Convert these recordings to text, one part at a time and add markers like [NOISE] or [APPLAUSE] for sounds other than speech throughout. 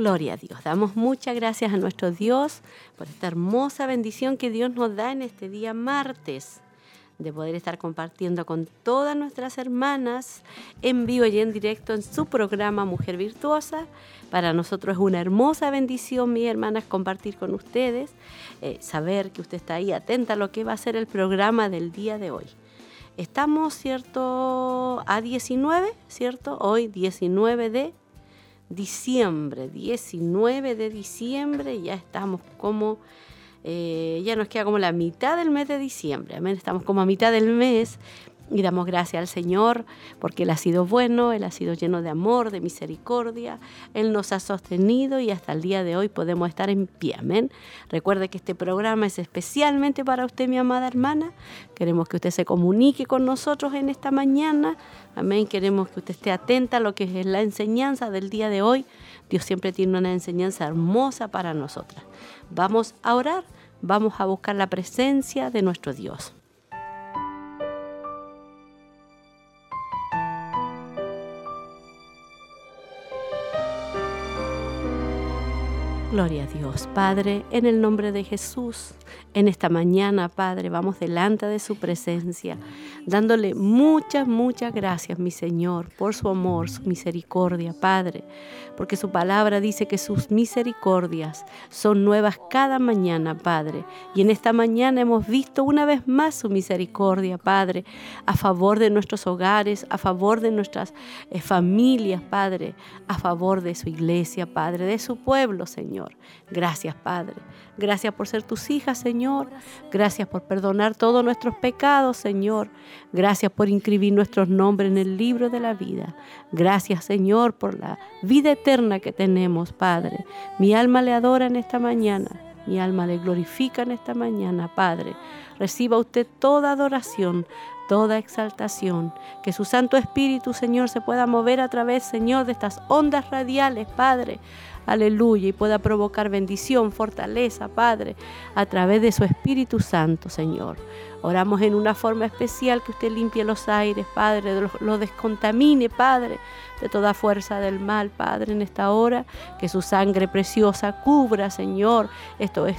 Gloria a Dios. Damos muchas gracias a nuestro Dios por esta hermosa bendición que Dios nos da en este día martes de poder estar compartiendo con todas nuestras hermanas en vivo y en directo en su programa Mujer Virtuosa. Para nosotros es una hermosa bendición, mis hermanas, compartir con ustedes, eh, saber que usted está ahí atenta a lo que va a ser el programa del día de hoy. Estamos, ¿cierto? A 19, ¿cierto? Hoy 19 de diciembre, 19 de diciembre, ya estamos como, eh, ya nos queda como la mitad del mes de diciembre, estamos como a mitad del mes, y damos gracias al Señor porque Él ha sido bueno, Él ha sido lleno de amor, de misericordia, Él nos ha sostenido y hasta el día de hoy podemos estar en pie. Amén. Recuerde que este programa es especialmente para usted, mi amada hermana. Queremos que usted se comunique con nosotros en esta mañana. Amén. Queremos que usted esté atenta a lo que es la enseñanza del día de hoy. Dios siempre tiene una enseñanza hermosa para nosotras. Vamos a orar, vamos a buscar la presencia de nuestro Dios. Gloria a Dios, Padre, en el nombre de Jesús. En esta mañana, Padre, vamos delante de su presencia, dándole muchas, muchas gracias, mi Señor, por su amor, su misericordia, Padre, porque su palabra dice que sus misericordias son nuevas cada mañana, Padre. Y en esta mañana hemos visto una vez más su misericordia, Padre, a favor de nuestros hogares, a favor de nuestras eh, familias, Padre, a favor de su iglesia, Padre, de su pueblo, Señor. Gracias, Padre. Gracias por ser tus hijas, Señor. Gracias por perdonar todos nuestros pecados, Señor. Gracias por inscribir nuestros nombres en el libro de la vida. Gracias, Señor, por la vida eterna que tenemos, Padre. Mi alma le adora en esta mañana. Mi alma le glorifica en esta mañana, Padre. Reciba usted toda adoración, toda exaltación. Que su Santo Espíritu, Señor, se pueda mover a través, Señor, de estas ondas radiales, Padre aleluya, y pueda provocar bendición, fortaleza, Padre, a través de su Espíritu Santo, Señor. Oramos en una forma especial que usted limpie los aires, Padre, lo, descontamine, Padre, de toda fuerza del mal, Padre, en esta hora, que su sangre preciosa cubra, Señor, esto es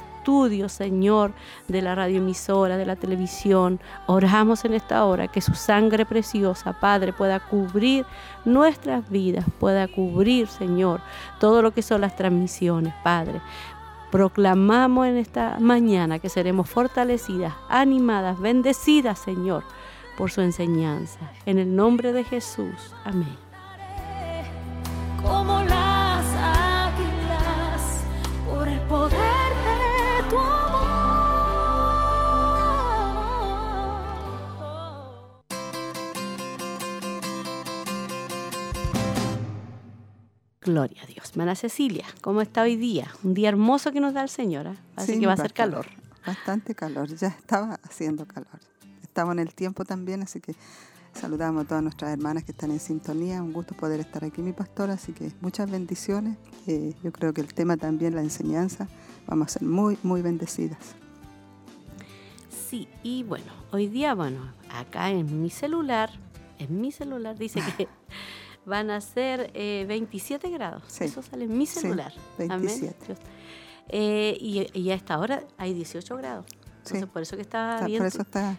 Señor, de la radioemisora, de la televisión. Oramos en esta hora que su sangre preciosa, Padre, pueda cubrir nuestras vidas, pueda cubrir, Señor, todo lo que son las transmisiones, Padre. Proclamamos en esta mañana que seremos fortalecidas, animadas, bendecidas, Señor, por su enseñanza. En el nombre de Jesús. Amén. Como las águilas, por el poder Gloria a Dios. Mana Cecilia, ¿cómo está hoy día? Un día hermoso que nos da el Señor, ¿eh? así que va a ser calor. Bastante calor, ya estaba haciendo calor. Estamos en el tiempo también, así que saludamos a todas nuestras hermanas que están en sintonía. Un gusto poder estar aquí, mi pastor, así que muchas bendiciones. Eh, yo creo que el tema también, la enseñanza, vamos a ser muy, muy bendecidas. Sí, y bueno, hoy día, bueno, acá en mi celular, en mi celular dice que van a ser 27 eh, grados. Eso sale en mi celular. 27. Eh, y, y, a esta hora hay 18 grados. Entonces, por eso que está, bien,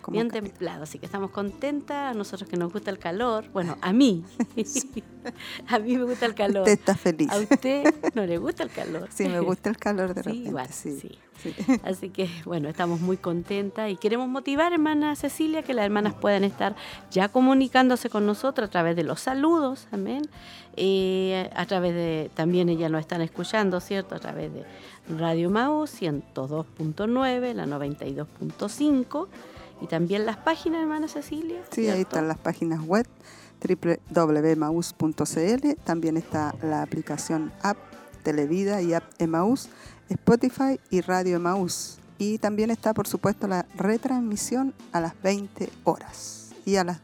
bien templado. Así que estamos contentas. A nosotros que nos gusta el calor. Bueno, [LAUGHS] a mí. [LAUGHS] a mí me gusta el calor. Usted está feliz. A usted no le gusta el calor. Sí, me gusta el calor de repente. Igual, sí. [LAUGHS] Así que, bueno, estamos muy contentas y queremos motivar, hermana Cecilia, que las hermanas puedan estar ya comunicándose con nosotros a través de los saludos, amén. Eh, a través de, también ellas nos están escuchando, ¿cierto? A través de Radio Mau 102.9, la 92.5 y también las páginas, hermana Cecilia. Sí, ahí están las páginas web www.maus.cl, también está la aplicación app Televida y App Emaús, Spotify y Radio Emaús. Y también está, por supuesto, la retransmisión a las 20 horas. Y a las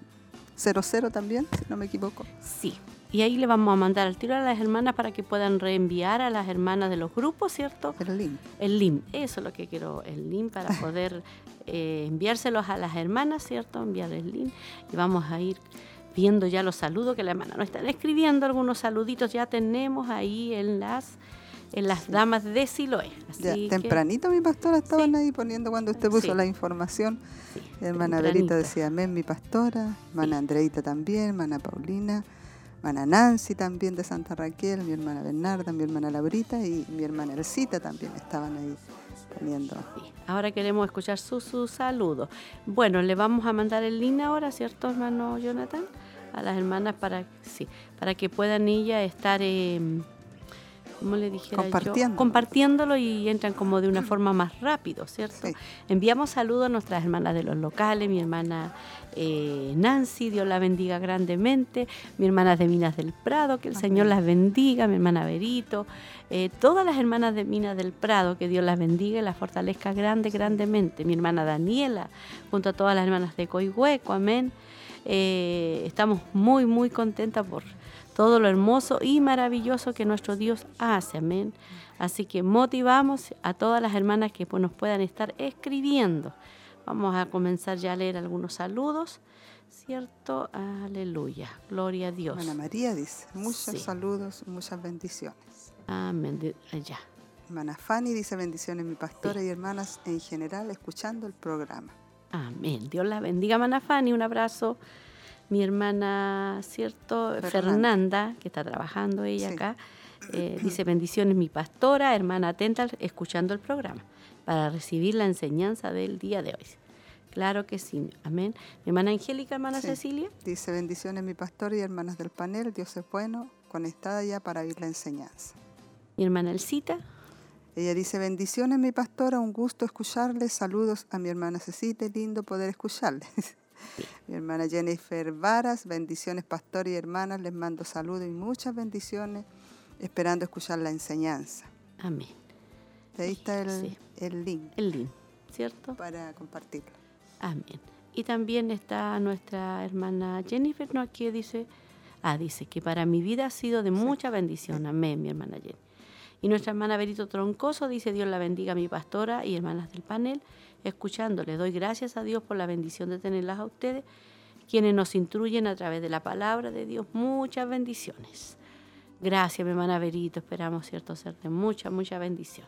00 también, si no me equivoco. Sí, y ahí le vamos a mandar al tiro a las hermanas para que puedan reenviar a las hermanas de los grupos, ¿cierto? El link. El link, eso es lo que quiero, el link para [LAUGHS] poder eh, enviárselos a las hermanas, ¿cierto? Enviar el link y vamos a ir viendo ya los saludos que las hermanas nos están escribiendo, algunos saluditos ya tenemos ahí en las en las damas de Siloé. ya, tempranito mi pastora estaban ahí poniendo cuando usted puso la información. hermana Verita decía amén, mi pastora, hermana Andreita también, hermana Paulina hermana Nancy también de Santa Raquel, mi hermana Bernarda, mi hermana Laurita y mi hermana Elcita también estaban ahí poniendo. Ahora queremos escuchar su, su saludo. Bueno, le vamos a mandar el link ahora, ¿cierto, hermano Jonathan? A las hermanas para, sí, para que puedan ellas estar... Eh, como le dijera Compartiendo. compartiéndolo y entran como de una forma más rápido, ¿cierto? Enviamos saludos a nuestras hermanas de los locales, mi hermana eh, Nancy, Dios la bendiga grandemente, mi hermana de Minas del Prado, que el Señor las bendiga, mi hermana Berito, eh, todas las hermanas de Minas del Prado, que Dios las bendiga y las fortalezca grande, grandemente, mi hermana Daniela, junto a todas las hermanas de Coihueco, amén. Eh, estamos muy, muy contentas por todo lo hermoso y maravilloso que nuestro Dios hace. Amén. Así que motivamos a todas las hermanas que pues, nos puedan estar escribiendo. Vamos a comenzar ya a leer algunos saludos. ¿Cierto? Aleluya. Gloria a Dios. Hermana María dice, muchos saludos, muchas bendiciones. Amén. Allá. Hermana Fanny dice bendiciones, mi pastora y hermanas en general, escuchando el programa. Amén. Dios la bendiga, hermana Fanny. Un abrazo mi hermana, ¿cierto? Fernanda, que está trabajando ella acá, eh, dice bendiciones mi pastora, hermana atenta, escuchando el programa, para recibir la enseñanza del día de hoy. Claro que sí, amén. Mi hermana Angélica, hermana Cecilia. Dice bendiciones mi pastor y hermanas del panel, Dios es bueno, conectada ya para oír la enseñanza. Mi hermana Elcita. Ella dice bendiciones mi pastora, un gusto escucharles, saludos a mi hermana Cecita, lindo poder escucharles. [LAUGHS] Mi hermana Jennifer Varas, bendiciones pastor y hermanas, les mando saludos y muchas bendiciones, esperando escuchar la enseñanza. Amén. Ahí está el, el link. El link, ¿cierto? Para compartirlo. Amén. Y también está nuestra hermana Jennifer, ¿no? Aquí dice, ah, dice que para mi vida ha sido de mucha bendición. Amén, mi hermana Jenny. Y nuestra hermana Berito Troncoso dice, Dios la bendiga a mi pastora y hermanas del panel escuchando. Les doy gracias a Dios por la bendición de tenerlas a ustedes, quienes nos instruyen a través de la palabra de Dios. Muchas bendiciones. Gracias, mi hermana Verito. Esperamos, cierto, ser de mucha, mucha bendición.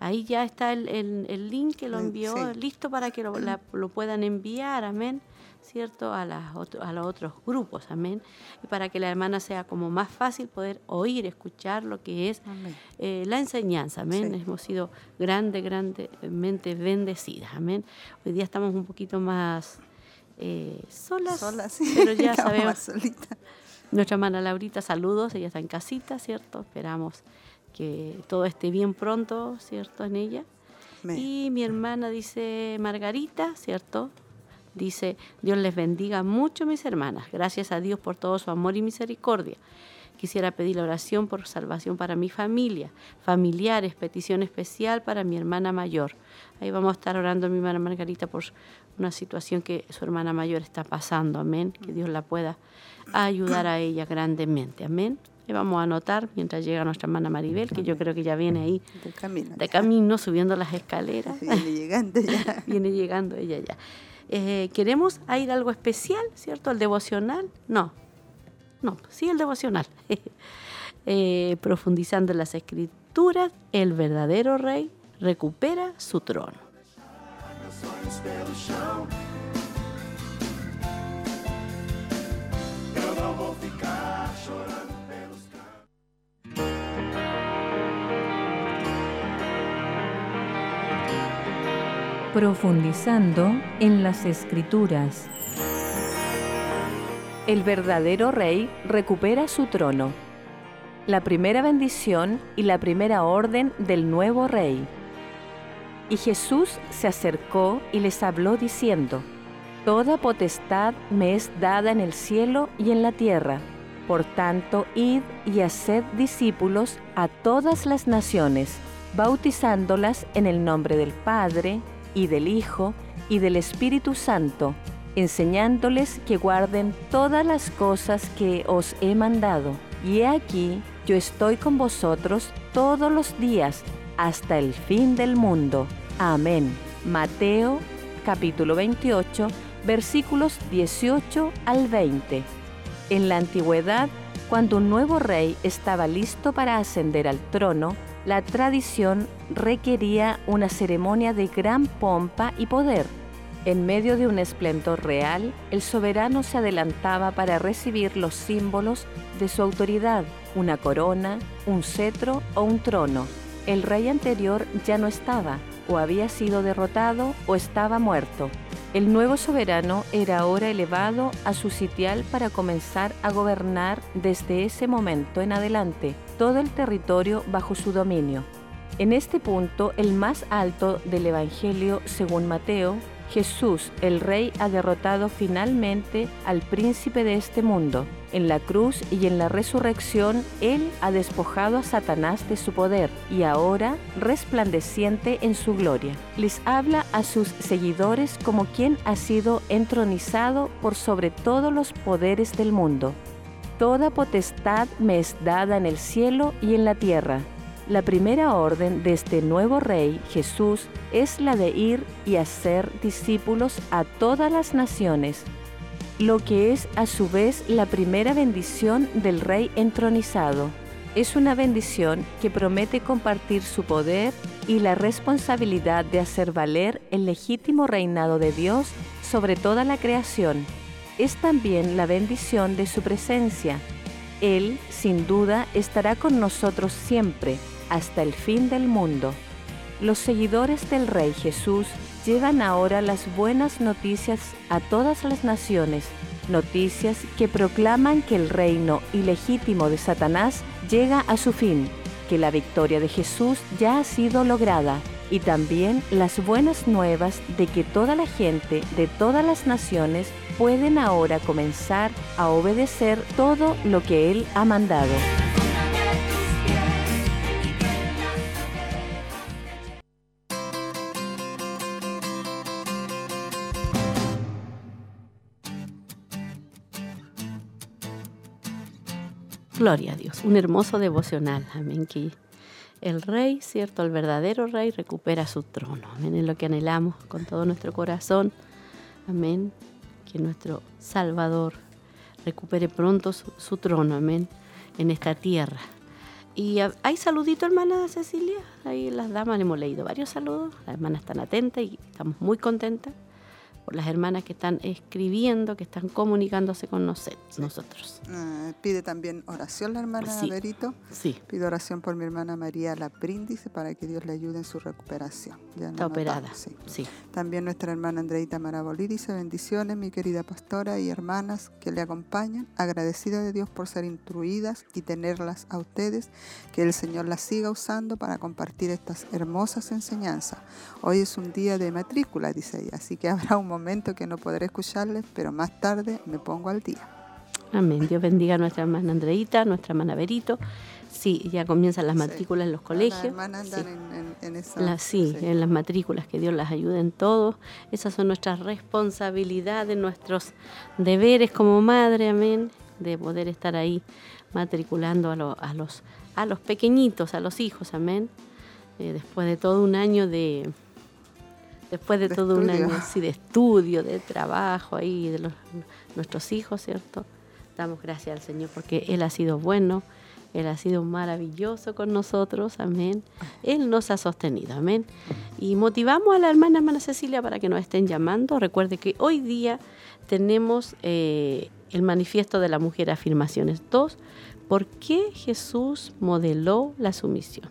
Ahí ya está el, el, link que lo envió, listo para que lo, lo puedan enviar. Amén. ¿Cierto? A, las a los otros grupos, amén. Y para que la hermana sea como más fácil poder oír, escuchar lo que es eh, la enseñanza, amén. Hemos sido grande, grandemente bendecidas, amén. Hoy día estamos un poquito más eh, solas, pero ya [LAUGHS] sabemos. Nuestra hermana Laurita, saludos, ella está en casita, ¿cierto? Esperamos que todo esté bien pronto, ¿cierto? En ella. Y mi hermana dice Margarita, ¿cierto? Dice, Dios les bendiga mucho mis hermanas. Gracias a Dios por todo su amor y misericordia. Quisiera pedir la oración por salvación para mi familia, familiares, petición especial para mi hermana mayor. Ahí vamos a estar orando a mi hermana Margarita por una situación que su hermana mayor está pasando. Amén. Que Dios la pueda ayudar a ella grandemente. Amén. Y vamos a anotar mientras llega nuestra hermana Maribel, que yo creo que ya viene ahí de camino, de camino subiendo las escaleras. Viene llegando ya. [LAUGHS] viene llegando ella ya. Eh, queremos ir a algo especial, ¿cierto? El devocional, no, no, sí el devocional. [LAUGHS] Eh, profundizando en las escrituras, el verdadero rey recupera su trono. Profundizando en las escrituras. El verdadero rey recupera su trono. La primera bendición y la primera orden del nuevo rey. Y Jesús se acercó y les habló diciendo, Toda potestad me es dada en el cielo y en la tierra. Por tanto, id y haced discípulos a todas las naciones, bautizándolas en el nombre del Padre, y del Hijo, y del Espíritu Santo, enseñándoles que guarden todas las cosas que os he mandado. Y he aquí, yo estoy con vosotros todos los días hasta el fin del mundo. Amén. Mateo capítulo 28 versículos 18 al 20. En la antigüedad, cuando un nuevo rey estaba listo para ascender al trono, la tradición requería una ceremonia de gran pompa y poder. En medio de un esplendor real, el soberano se adelantaba para recibir los símbolos de su autoridad, una corona, un cetro o un trono. El rey anterior ya no estaba, o había sido derrotado o estaba muerto. El nuevo soberano era ahora elevado a su sitial para comenzar a gobernar desde ese momento en adelante todo el territorio bajo su dominio. En este punto, el más alto del Evangelio según Mateo, Jesús, el Rey, ha derrotado finalmente al príncipe de este mundo. En la cruz y en la resurrección, Él ha despojado a Satanás de su poder y ahora, resplandeciente en su gloria, les habla a sus seguidores como quien ha sido entronizado por sobre todos los poderes del mundo. Toda potestad me es dada en el cielo y en la tierra. La primera orden de este nuevo rey, Jesús, es la de ir y hacer discípulos a todas las naciones, lo que es a su vez la primera bendición del rey entronizado. Es una bendición que promete compartir su poder y la responsabilidad de hacer valer el legítimo reinado de Dios sobre toda la creación. Es también la bendición de su presencia. Él, sin duda, estará con nosotros siempre hasta el fin del mundo. Los seguidores del Rey Jesús llevan ahora las buenas noticias a todas las naciones, noticias que proclaman que el reino ilegítimo de Satanás llega a su fin, que la victoria de Jesús ya ha sido lograda y también las buenas nuevas de que toda la gente de todas las naciones pueden ahora comenzar a obedecer todo lo que Él ha mandado. Gloria a Dios, un hermoso devocional, amén, que el rey, cierto, el verdadero rey recupera su trono, amén, es lo que anhelamos con todo nuestro corazón, amén, que nuestro Salvador recupere pronto su, trono, amén, en esta tierra. Y hay saludito, hermana Cecilia, ahí las damas le hemos leído varios saludos, las hermanas están atentas y estamos muy contentas por las hermanas que están escribiendo, que están comunicándose con nosotros. Ah, pide también oración la hermana sí. Berito. Sí. Pide oración por mi hermana María La Bríndice para que Dios le ayude en su recuperación. Ya Está operada. Sí. sí. También nuestra hermana Andreita Marabolí dice bendiciones, mi querida pastora y hermanas que le acompañan. Agradecida de Dios por ser instruidas y tenerlas a ustedes. Que el Señor las siga usando para compartir estas hermosas enseñanzas. Hoy es un día de matrícula, dice ella, así que [LAUGHS] habrá un momento momento que no podré escucharles, pero más tarde me pongo al día. Amén. Dios bendiga a nuestra hermana Andreita, nuestra hermana Berito. Sí, ya comienzan las matrículas en los colegios. Las hermanas andan sí. en, esa, sí, en las matrículas, que Dios las ayude en todo. Esas son nuestras responsabilidades, nuestros deberes como madre, amén, de poder estar ahí matriculando a, a, los, a los pequeñitos, a los hijos, amén. Eh, después de todo un año de, después de, todo un año así de estudio, de trabajo ahí, de los, nuestros hijos, ¿cierto? Damos gracias al Señor porque Él ha sido bueno, Él ha sido maravilloso con nosotros, amén. Él nos ha sostenido, amén. Y motivamos a la hermana, hermana Cecilia, para que nos estén llamando. Recuerde que hoy día tenemos eh, el manifiesto de la mujer afirmaciones 2, ¿por qué Jesús modeló la sumisión?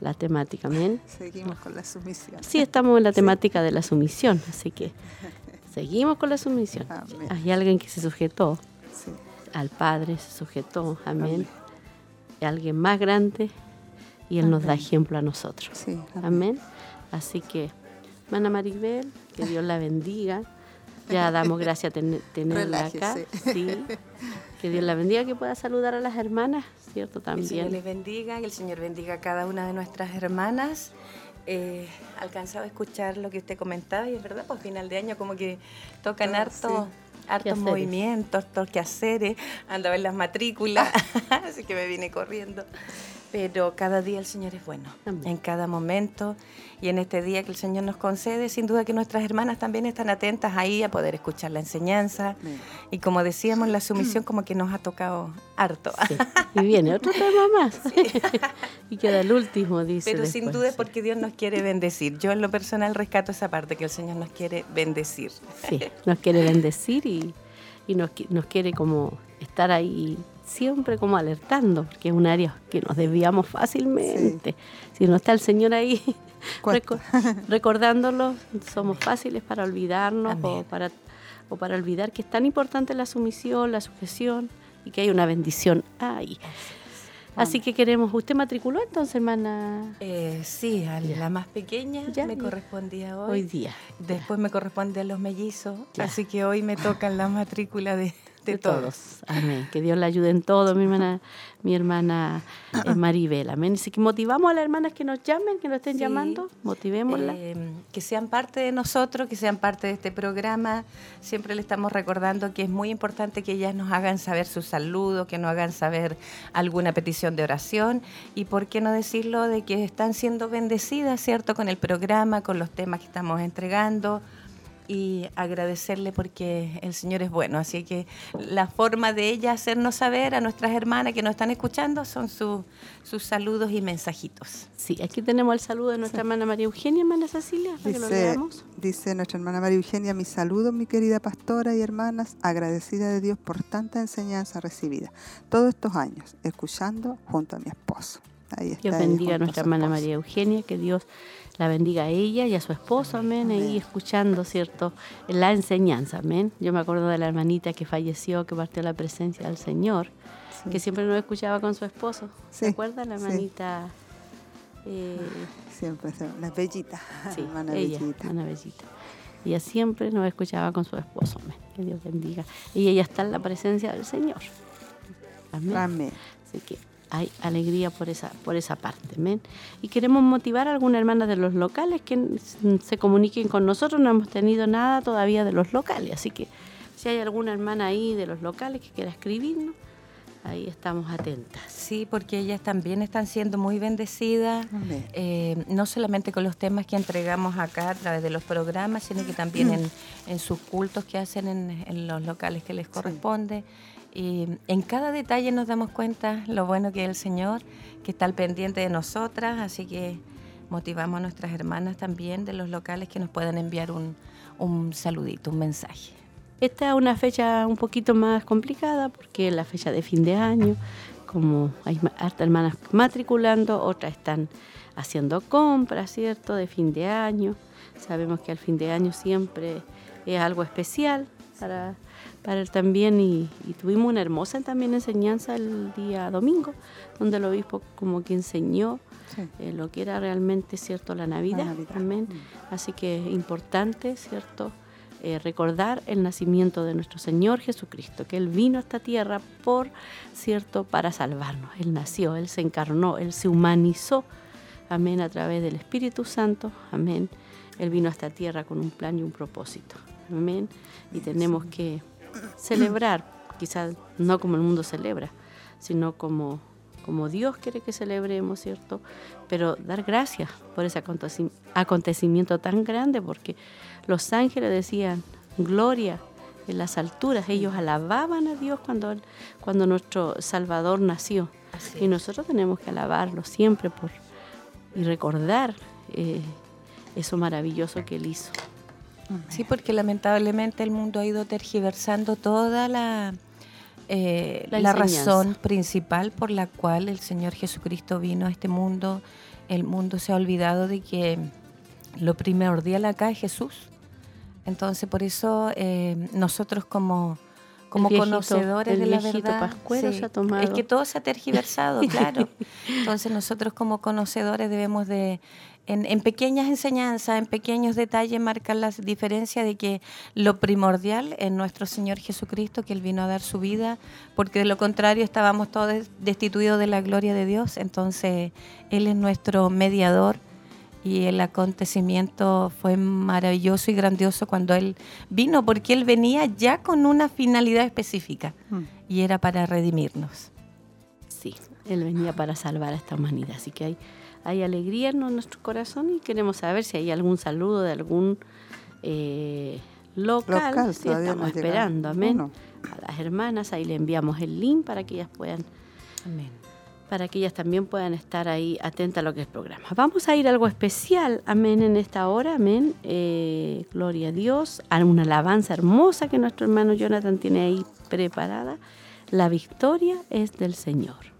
La, temática. ¿bien? Seguimos con la sumisión. Sí, estamos en la temática de la sumisión, así que [LAUGHS] seguimos con la sumisión. Hay alguien que se sujetó al Padre, se sujetó, amén. alguien más grande y Él nos da ejemplo a nosotros. amén. Así que, hermana Maribel, que Dios la bendiga. Ya damos gracias a tenerla acá. Sí. [LAUGHS] Que Dios la bendiga, que pueda saludar a las hermanas, ¿cierto? Que el Señor También. les bendiga, que el Señor bendiga a cada una de nuestras hermanas. Eh, alcanzaba a escuchar lo que usted comentaba y es verdad, pues final de año como que tocan Ah, harto, sí. hartos movimientos, hartos quehaceres, andaba en las matrículas, [LAUGHS] así que me vine corriendo. Pero cada día el Señor es bueno, Amén. en cada momento y en este día que el Señor nos concede, sin duda que nuestras hermanas también están atentas ahí a poder escuchar la enseñanza Amén. y como decíamos, la sumisión como que nos ha tocado harto. Sí. Y viene otro [LAUGHS] tema más. [LAUGHS] y queda el último, dice. Pero sin duda es porque Dios nos quiere bendecir. Yo en lo personal rescato esa parte, que el Señor nos quiere bendecir. Sí, nos quiere bendecir y, y nos, nos quiere como estar ahí siempre como alertando, porque es un área que nos desviamos fácilmente. Si no está el Señor ahí [LAUGHS] [LAUGHS] recordándolo, somos fáciles para olvidarnos o para, o para olvidar que es tan importante la sumisión, la sujeción y que hay una bendición ahí. Así que queremos, ¿usted matriculó entonces, hermana? Eh, sí, a la más pequeña Ya, me ya. correspondía Hoy hoy. día. Después me corresponde a los mellizos. Así que hoy me tocan la matrícula de, de, todos. todos. Amén. Que Dios le ayude en todo, mi hermana, mi hermana eh, [COUGHS] Maribel. Amén. Así que motivamos a las hermanas que nos llamen, que nos estén Sí. llamando, motivémoslas. Eh, que sean parte de nosotros, que sean parte de este programa. Siempre le estamos recordando que es muy importante que ellas nos hagan saber su saludo, que nos hagan saber alguna petición de oración y por qué no decirlo de que están siendo bendecidas, ¿cierto? Con el programa, con los temas que estamos entregando y agradecerle porque el Señor es bueno. Así que la forma de ella hacernos saber a nuestras hermanas que nos están escuchando son su- sus saludos y mensajitos. Sí, aquí tenemos el saludo de nuestra hermana María Eugenia, hermana Cecilia, para que lo Dice, leamos. dice nuestra hermana María Eugenia, mis saludos, mi querida pastora y hermanas, agradecida de Dios por tanta enseñanza recibida todos estos años, escuchando junto a mi esposo. Ahí está Dios bendiga a nuestra hermana. María Eugenia, que Dios la bendiga a ella y a su esposo, amén, ahí Amén. escuchando, ¿cierto? La enseñanza, amén. Yo me acuerdo de la hermanita que falleció, que partió la presencia del Señor, Sí. que siempre nos escuchaba con su esposo. ¿Se Sí, acuerda? La sí. hermanita... eh, Siempre, la bellita, Sí, [LAUGHS] hermana ella, Bellita. Ella siempre nos escuchaba con su esposo, amén. Que Dios bendiga. Y ella está en la presencia del Señor. Amén. Amén. Así que hay alegría por esa, por esa parte, amén. Y queremos motivar a alguna hermana de los locales que se comuniquen con nosotros. No hemos tenido nada todavía de los locales, así que si hay alguna hermana ahí de los locales que quiera escribirnos, ahí estamos atentas. Sí, porque ellas también están siendo muy bendecidas, eh, no solamente con los temas que entregamos acá a través de los programas, sino que también en, en sus cultos que hacen en, en los locales que les corresponde. Y en cada detalle nos damos cuenta lo bueno que es el Señor, que está al pendiente de nosotras, así que motivamos a nuestras hermanas también de los locales que nos puedan enviar un, un saludito, un mensaje. Esta es una fecha un poquito más complicada porque es la fecha de fin de año, como hay hermanas matriculando, otras están haciendo compras, ¿cierto?, de fin de año. Sabemos que al fin de año siempre es algo especial para, para él también y, y tuvimos una hermosa también enseñanza el día domingo, donde el obispo como que enseñó Sí. eh, lo que era realmente, ¿cierto?, la Navidad. Navidad. Amén. Así que es importante, ¿cierto?, eh, recordar el nacimiento de nuestro Señor Jesucristo, que Él vino a esta tierra por, ¿cierto?, para salvarnos. Él nació, Él se encarnó, Él se humanizó, amén, a través del Espíritu Santo, amén. Él vino a esta tierra con un plan y un propósito, amén. Y tenemos que celebrar, quizás no como el mundo celebra, sino como, como Dios quiere que celebremos, ¿cierto? Pero dar gracias por ese aconteci- acontecimiento tan grande, porque los ángeles decían, gloria en las alturas, ellos alababan a Dios cuando, cuando nuestro Salvador nació. Y nosotros tenemos que alabarlo siempre por, y recordar eh, eso maravilloso que Él hizo. Sí, porque lamentablemente el mundo ha ido tergiversando toda la, eh, La la, razón principal por la cual el Señor Jesucristo vino a este mundo. El mundo se ha olvidado de que lo primordial acá es Jesús. Entonces, por eso eh, nosotros como, como viejito- conocedores de la verdad... pascuero se ha tomado. Es que todo se ha tergiversado, claro. [LAUGHS] Entonces nosotros como conocedores debemos de en, pequeñas enseñanzas, en pequeños detalles, marcan la diferencia de que lo primordial es nuestro Señor Jesucristo, que Él vino a dar su vida, porque de lo contrario estábamos todos destituidos de la gloria de Dios. Entonces, Él es nuestro mediador y el acontecimiento fue maravilloso y grandioso cuando Él vino, porque Él venía ya con una finalidad específica mm. y era para redimirnos. Sí, Él venía para salvar a esta humanidad, así que hay hay alegría en nuestro corazón y queremos saber si hay algún saludo de algún eh, local. estamos esperando, amén. A las hermanas, ahí le enviamos el link para que ellas puedan, para que ellas también puedan estar ahí atentas a lo que es el programa. Vamos a ir a algo especial, amén, en esta hora, amén. Eh, gloria a Dios, a una alabanza hermosa que nuestro hermano Jonathan tiene ahí preparada. La victoria es del Señor.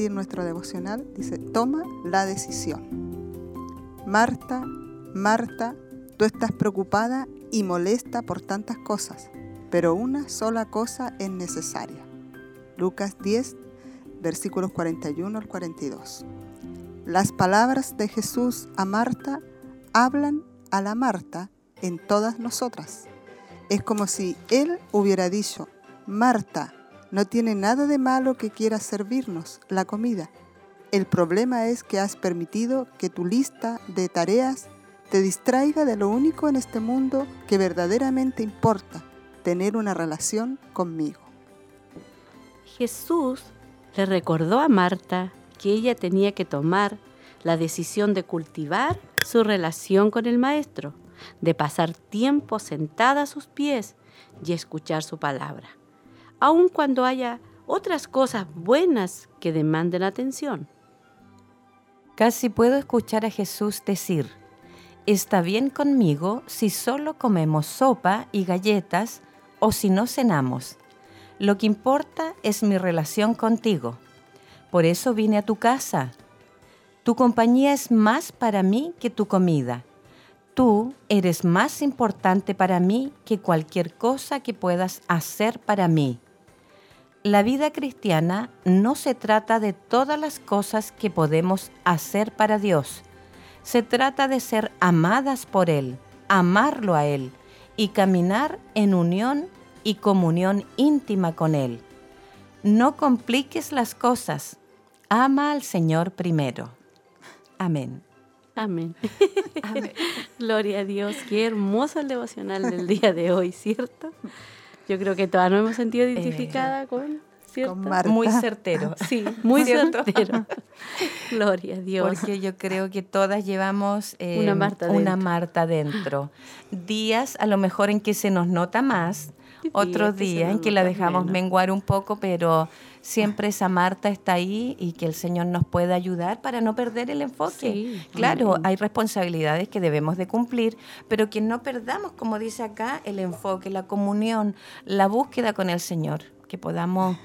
Compartir nuestro devocional. Dice, toma la decisión. Marta, Marta, tú estás preocupada y molesta por tantas cosas, pero una sola cosa es necesaria. Lucas 10, versículos 41 al 42. Las palabras de Jesús a Marta hablan a la Marta en todas nosotras. Es como si Él hubiera dicho, Marta, no tiene nada de malo que quieras servirnos la comida. El problema es que has permitido que tu lista de tareas te distraiga de lo único en este mundo que verdaderamente importa, tener una relación conmigo. Jesús le recordó a Marta que ella tenía que tomar la decisión de cultivar su relación con el Maestro, de pasar tiempo sentada a sus pies y escuchar su palabra, aun cuando haya otras cosas buenas que demanden atención. Casi puedo escuchar a Jesús decir, está bien conmigo si solo comemos sopa y galletas o si no cenamos. Lo que importa es mi relación contigo. Por eso vine a tu casa. Tu compañía es más para mí que tu comida. Tú eres más importante para mí que cualquier cosa que puedas hacer para mí. La vida cristiana no se trata de todas las cosas que podemos hacer para Dios. Se trata de ser amadas por Él, amarlo a Él y caminar en unión y comunión íntima con Él. No compliques las cosas. Ama al Señor primero. Amén. Amén. [LAUGHS] Gloria a Dios. Qué hermoso el devocional del día de hoy, ¿cierto? Yo creo que todas nos hemos sentido Eh, identificadas con, ¿cierto? Con Marta. [LAUGHS] Muy certero. Sí, muy ¿Cierto? certero. [LAUGHS] Gloria a Dios. Porque yo creo que todas llevamos eh, Una Marta una dentro. Marta dentro. [GASPS] Días a lo mejor en que se nos nota más, otros días en que la dejamos menos. menguar un poco, pero siempre esa Marta está ahí y que el Señor nos pueda ayudar para no perder el enfoque. Sí, claro, hay responsabilidades que debemos de cumplir, pero que no perdamos, como dice acá, el enfoque, la comunión, la búsqueda con el Señor, que podamos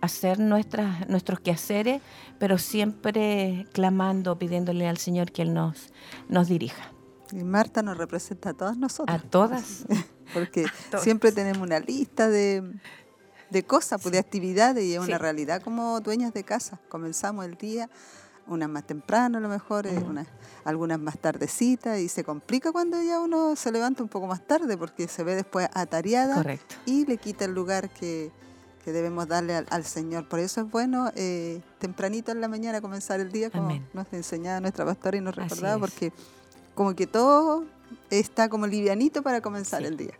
hacer nuestras, nuestros quehaceres, pero siempre clamando, pidiéndole al Señor que Él nos, nos dirija. Y Marta nos representa a todas A nosotras. todas. [LAUGHS] Porque todas. siempre tenemos una lista de, de cosas, pues, de actividades y es Sí. una realidad como dueñas de casa. Comenzamos el día, unas más temprano a lo mejor, eh, unas, algunas más tardecitas y se complica cuando ya uno se levanta un poco más tarde porque se ve después atareada Correcto. y le quita el lugar que, que debemos darle al, al Señor. Por eso es bueno eh, tempranito en la mañana comenzar el día, como Amén. nos enseñaba nuestra pastora y nos recordaba, porque como que todo está como livianito para comenzar Sí. el día.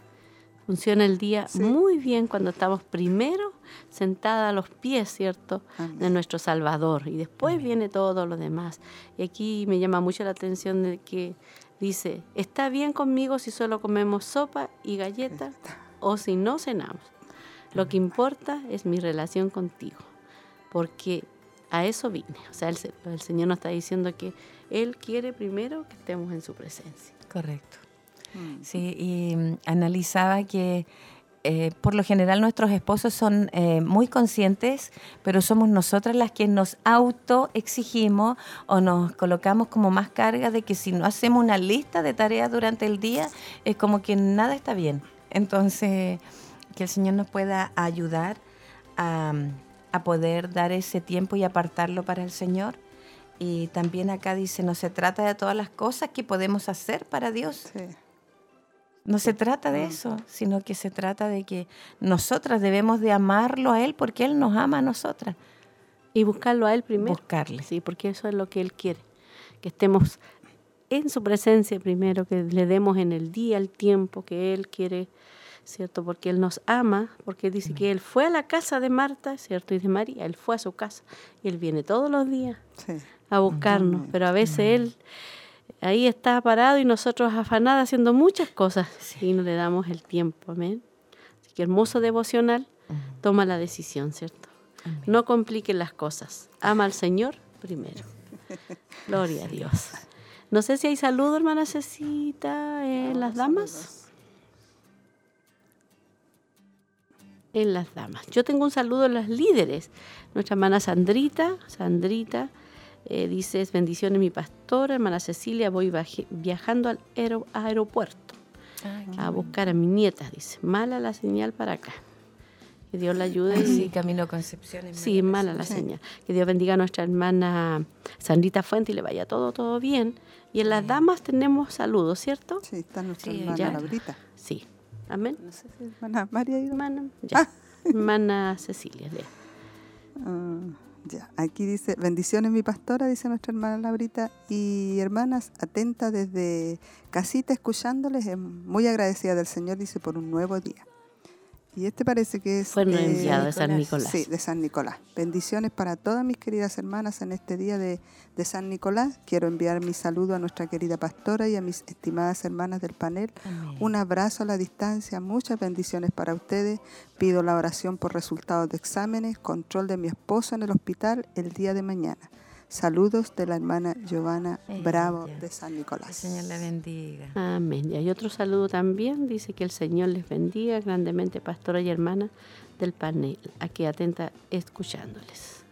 Funciona el día Sí. muy bien cuando estamos primero sentada a los pies, ¿cierto? Amén. de nuestro Salvador y después viene todo lo demás. Y aquí me llama mucho la atención de que dice, está bien conmigo si solo comemos sopa y galletas o si no cenamos. Lo que importa es mi relación contigo, porque a eso vine. O sea, el, el Señor nos está diciendo que Él quiere primero que estemos en su presencia. Correcto. Mm. Sí, y mm, analizaba que eh, por lo general nuestros esposos son eh, muy conscientes, pero somos nosotras las que nos autoexigimos o nos colocamos como más carga de que si no hacemos una lista de tareas durante el día, es como que nada está bien. Entonces, que el Señor nos pueda ayudar a, a poder dar ese tiempo y apartarlo para el Señor. Y también acá dice, no se trata de todas las cosas que podemos hacer para Dios, Sí. No se trata de eso, sino que se trata de que nosotras debemos de amarlo a Él porque Él nos ama a nosotras. Y buscarlo a Él primero. Buscarle. Sí, porque eso es lo que Él quiere. Que estemos en su presencia primero, que le demos en el día el tiempo que Él quiere, ¿cierto? Porque Él nos ama, porque Él dice que Él fue a la casa de Marta, ¿cierto? Y de María, Él fue a su casa. Y Él viene todos los días Sí. a buscarnos, pero a veces Él ahí está parado y nosotros afanadas haciendo muchas cosas y no le damos el tiempo, amén. Así que hermoso devocional, toma la decisión, ¿cierto? No compliquen las cosas. Ama al Señor primero. [LAUGHS] Gloria a Dios. No sé si hay saludo, hermana Cecita, eh, las damas. en las damas. Yo tengo un saludo a las líderes. Nuestra hermana Sandrita, Sandrita, eh, dice, bendiciones mi pastora, hermana Cecilia, voy viajando al aeropuerto a buscar a mi nieta, dice, mala la señal para acá. Que Dios la ayude. sí, Camino Concepción. sí, mala la señal. Que Dios bendiga a nuestra hermana Sandrita Fuente y le vaya todo, todo bien. Y en las damas tenemos saludos, ¿cierto? Sí, está nuestra hermana Laurita. Sí. Amén. No sé si hermana María. Hermana, ya. Ah. hermana Cecilia, lea. Ah, ya, aquí dice, bendiciones mi pastora, dice nuestra hermana Laurita, y hermanas, atenta desde casita escuchándoles, muy agradecida del Señor, dice, por un nuevo día. Y este parece que es... Fue enviado de San Nicolás. Sí, de San Nicolás. Bendiciones para todas mis queridas hermanas en este día de, de San Nicolás. Quiero enviar mi saludo a nuestra querida pastora y a mis estimadas hermanas del panel. Un abrazo a la distancia, muchas bendiciones para ustedes. Pido la oración por resultados de exámenes, control de mi esposo en el hospital el día de mañana. Saludos de la hermana Giovanna Bravo de San Nicolás. El Señor le bendiga. Amén. Y hay otro saludo también. Dice que el Señor les bendiga grandemente, pastora y hermana del panel. Aquí atenta escuchándoles.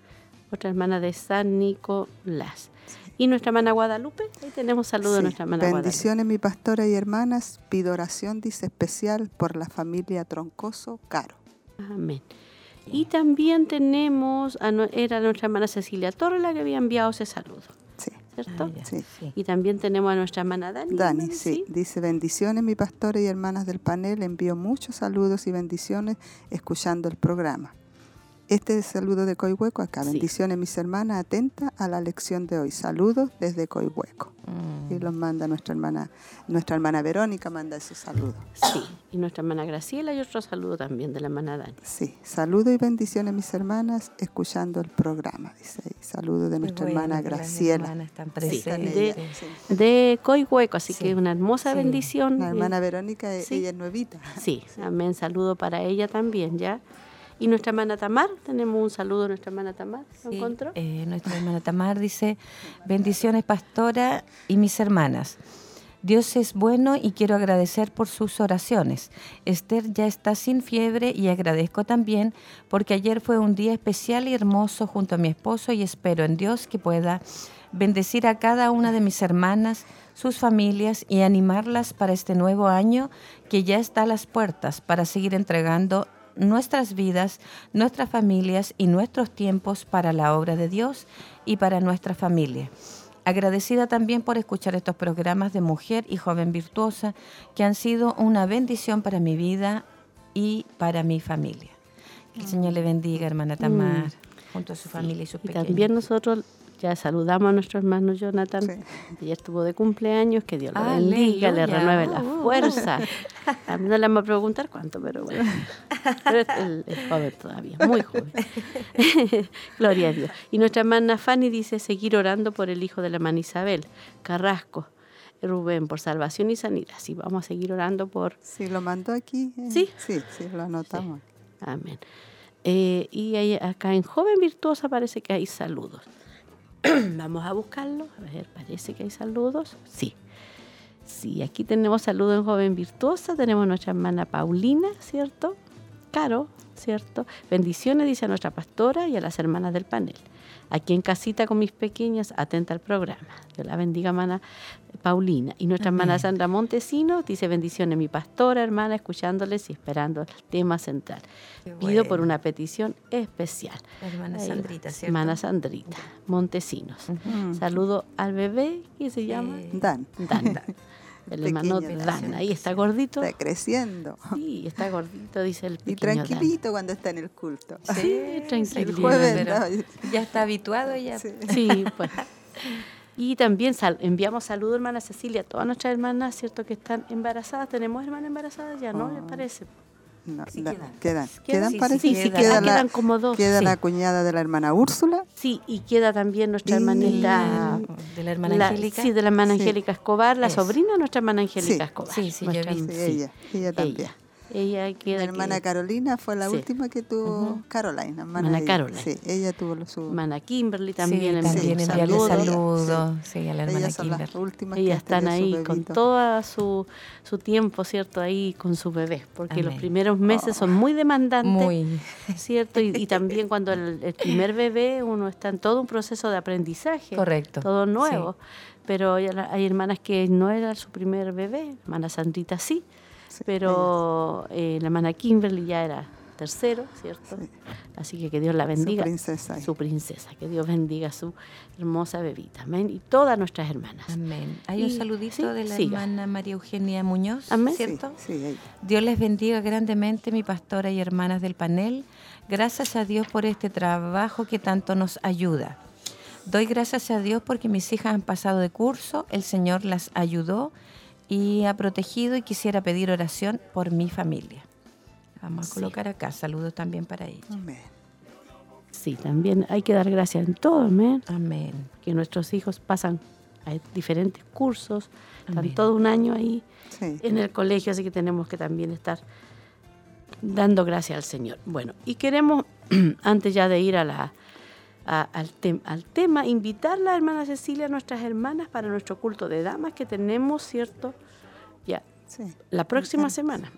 Otra hermana de San Nicolás. Y nuestra hermana Guadalupe, ahí tenemos saludo de nuestra hermana Bendiciones, mi pastora y hermanas. Pido oración, dice especial, por la familia Troncoso Caro. Amén. Y también tenemos, a, era nuestra hermana Cecilia Torres la que había enviado ese saludo. Sí. ¿Cierto? Ah, sí. Y también tenemos a nuestra hermana Dani. Dani, sí. Dice, bendiciones mi pastor y hermanas del panel. Envío muchos saludos y bendiciones escuchando el programa. Este es el saludo de Coihueco acá. Bendiciones mis hermanas, atenta a la lección de hoy. Saludos desde Coihueco. Y los manda nuestra hermana, nuestra hermana Verónica manda ese saludo. Sí, y nuestra hermana Graciela y otro saludo también de la hermana Dani. Sí, saludo y bendiciones mis hermanas escuchando el programa, dice ahí. Saludo de nuestra hermana Graciela. Sí, de, de Coihueco, así que una hermosa bendición. La hermana Verónica, ella es nuevita. Sí, amén, saludo para ella también, ¿ya? Y nuestra hermana Tamar, tenemos un saludo a nuestra hermana Tamar, ¿lo encontró? Eh, nuestra hermana Tamar dice, bendiciones pastora y mis hermanas. Dios es bueno y quiero agradecer por sus oraciones. Esther ya está sin fiebre y agradezco también porque ayer fue un día especial y hermoso junto a mi esposo y espero en Dios que pueda bendecir a cada una de mis hermanas, sus familias y animarlas para este nuevo año que ya está a las puertas para seguir entregando nuestras vidas, nuestras familias y nuestros tiempos para la obra de Dios y para nuestra familia. Agradecida también por escuchar estos programas de mujer y joven virtuosa que han sido una bendición para mi vida y para mi familia. Que el Señor le bendiga, hermana Tamar, mm. junto a su familia y sus pequeños. También nosotros ya saludamos a nuestro hermano Jonathan, que ya estuvo de cumpleaños, que Dios lo bendiga, le renueve la uh. fuerza. A mí no le vamos a preguntar cuánto, pero bueno. Pero es, joven todavía, muy joven. [LAUGHS] Gloria a Dios. Y nuestra hermana Fanny dice seguir orando por el hijo de la hermana Isabel, Carrasco. Rubén, por salvación y sanidad. Sí, vamos a seguir orando por... Sí, lo mandó aquí. Eh, sí. Sí, sí, lo anotamos. Amén. Eh, y acá en Joven Virtuosa parece que hay saludos. [CLEARS THROAT] Vamos a buscarlo. A ver, parece que hay saludos. Sí. Sí, aquí tenemos saludos en Joven Virtuosa. Tenemos nuestra hermana Paulina, ¿cierto? Caro, ¿cierto? Bendiciones, dice a nuestra pastora y a las hermanas del panel aquí en casita con mis pequeñas, atenta al programa. Dios la bendiga, hermana Paulina. Y nuestra hermana Sandra Montesino dice bendiciones, mi pastora, hermana, escuchándoles y esperando el tema central. Pido por una petición especial. hermana Sandrita, ¿cierto? Hermana Sandrita, Montesinos. Saludo al bebé, ¿qué se llama? Dan. Dan. Dan. El hermano Dan, ahí está gordito. Está creciendo. Sí, está gordito, dice el pequeño Y tranquilito cuando está en el culto. Sí, [LAUGHS] tranquilito. ya está habituado ya. Sí, [LAUGHS] pues. Y también enviamos saludos, hermana Cecilia, a todas nuestras hermanas, ¿cierto? Que están embarazadas. ¿Tenemos hermanas embarazadas ya, no? ¿Les oh. parece? No, quedan. Quedan, quedan, parece. Sí, sí, queda quedan como dos. Queda la cuñada de la hermana Úrsula. Sí, y queda también nuestra hermanita. De la hermana Angélica. Sí, de la hermana Angélica Escobar, la sobrina de nuestra hermana Angélica Escobar. Sí, sí, yo vi. ella, ella también. Ella queda. La hermana que- Carolina fue la Sí. última que tuvo Ujú. Caroline. Hermana, Hermana ella. Caroline. Sí, ella tuvo lo- su. Hermana Kimberly también, sí, envió también un enviarle saludo. saludos. Sí, a la hermana ellas son las Kimberly. últimas que Ellas tenido están su ahí con todo su, su tiempo, ¿cierto? Ahí con su bebé, porque los primeros meses son muy demandantes, Muy. ¿cierto? Y, y también cuando el, el primer bebé uno está en todo un proceso de aprendizaje, Correcto. todo sí. nuevo. Pero hay, hay hermanas que no era su primer bebé, hermana Sandrita sí, Sí, pero eh, la hermana Kimberly ya era tercero, ¿cierto? Sí. Así que que Dios la bendiga. Su princesa. su princesa, que Dios bendiga a su hermosa bebita, amén, y todas nuestras hermanas. Amén. Hay un saludito sí, de la siga. hermana María Eugenia Muñoz, Amén. Sí, ¿cierto? sí. Dios les bendiga grandemente, mi pastora y hermanas del panel. Gracias a Dios por este trabajo que tanto nos ayuda. Doy gracias a Dios porque mis hijas han pasado de curso, el Señor las ayudó y ha protegido y quisiera pedir oración por mi familia. Vamos a Sí. colocar acá, saludos también para ella. Amén. Sí, también hay que dar gracias en todo, amén, Amén. que nuestros hijos pasan a diferentes cursos, están Amén. todo un año ahí Sí. en el colegio, así que tenemos que también estar dando gracias al Señor. Bueno, y queremos, [CLEARS THROAT] antes ya de ir a la, a- al, tem- al tema, invitar a la hermana Cecilia, a nuestras hermanas, para nuestro culto de damas que tenemos, ¿cierto? Ya, Sí. la próxima semana.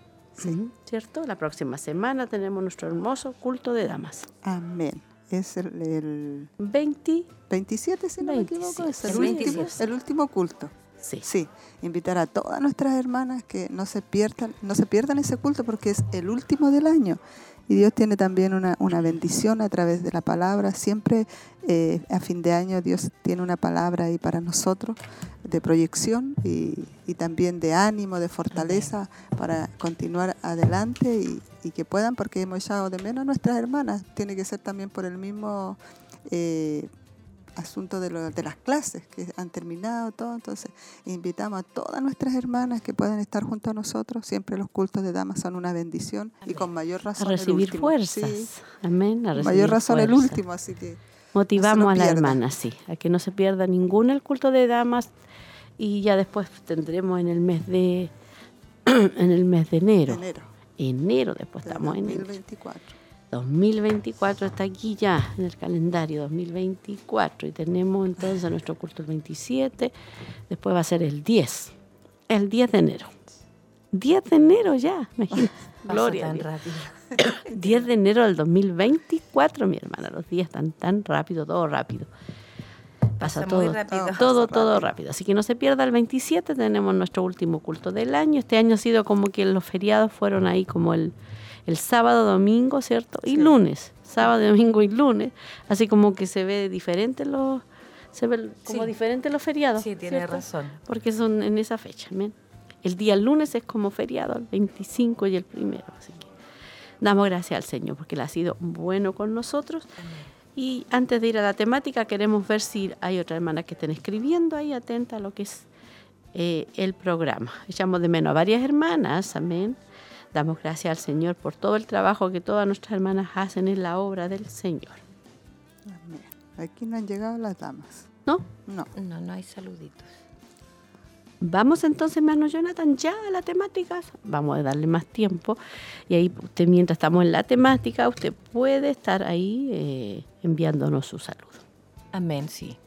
Ujú, ¿Cierto? La próxima semana tenemos nuestro hermoso culto de damas. Amén. Es el, el 20, 27, si no me equivoco, es el, 27, último, 27. el último culto. sí. Sí, invitar a todas nuestras hermanas que no se pierdan, no se pierdan ese culto porque es el último del año. Y Dios tiene también una, una bendición a través de la palabra. Siempre eh, a fin de año Dios tiene una palabra ahí para nosotros de proyección y, y también de ánimo, de fortaleza para continuar adelante y, y que puedan, porque hemos echado de menos a nuestras hermanas. Tiene que ser también por el mismo... eh, asunto de, lo- de las clases que han terminado todo, entonces invitamos a todas nuestras hermanas que puedan estar junto a nosotros, siempre los cultos de damas son una bendición y con mayor A razón el recibir último. fuerzas. Sí, Amén. A recibir mayor razón el último, así que Motivamos a la pierda. hermana, sí, a que no se pierda ninguno el culto de damas y ya después tendremos en el mes de [CLEARS THROAT] en el mes de enero. enero Enero, después estamos en enero. 2024. 2024 está aquí ya en el calendario 2024 y tenemos entonces nuestro culto el 27, después va a ser el 10, el 10 de enero. 10 de enero ya, imagínate. [LAUGHS] Gloria a tan Dios. rápido. [COUGHS] 10 de enero del 2024, mi hermana. Los días están tan rápido, todo rápido. Pasa, Pasa todo, muy rápido. todo, Pasa todo rápido. rápido. Así que no se pierda el 27, tenemos nuestro último culto del año. Este año ha sido como que los feriados fueron ahí como el, el sábado, domingo, ¿cierto? Y Sí. lunes, sábado, domingo y lunes. Así como que se ve diferente los, se ve como Sí. diferente los feriados. Sí, tiene ¿cierto? razón. Porque son en esa fecha. amén. El día lunes es como feriado, el 25 y el primero. Así que damos gracias al Señor porque Él ha sido bueno con nosotros. Y antes de ir a la temática, queremos ver si hay otra hermana que estén escribiendo ahí, atenta a lo que es eh, el programa. Echamos de menos a varias hermanas, amén. Damos gracias al Señor por todo el trabajo que todas nuestras hermanas hacen en la obra del Señor. Amén. Aquí no han llegado las damas. ¿No? No. No, no hay saluditos. Vamos entonces, hermano Jonathan, ya a la temática. Vamos a darle más tiempo. Y ahí, usted, mientras estamos en la temática, usted puede estar ahí eh, enviándonos su saludo. Amén, sí.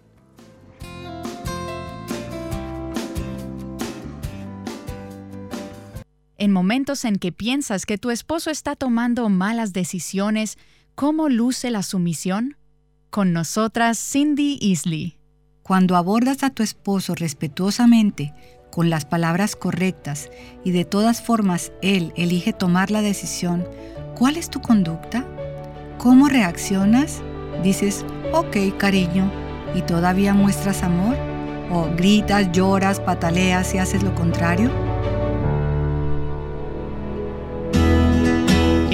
En momentos en que piensas que tu esposo está tomando malas decisiones, ¿cómo luce la sumisión? Con nosotras, Cindy Easley. Cuando abordas a tu esposo respetuosamente, con las palabras correctas y de todas formas él elige tomar la decisión, ¿cuál es tu conducta? ¿Cómo reaccionas? ¿Dices, ok, cariño, y todavía muestras amor? ¿O gritas, lloras, pataleas y haces lo contrario?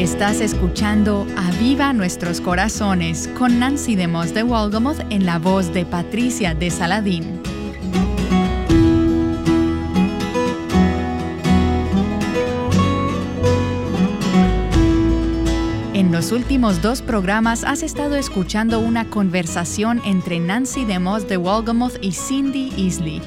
Estás escuchando Aviva Nuestros Corazones con Nancy de Moss de Walgamoth en la voz de Patricia de Saladín. En los últimos dos programas has estado escuchando una conversación entre Nancy DeMoss de Walgamoth y Cindy Easley.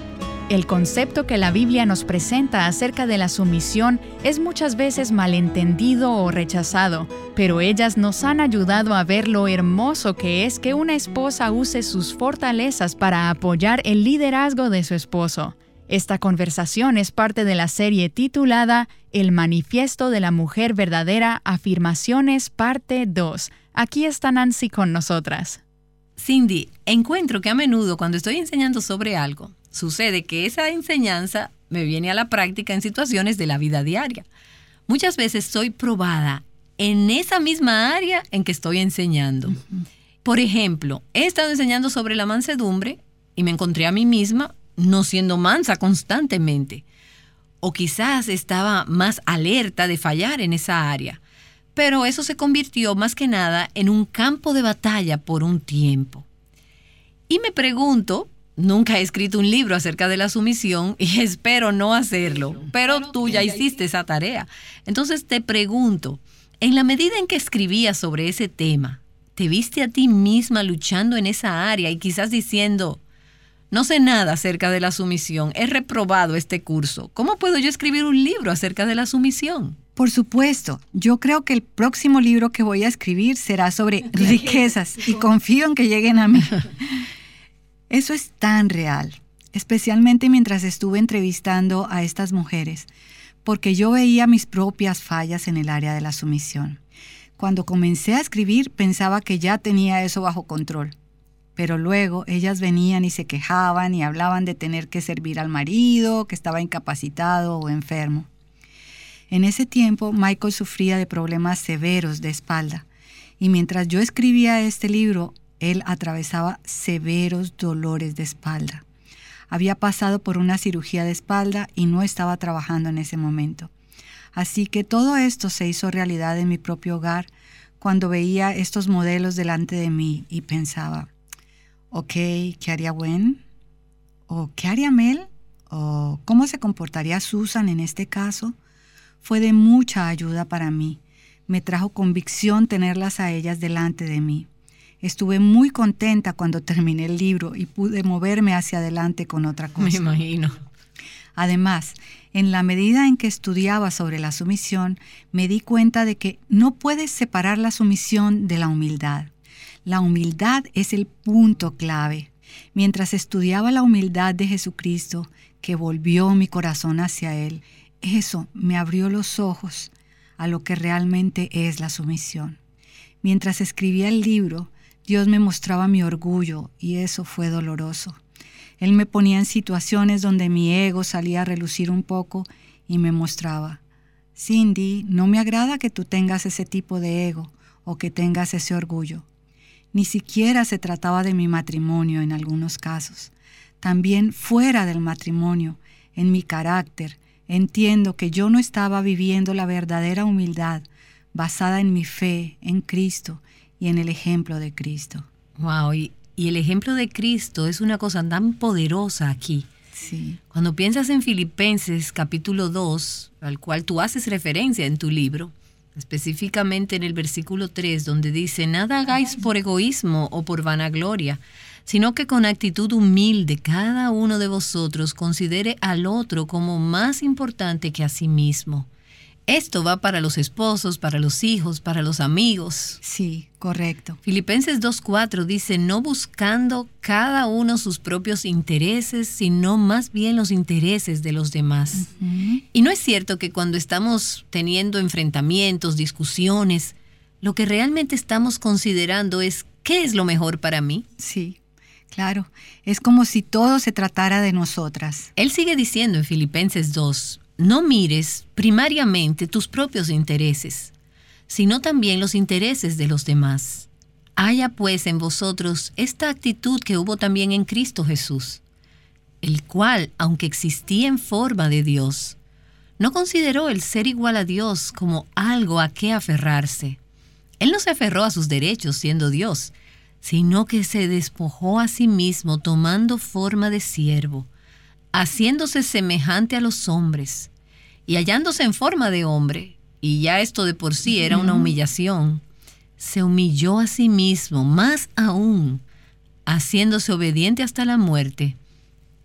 El concepto que la Biblia nos presenta acerca de la sumisión es muchas veces malentendido o rechazado, pero ellas nos han ayudado a ver lo hermoso que es que una esposa use sus fortalezas para apoyar el liderazgo de su esposo. Esta conversación es parte de la serie titulada El Manifiesto de la Mujer Verdadera, Afirmaciones, parte 2. Aquí está Nancy con nosotras. Cindy, encuentro que a menudo cuando estoy enseñando sobre algo, Sucede que esa enseñanza me viene a la práctica en situaciones de la vida diaria. Muchas veces soy probada en esa misma área en que estoy enseñando. Por ejemplo, he estado enseñando sobre la mansedumbre y me encontré a mí misma no siendo mansa constantemente. O quizás estaba más alerta de fallar en esa área. Pero eso se convirtió más que nada en un campo de batalla por un tiempo. Y me pregunto Nunca he escrito un libro acerca de la sumisión y [LAUGHS] espero no hacerlo, pero tú ya hiciste esa tarea. Entonces te pregunto, en la medida en que escribías sobre ese tema, ¿te viste a ti misma luchando en esa área y quizás diciendo, no sé nada acerca de la sumisión, he reprobado este curso, ¿cómo puedo yo escribir un libro acerca de la sumisión? Por supuesto, yo creo que el próximo libro que voy a escribir será sobre [LAUGHS] riquezas y confío en que lleguen a mí. [LAUGHS] Eso es tan real, especialmente mientras estuve entrevistando a estas mujeres, porque yo veía mis propias fallas en el área de la sumisión. Cuando comencé a escribir pensaba que ya tenía eso bajo control, pero luego ellas venían y se quejaban y hablaban de tener que servir al marido, que estaba incapacitado o enfermo. En ese tiempo Michael sufría de problemas severos de espalda, y mientras yo escribía este libro él atravesaba severos dolores de espalda. Había pasado por una cirugía de espalda y no estaba trabajando en ese momento. Así que todo esto se hizo realidad en mi propio hogar cuando veía estos modelos delante de mí y pensaba, ok, ¿qué haría Gwen? ¿O qué haría Mel? ¿O cómo se comportaría Susan en este caso? Fue de mucha ayuda para mí. Me trajo convicción tenerlas a ellas delante de mí. Estuve muy contenta cuando terminé el libro y pude moverme hacia adelante con otra cosa. Me imagino. Además, en la medida en que estudiaba sobre la sumisión, me di cuenta de que no puedes separar la sumisión de la humildad. La humildad es el punto clave. Mientras estudiaba la humildad de Jesucristo, que volvió mi corazón hacia Él, eso me abrió los ojos a lo que realmente es la sumisión. Mientras escribía el libro, Dios me mostraba mi orgullo y eso fue doloroso. Él me ponía en situaciones donde mi ego salía a relucir un poco y me mostraba, Cindy, no me agrada que tú tengas ese tipo de ego o que tengas ese orgullo. Ni siquiera se trataba de mi matrimonio en algunos casos. También fuera del matrimonio, en mi carácter, entiendo que yo no estaba viviendo la verdadera humildad basada en mi fe en Cristo y en el ejemplo de Cristo. Wow, y, el ejemplo de Cristo es una cosa tan poderosa aquí. Sí. Cuando piensas en Filipenses capítulo 2, al cual tú haces referencia en tu libro, específicamente en el versículo 3, donde dice, nada hagáis por egoísmo o por vanagloria, sino que con actitud humilde cada uno de vosotros considere al otro como más importante que a sí mismo. Esto va para los esposos, para los hijos, para los amigos. Sí, correcto. Filipenses 2.4 dice, no buscando cada uno sus propios intereses, sino más bien los intereses de los demás. Y no es cierto que cuando estamos teniendo enfrentamientos, discusiones, lo que realmente estamos considerando es qué es lo mejor para mí. Sí, claro. Es como si todo se tratara de nosotras. Él sigue diciendo en Filipenses 2, no mires primariamente tus propios intereses, sino también los intereses de los demás. Haya pues en vosotros esta actitud que hubo también en Cristo Jesús, el cual, aunque existía en forma de Dios, no consideró el ser igual a Dios como algo a qué aferrarse. Él no se aferró a sus derechos siendo Dios, sino que se despojó a sí mismo tomando forma de siervo haciéndose semejante a los hombres y hallándose en forma de hombre, y ya esto de por sí era una humillación, se humilló a sí mismo más aún, haciéndose obediente hasta la muerte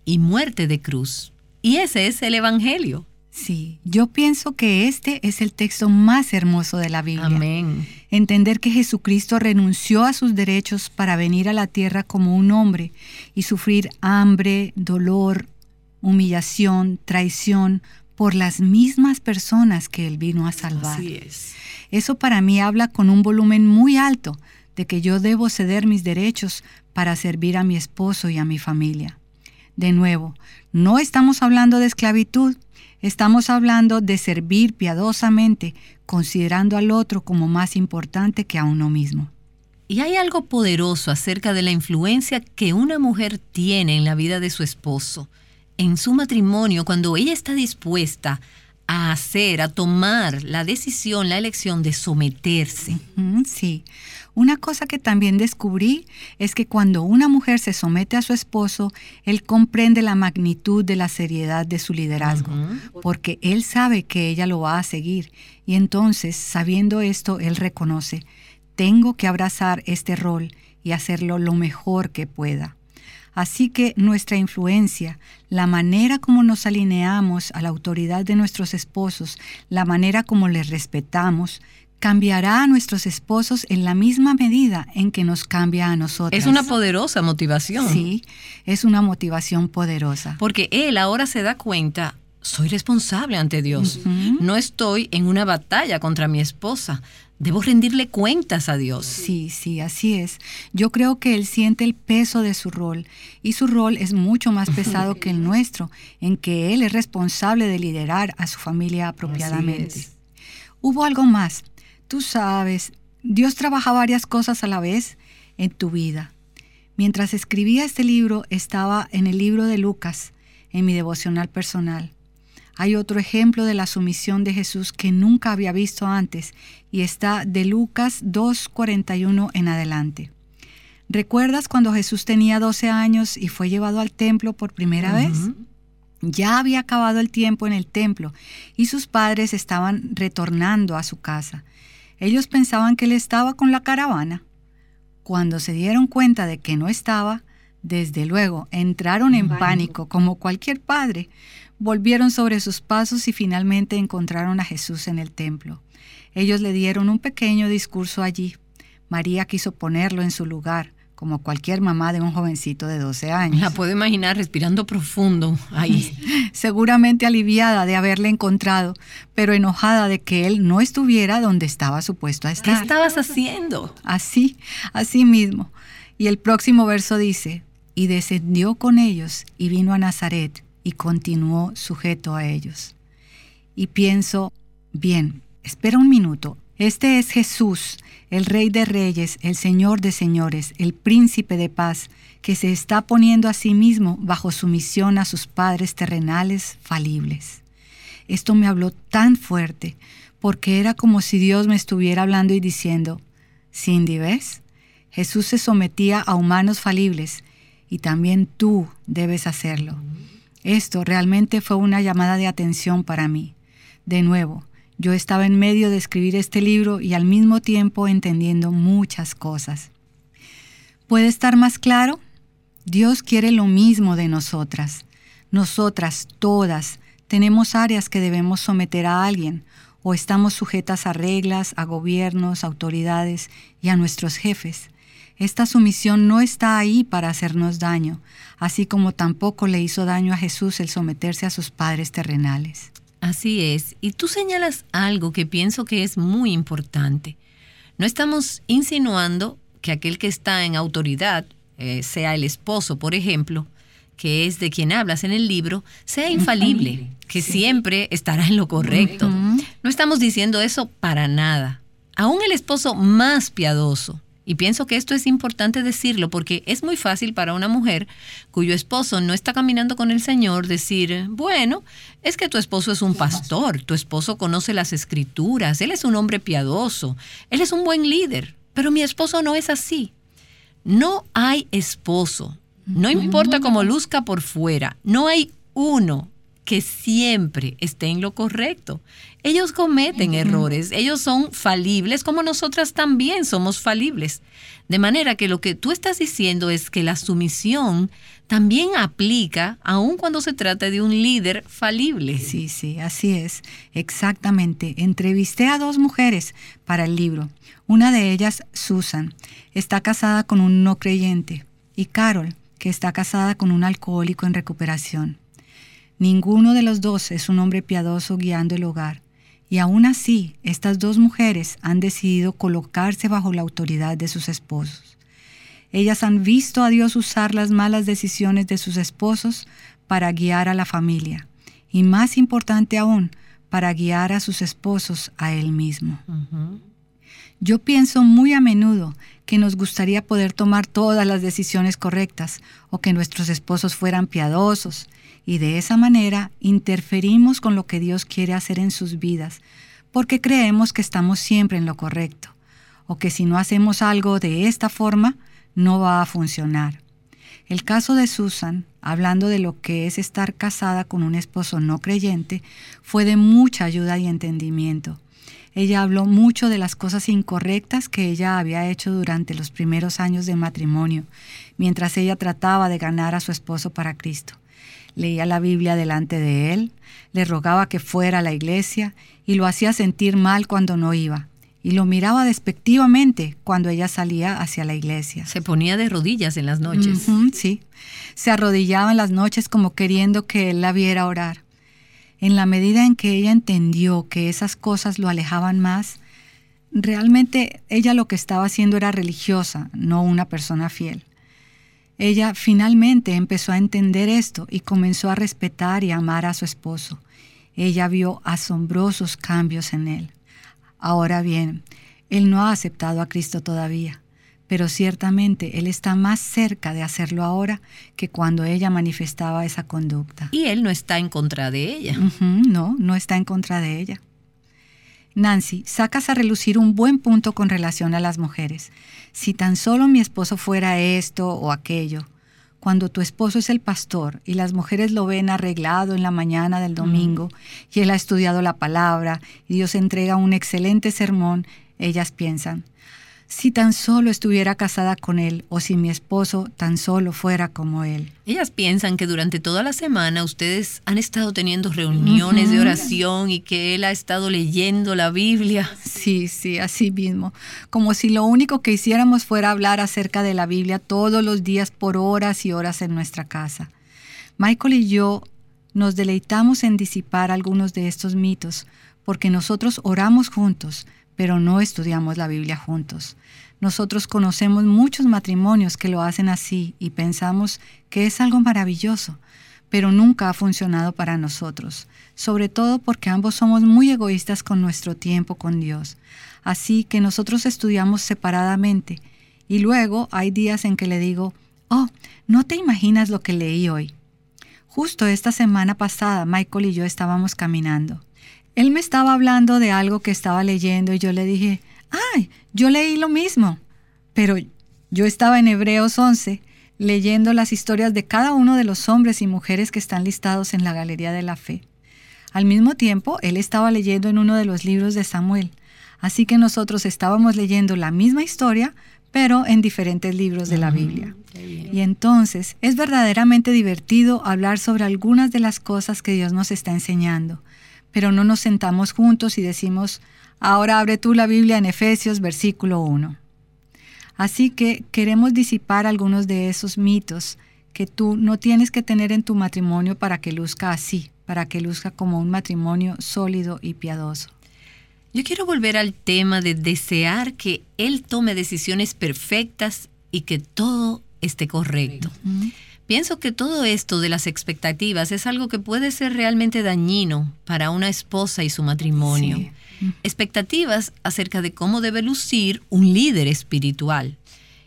y muerte de cruz. Y ese es el Evangelio. Sí, yo pienso que este es el texto más hermoso de la Biblia. Amén. Entender que Jesucristo renunció a sus derechos para venir a la tierra como un hombre y sufrir hambre, dolor, humillación, traición por las mismas personas que él vino a salvar. Así es. Eso para mí habla con un volumen muy alto de que yo debo ceder mis derechos para servir a mi esposo y a mi familia. De nuevo, no estamos hablando de esclavitud, Estamos hablando de servir piadosamente, considerando al otro como más importante que a uno mismo. Y hay algo poderoso acerca de la influencia que una mujer tiene en la vida de su esposo, en su matrimonio, cuando ella está dispuesta a hacer, a tomar la decisión, la elección de someterse. Sí. Una cosa que también descubrí es que cuando una mujer se somete a su esposo, él comprende la magnitud de la seriedad de su liderazgo, porque él sabe que ella lo va a seguir. Y entonces, sabiendo esto, él reconoce, tengo que abrazar este rol y hacerlo lo mejor que pueda. Así que nuestra influencia, la manera como nos alineamos a la autoridad de nuestros esposos, la manera como les respetamos, cambiará a nuestros esposos en la misma medida en que nos cambia a nosotros. Es una poderosa motivación. Sí, es una motivación poderosa. Porque él ahora se da cuenta, soy responsable ante Dios. No estoy en una batalla contra mi esposa. Debo rendirle cuentas a Dios. Sí, sí, así es. Yo creo que él siente el peso de su rol y su rol es mucho más pesado que el nuestro, en que él es responsable de liderar a su familia apropiadamente. Hubo algo más. Tú sabes, Dios trabaja varias cosas a la vez en tu vida. Mientras escribía este libro, estaba en el libro de Lucas, en mi devocional personal. Hay otro ejemplo de la sumisión de Jesús que nunca había visto antes y está de Lucas 2.41 en adelante. ¿Recuerdas cuando Jesús tenía 12 años y fue llevado al templo por primera vez? Ya había acabado el tiempo en el templo y sus padres estaban retornando a su casa. Ellos pensaban que él estaba con la caravana. Cuando se dieron cuenta de que no estaba, desde luego entraron en pánico, como cualquier padre. Volvieron sobre sus pasos y finalmente encontraron a Jesús en el templo. Ellos le dieron un pequeño discurso allí. María quiso ponerlo en su lugar como cualquier mamá de un jovencito de 12 años. La puedo imaginar respirando profundo ahí. [LAUGHS] Seguramente aliviada de haberle encontrado, pero enojada de que él no estuviera donde estaba supuesto a estar. ¿Qué estabas haciendo? Así, así mismo. Y el próximo verso dice, y descendió con ellos y vino a Nazaret y continuó sujeto a ellos. Y pienso, bien, espera un minuto, este es Jesús, el Rey de Reyes, el Señor de Señores, el Príncipe de Paz, que se está poniendo a sí mismo bajo sumisión a sus padres terrenales falibles. Esto me habló tan fuerte, porque era como si Dios me estuviera hablando y diciendo, Cindy, ¿ves? Jesús se sometía a humanos falibles y también tú debes hacerlo. Esto realmente fue una llamada de atención para mí. De nuevo, yo estaba en medio de escribir este libro y al mismo tiempo entendiendo muchas cosas. ¿Puede estar más claro? Dios quiere lo mismo de nosotras. Nosotras, todas, tenemos áreas que debemos someter a alguien o estamos sujetas a reglas, a gobiernos, autoridades y a nuestros jefes. Esta sumisión no está ahí para hacernos daño, así como tampoco le hizo daño a Jesús el someterse a sus padres terrenales. Así es, y tú señalas algo que pienso que es muy importante. No estamos insinuando que aquel que está en autoridad, eh, sea el esposo, por ejemplo, que es de quien hablas en el libro, sea infalible, que siempre estará en lo correcto. No estamos diciendo eso para nada. Aún el esposo más piadoso, y pienso que esto es importante decirlo porque es muy fácil para una mujer cuyo esposo no está caminando con el Señor decir, bueno, es que tu esposo es un pastor, tu esposo conoce las escrituras, él es un hombre piadoso, él es un buen líder, pero mi esposo no es así. No hay esposo, no importa cómo luzca por fuera, no hay uno que siempre esté en lo correcto. Ellos cometen errores, ellos son falibles como nosotras también somos falibles. De manera que lo que tú estás diciendo es que la sumisión también aplica aun cuando se trata de un líder falible. Sí, sí, así es, exactamente. Entrevisté a dos mujeres para el libro. Una de ellas, Susan, está casada con un no creyente, y Carol, que está casada con un alcohólico en recuperación. Ninguno de los dos es un hombre piadoso guiando el hogar. Y aún así, estas dos mujeres han decidido colocarse bajo la autoridad de sus esposos. Ellas han visto a Dios usar las malas decisiones de sus esposos para guiar a la familia. Y más importante aún, para guiar a sus esposos a Él mismo. Yo pienso muy a menudo que nos gustaría poder tomar todas las decisiones correctas o que nuestros esposos fueran piadosos y de esa manera interferimos con lo que Dios quiere hacer en sus vidas, porque creemos que estamos siempre en lo correcto, o que si no hacemos algo de esta forma, no va a funcionar. El caso de Susan, hablando de lo que es estar casada con un esposo no creyente, fue de mucha ayuda y entendimiento. Ella habló mucho de las cosas incorrectas que ella había hecho durante los primeros años de matrimonio, mientras ella trataba de ganar a su esposo para Cristo leía la Biblia delante de él, le rogaba que fuera a la iglesia y lo hacía sentir mal cuando no iba. Y lo miraba despectivamente cuando ella salía hacia la iglesia. Se ponía de rodillas en las noches. sí, se arrodillaba en las noches como queriendo que él la viera orar. En la medida en que ella entendió que esas cosas lo alejaban más, realmente ella lo que estaba haciendo era religiosa, no una persona fiel. Ella finalmente empezó a entender esto y comenzó a respetar y amar a su esposo. Ella vio asombrosos cambios en él. Ahora bien, él no ha aceptado a Cristo todavía, pero ciertamente él está más cerca de hacerlo ahora que cuando ella manifestaba esa conducta. Y él no está en contra de ella. no, no está en contra de ella. Nancy, sacas a relucir un buen punto con relación a las mujeres. Si tan solo mi esposo fuera esto o aquello. Cuando tu esposo es el pastor y las mujeres lo ven arreglado en la mañana del domingo y él ha estudiado la palabra y Dios entrega un excelente sermón, ellas piensan, si tan solo estuviera casada con él o si mi esposo tan solo fuera como él. Ellas piensan que durante toda la semana ustedes han estado teniendo reuniones de oración y que él ha estado leyendo la Biblia. Sí, sí, así mismo. Como si lo único que hiciéramos fuera hablar acerca de la Biblia todos los días por horas y horas en nuestra casa. Michael y yo nos deleitamos en disipar algunos de estos mitos porque nosotros oramos juntos pero no estudiamos la Biblia juntos. Nosotros conocemos muchos matrimonios que lo hacen así y pensamos que es algo maravilloso, pero nunca ha funcionado para nosotros, sobre todo porque ambos somos muy egoístas con nuestro tiempo con Dios. Así que nosotros estudiamos separadamente y luego hay días en que le digo, oh, no te imaginas lo que leí hoy. Justo esta semana pasada Michael y yo estábamos caminando él me estaba hablando de algo que estaba leyendo y yo le dije, ay, yo leí lo mismo. Pero yo estaba en Hebreos 11 leyendo las historias de cada uno de los hombres y mujeres que están listados en la Galería de la Fe. Al mismo tiempo, él estaba leyendo en uno de los libros de Samuel. Así que nosotros estábamos leyendo la misma historia, pero en diferentes libros de la Biblia. Y entonces es verdaderamente divertido hablar sobre algunas de las cosas que Dios nos está enseñando pero no nos sentamos juntos y decimos, ahora abre tú la Biblia en Efesios versículo 1. Así que queremos disipar algunos de esos mitos que tú no tienes que tener en tu matrimonio para que luzca así, para que luzca como un matrimonio sólido y piadoso. Yo quiero volver al tema de desear que Él tome decisiones perfectas y que todo esté correcto. Pienso que todo esto de las expectativas es algo que puede ser realmente dañino para una esposa y su matrimonio. Expectativas acerca de cómo debe lucir un líder espiritual.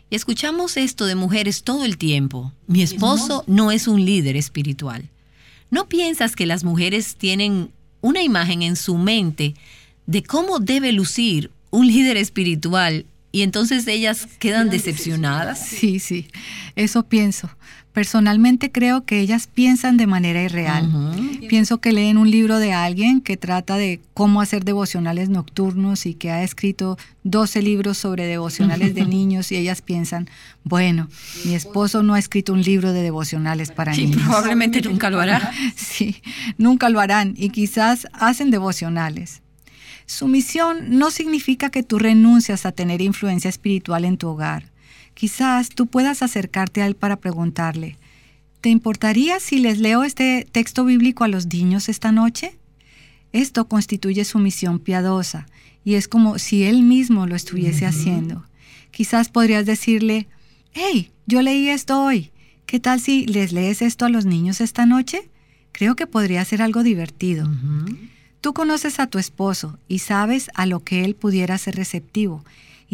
Y escuchamos esto de mujeres todo el tiempo. Mi esposo no es un líder espiritual. ¿No piensas que las mujeres tienen una imagen en su mente de cómo debe lucir un líder espiritual y entonces ellas quedan decepcionadas? Sí, sí, eso pienso Personalmente creo que ellas piensan de manera irreal. Pienso que leen un libro de alguien que trata de cómo hacer devocionales nocturnos y que ha escrito 12 libros sobre devocionales de [LAUGHS] niños y ellas piensan, bueno, mi esposo no ha escrito un libro de devocionales para sí, niños. Probablemente [LAUGHS] nunca lo hará. [LAUGHS] sí, nunca lo harán y quizás hacen devocionales. Sumisión no significa que tú renuncias a tener influencia espiritual en tu hogar. Quizás tú puedas acercarte a él para preguntarle, ¿te importaría si les leo este texto bíblico a los niños esta noche? Esto constituye sumisión piadosa y es como si él mismo lo estuviese haciendo. Quizás podrías decirle, hey, yo leí esto hoy. ¿Qué tal si les lees esto a los niños esta noche? Creo que podría ser algo divertido. Tú conoces a tu esposo y sabes a lo que él pudiera ser receptivo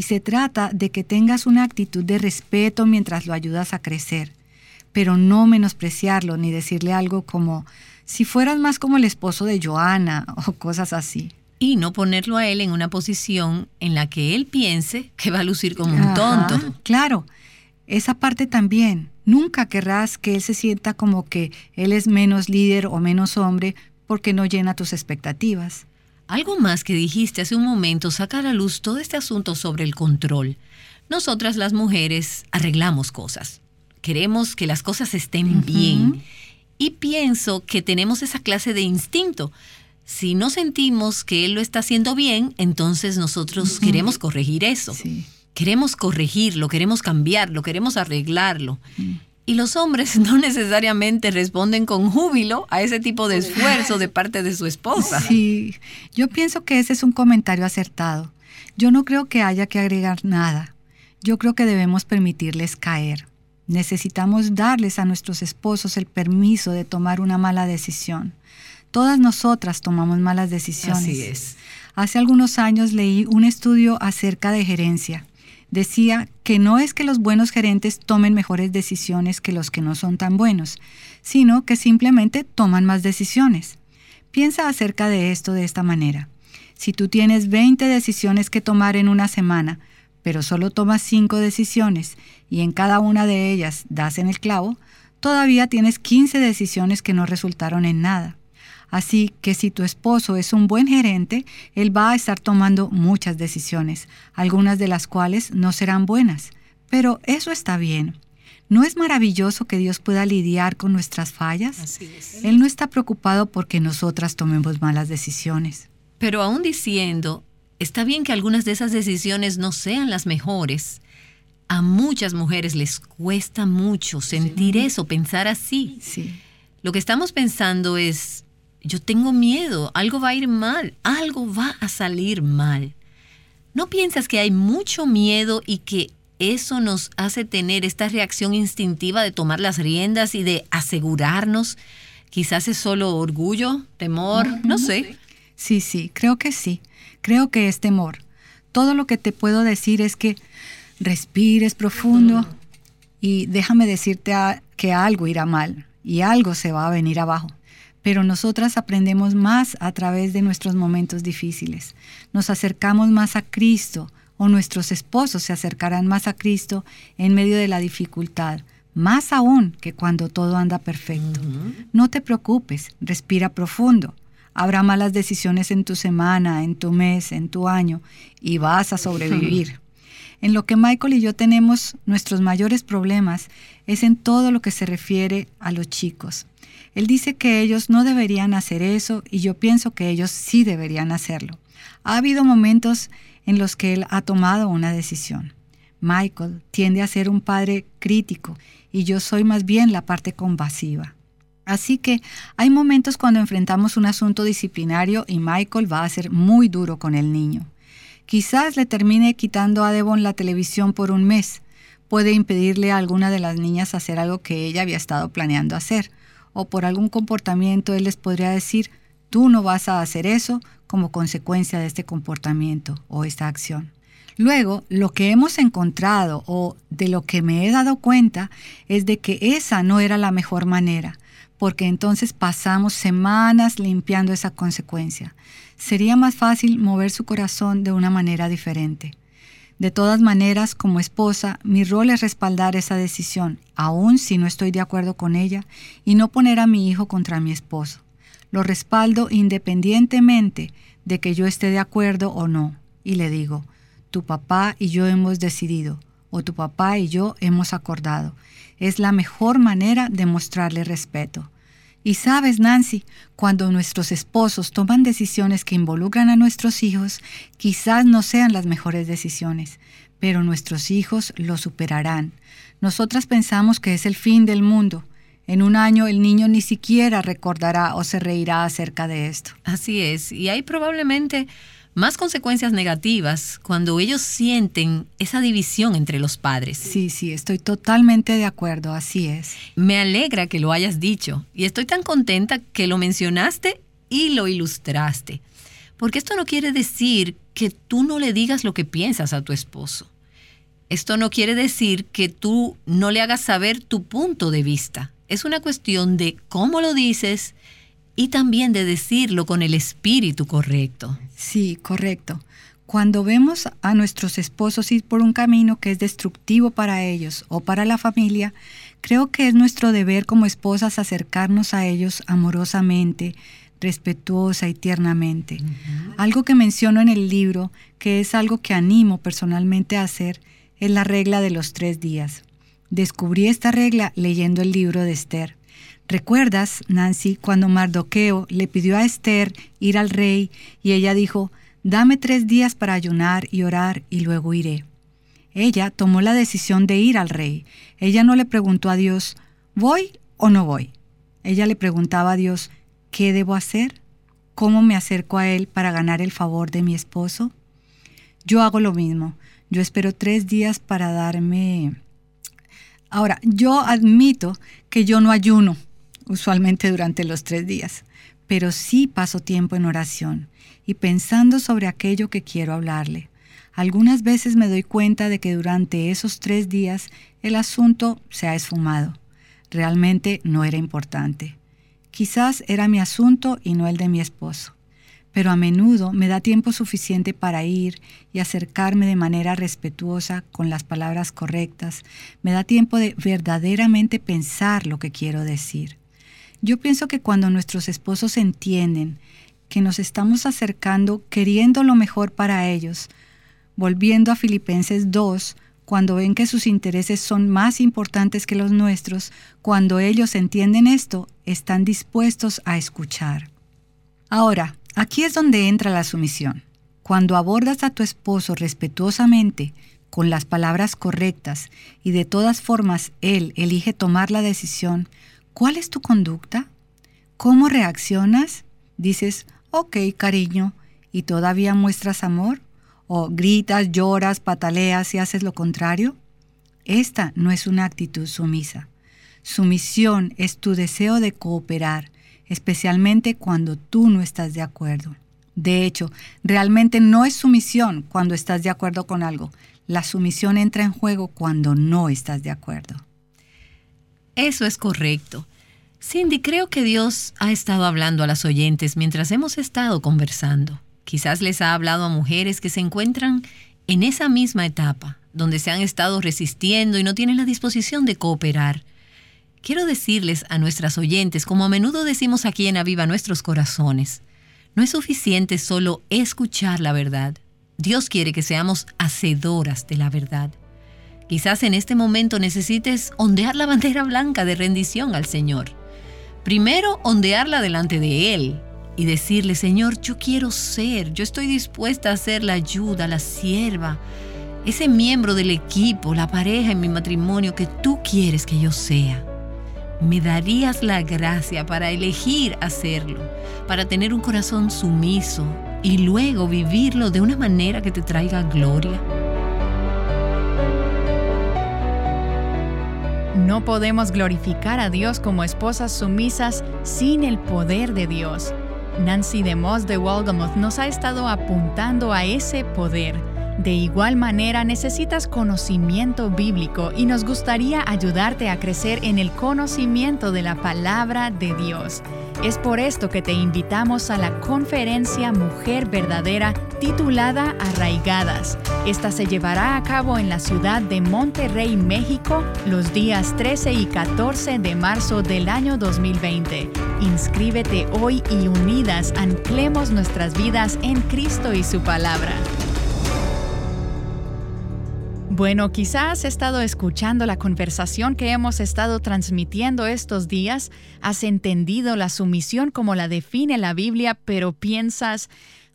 y se trata de que tengas una actitud de respeto mientras lo ayudas a crecer, pero no menospreciarlo ni decirle algo como si fueras más como el esposo de Joana [LAUGHS] o cosas así. Y no ponerlo a él en una posición en la que él piense que va a lucir como un tonto. Claro, esa parte también. Nunca querrás que él se sienta como que él es menos líder o menos hombre porque no llena tus expectativas. Algo más que dijiste hace un momento saca a la luz todo este asunto sobre el control. Nosotras las mujeres arreglamos cosas. Queremos que las cosas estén bien. Y pienso que tenemos esa clase de instinto. Si no sentimos que él lo está haciendo bien, entonces nosotros queremos corregir eso. Queremos corregirlo, queremos cambiarlo, queremos arreglarlo. Y los hombres [LAUGHS] no necesariamente responden con júbilo a ese tipo de esfuerzo de parte de su esposa. Sí, yo pienso que ese es un comentario acertado. Yo no creo que haya que agregar nada. Yo creo que debemos permitirles caer. Necesitamos darles a nuestros esposos el permiso de tomar una mala decisión. Todas nosotras tomamos malas decisiones. Así es. Hace algunos años leí un estudio acerca de gerencia decía que no es que los buenos gerentes tomen mejores decisiones que los que no son tan buenos, sino que simplemente toman más decisiones. Piensa acerca de esto de esta manera. Si tú tienes 20 decisiones que tomar en una semana, pero solo tomas 5 decisiones y en cada una de ellas das en el clavo, todavía tienes 15 decisiones que no resultaron en nada. Así que si tu esposo es un buen gerente, él va a estar tomando muchas decisiones, algunas de las cuales no serán buenas. Pero eso está bien. ¿No es maravilloso que Dios pueda lidiar con nuestras fallas? Él no está preocupado porque nosotras tomemos malas decisiones. Pero aún diciendo, está bien que algunas de esas decisiones no sean las mejores. A muchas mujeres les cuesta mucho sentir eso, pensar así. Sí. Lo que estamos pensando es, yo tengo miedo, algo va a ir mal, algo va a salir mal. ¿No piensas que hay mucho miedo y que eso nos hace tener esta reacción instintiva de tomar las riendas y de asegurarnos? Quizás es solo orgullo, temor, no sé. Sí, sí, creo que sí. Creo que es temor. Todo lo que te puedo decir es que respires profundo y déjame decirte que algo irá mal y algo se va a venir abajo pero nosotras aprendemos más a través de nuestros momentos difíciles. Nos acercamos más a Cristo o nuestros esposos se acercarán más a Cristo en medio de la dificultad, más aún que cuando todo anda perfecto. No te preocupes, respira profundo. Habrá malas decisiones en tu semana, en tu mes, en tu año, y vas a sobrevivir. [LAUGHS] En lo que Michael y yo tenemos nuestros mayores problemas es en todo lo que se refiere a los chicos. Él dice que ellos no deberían hacer eso y yo pienso que ellos sí deberían hacerlo. Ha habido momentos en los que él ha tomado una decisión. Michael tiende a ser un padre crítico y yo soy más bien la parte compasiva. Así que hay momentos cuando enfrentamos un asunto disciplinario y Michael va a ser muy duro con el niño. Quizás le termine quitando a Devon la televisión por un mes. Puede impedirle a alguna de las niñas hacer algo que ella había estado planeando hacer o por algún comportamiento Él les podría decir, tú no vas a hacer eso como consecuencia de este comportamiento o esta acción. Luego, lo que hemos encontrado o de lo que me he dado cuenta es de que esa no era la mejor manera, porque entonces pasamos semanas limpiando esa consecuencia. Sería más fácil mover su corazón de una manera diferente. De todas maneras, como esposa, mi rol es respaldar esa decisión, aun si no estoy de acuerdo con ella, y no poner a mi hijo contra mi esposo. Lo respaldo independientemente de que yo esté de acuerdo o no, y le digo, tu papá y yo hemos decidido, o tu papá y yo hemos acordado. Es la mejor manera de mostrarle respeto. Y sabes, Nancy, cuando nuestros esposos toman decisiones que involucran a nuestros hijos, quizás no sean las mejores decisiones, pero nuestros hijos lo superarán. Nosotras pensamos que es el fin del mundo. En un año el niño ni siquiera recordará o se reirá acerca de esto. Así es, y hay probablemente más consecuencias negativas cuando ellos sienten esa división entre los padres. Sí, sí, estoy totalmente de acuerdo, así es. Me alegra que lo hayas dicho y estoy tan contenta que lo mencionaste y lo ilustraste. Porque esto no quiere decir que tú no le digas lo que piensas a tu esposo. Esto no quiere decir que tú no le hagas saber tu punto de vista. Es una cuestión de cómo lo dices y también de decirlo con el espíritu correcto. Sí, correcto. Cuando vemos a nuestros esposos ir por un camino que es destructivo para ellos o para la familia, creo que es nuestro deber como esposas acercarnos a ellos amorosamente, respetuosa y tiernamente. Algo que menciono en el libro, que es algo que animo personalmente a hacer, es la regla de los tres días. Descubrí esta regla leyendo el libro de Esther. ¿Recuerdas, Nancy, cuando Mardoqueo le pidió a Esther ir al rey y ella dijo, dame tres días para ayunar y orar y luego iré? Ella tomó la decisión de ir al rey. Ella no le preguntó a Dios, ¿voy o no voy? Ella le preguntaba a Dios, ¿qué debo hacer? ¿Cómo me acerco a Él para ganar el favor de mi esposo? Yo hago lo mismo. Yo espero tres días para darme... Ahora, yo admito que yo no ayuno usualmente durante los tres días, pero sí paso tiempo en oración y pensando sobre aquello que quiero hablarle. Algunas veces me doy cuenta de que durante esos tres días el asunto se ha esfumado. Realmente no era importante. Quizás era mi asunto y no el de mi esposo, pero a menudo me da tiempo suficiente para ir y acercarme de manera respetuosa con las palabras correctas, me da tiempo de verdaderamente pensar lo que quiero decir. Yo pienso que cuando nuestros esposos entienden que nos estamos acercando queriendo lo mejor para ellos, volviendo a Filipenses 2, cuando ven que sus intereses son más importantes que los nuestros, cuando ellos entienden esto, están dispuestos a escuchar. Ahora, aquí es donde entra la sumisión. Cuando abordas a tu esposo respetuosamente, con las palabras correctas, y de todas formas él elige tomar la decisión, ¿Cuál es tu conducta? ¿Cómo reaccionas? Dices, ok, cariño, ¿y todavía muestras amor? ¿O gritas, lloras, pataleas y haces lo contrario? Esta no es una actitud sumisa. Sumisión es tu deseo de cooperar, especialmente cuando tú no estás de acuerdo. De hecho, realmente no es sumisión cuando estás de acuerdo con algo. La sumisión entra en juego cuando no estás de acuerdo. Eso es correcto. Cindy, creo que Dios ha estado hablando a las oyentes mientras hemos estado conversando. Quizás les ha hablado a mujeres que se encuentran en esa misma etapa, donde se han estado resistiendo y no tienen la disposición de cooperar. Quiero decirles a nuestras oyentes, como a menudo decimos aquí en Aviva nuestros corazones, no es suficiente solo escuchar la verdad. Dios quiere que seamos hacedoras de la verdad. Quizás en este momento necesites ondear la [LAUGHS] bandera blanca de rendición al Señor. Primero, ondearla delante de Él y decirle, Señor, yo quiero ser, yo estoy dispuesta a ser la ayuda, la sierva, ese miembro del equipo, la pareja en mi matrimonio que tú quieres que yo sea. Me darías la gracia para elegir hacerlo, para tener un corazón sumiso y luego vivirlo de una manera que te traiga gloria. No podemos glorificar a Dios como esposas sumisas sin el poder de Dios. Nancy DeMoss de Walgamoth nos ha estado apuntando a ese poder. De igual manera necesitas conocimiento bíblico y nos gustaría ayudarte a crecer en el conocimiento de la palabra de Dios. Es por esto que te invitamos a la conferencia Mujer Verdadera titulada Arraigadas. Esta se llevará a cabo en la ciudad de Monterrey, México, los días 13 y 14 de marzo del año 2020. Inscríbete hoy y unidas anclemos nuestras vidas en Cristo y su palabra. Bueno, quizás has estado escuchando la conversación que hemos estado transmitiendo estos días, has entendido la sumisión como la define la Biblia, pero piensas,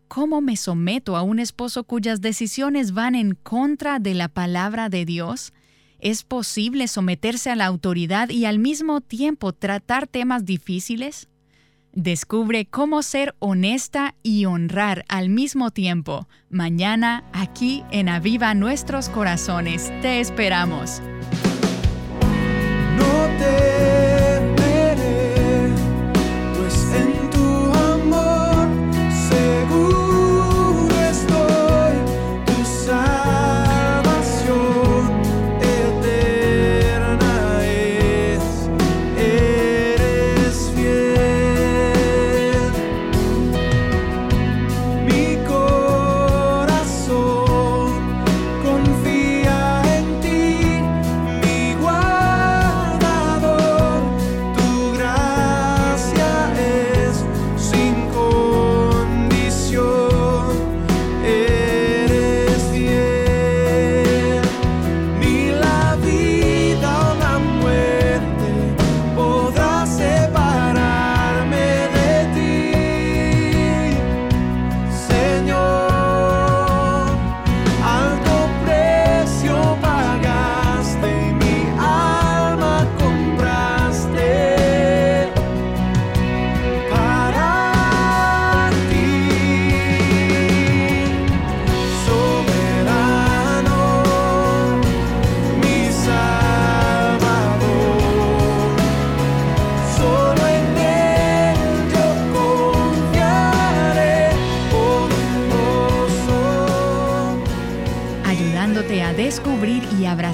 ¿cómo me someto a un esposo cuyas decisiones van en contra de la palabra de Dios? ¿Es posible someterse a la autoridad y al mismo tiempo tratar temas difíciles? Descubre cómo ser honesta y honrar al mismo tiempo. Mañana aquí en Aviva Nuestros Corazones. Te esperamos.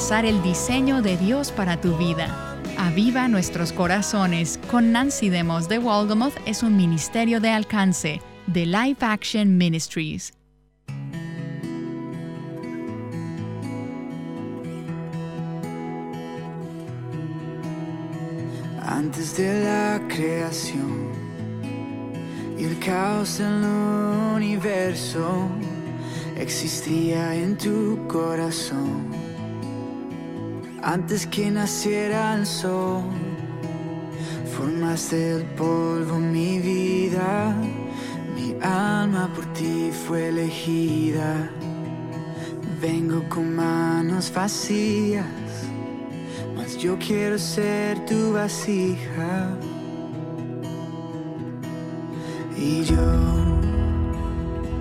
El diseño de Dios para tu vida. Aviva nuestros corazones con Nancy Demos de Walgamoth es un ministerio de alcance de Life Action Ministries. Antes de la creación y el caos en el universo existía en tu corazón antes que naciera el sol, formaste del polvo mi vida, mi alma por ti fue elegida. Vengo con manos vacías, mas yo quiero ser tu vasija. Y yo,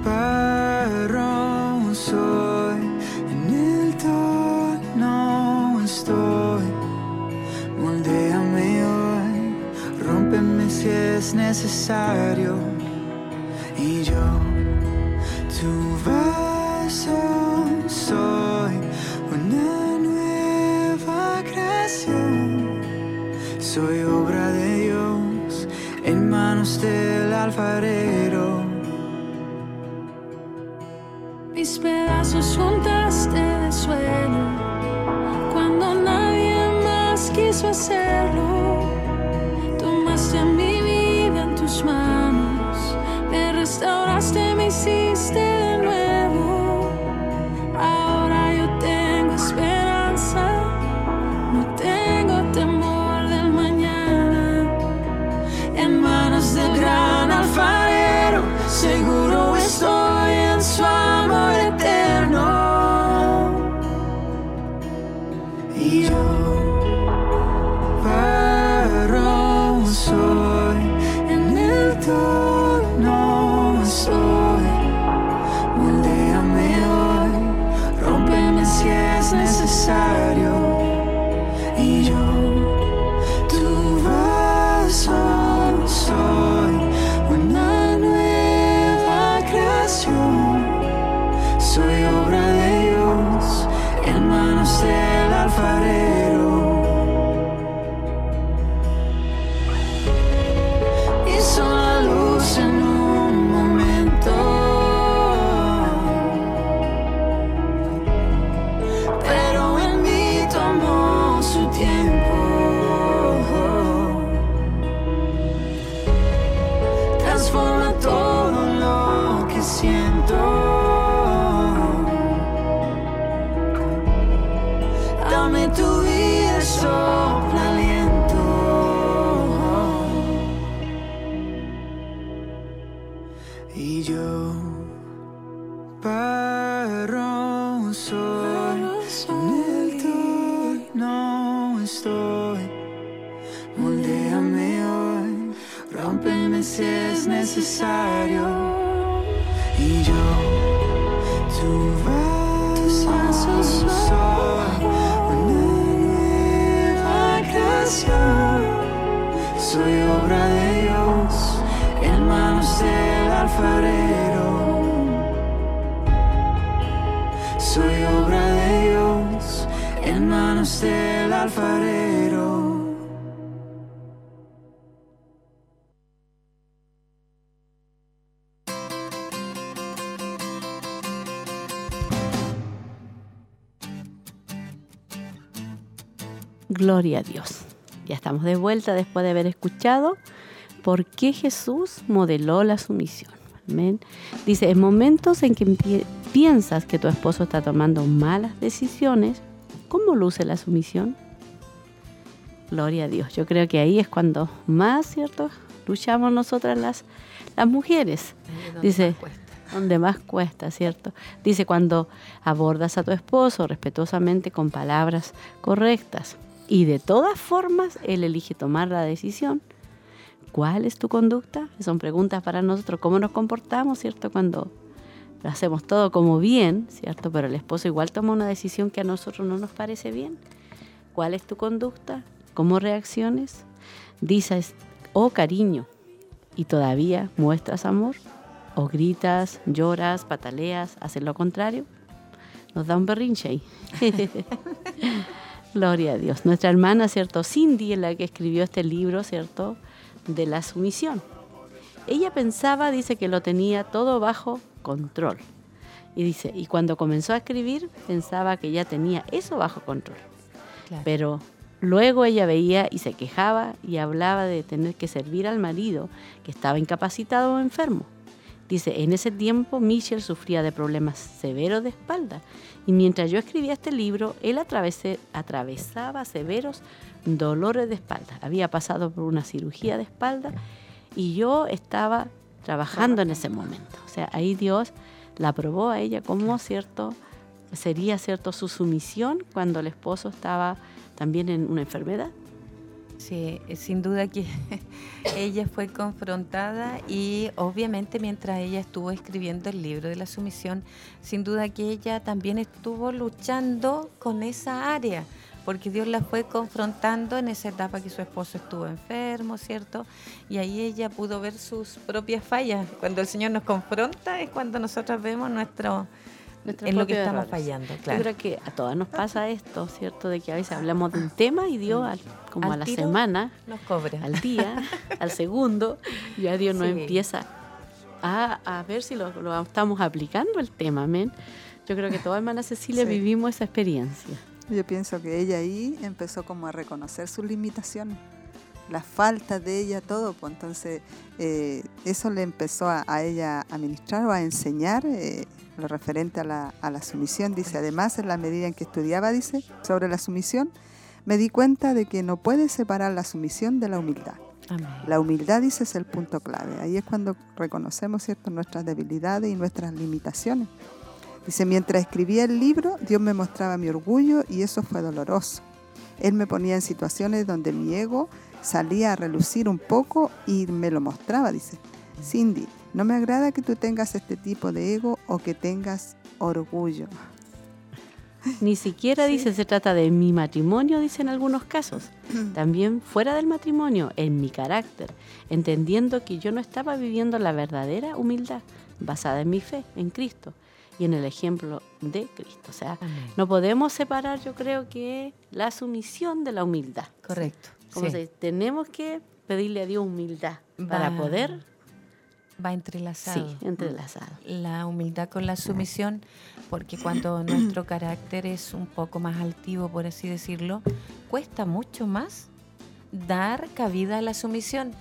barro soy estoy. Moldéame hoy, rómpeme si es necesario. Y yo, tu vaso soy, una nueva creación. Soy obra de Dios en manos del alfarero. Mis pedazos juntaste de suelo quiso hacerlo. Tomaste mi vida en tus manos, me restauraste, me hiciste Gloria a Dios. Ya estamos de vuelta después de haber escuchado por qué Jesús modeló la sumisión. Amén. Dice, en momentos en que pi- piensas que tu esposo está tomando malas decisiones, ¿cómo luce la sumisión? Gloria a Dios. Yo creo que ahí es cuando más, ¿cierto? Luchamos nosotras las, las mujeres. Dice, donde más cuesta, ¿cierto? Dice, cuando abordas a tu esposo respetuosamente con palabras correctas y de todas formas él elige tomar la decisión, ¿cuál es tu conducta? Son preguntas para nosotros, ¿cómo nos comportamos, ¿cierto? Cuando lo hacemos todo como bien, ¿cierto? Pero el esposo igual toma una decisión que a nosotros no nos parece bien. ¿Cuál es tu conducta? ¿Cómo reacciones? Dices, oh cariño, y todavía muestras amor o gritas, lloras, pataleas, haces lo contrario, nos da un berrinche ahí. [LAUGHS] Gloria a Dios. Nuestra hermana, ¿cierto? Cindy la que escribió este libro, ¿cierto? De la sumisión. Ella pensaba, dice, que lo tenía todo bajo control. Y dice, y cuando comenzó a escribir, pensaba que ya tenía eso bajo control. Pero luego ella veía y se quejaba y hablaba de tener que servir al marido que estaba incapacitado o enfermo. Dice, en ese tiempo Michelle sufría de problemas severos de espalda y mientras yo escribía este libro, él atravesaba severos dolores de espalda. Había pasado por una cirugía de espalda y yo estaba trabajando en ese momento. O sea, ahí Dios la probó a ella como cierto sería cierto su sumisión cuando el esposo estaba también en una enfermedad. Sí, eh, sin duda que [LAUGHS] ella fue confrontada y obviamente mientras ella estuvo escribiendo el libro de la sumisión, sin duda que ella también estuvo luchando con esa área, porque Dios la fue confrontando en esa etapa que su esposo estuvo enfermo, ¿cierto? Y ahí ella pudo ver sus propias fallas. Cuando el Señor nos confronta es cuando nosotros vemos nuestro Nuestros en lo que estamos errores. fallando, Yo claro. creo que a todas nos pasa esto, ¿cierto? De que a veces hablamos de un tema y Dios, al- como Al a la tiro semana, nos cobra. al día, [LAUGHS] al segundo, ya Dios nos Sí. empieza a, a ver si lo, lo estamos aplicando el tema, amén. Yo creo que toda hermana Cecilia [LAUGHS] Sí. vivimos esa experiencia. Yo pienso que ella ahí empezó como a reconocer sus limitaciones, las faltas de ella, todo. Pues entonces eh, eso le empezó a, a ella a ministrar o a enseñar eh, lo referente a la, a la sumisión. Dice, además, en la medida en que estudiaba, dice, sobre la sumisión, me di cuenta de que no puedes separar la sumisión de la humildad. Amén. La humildad, dice, es el punto clave. Ahí es cuando reconocemos ¿cierto? nuestras debilidades y nuestras limitaciones. Dice, mientras escribía el libro, Dios me mostraba mi orgullo y eso fue doloroso. Él me ponía en situaciones donde mi ego salía a relucir un poco y me lo mostraba, dice. Cindy, no me agrada que tú tengas este tipo de ego o que tengas orgullo. Ni siquiera dice se trata de mi matrimonio, dice en algunos casos. [CLEARS THROAT] También fuera del matrimonio, en mi carácter, entendiendo que yo no estaba viviendo la verdadera humildad basada en mi fe, en Cristo. y en el ejemplo de Cristo. O sea, Amén. no podemos separar, yo creo que la sumisión de la humildad. Correcto. Como sí. se dice, tenemos que pedirle a Dios humildad para poder, Va entrelazado. sí, entrelazado. la humildad con la sumisión, porque cuando [CLEARS THROAT] nuestro carácter es un poco más altivo, por así decirlo, cuesta mucho más dar cabida a la sumisión.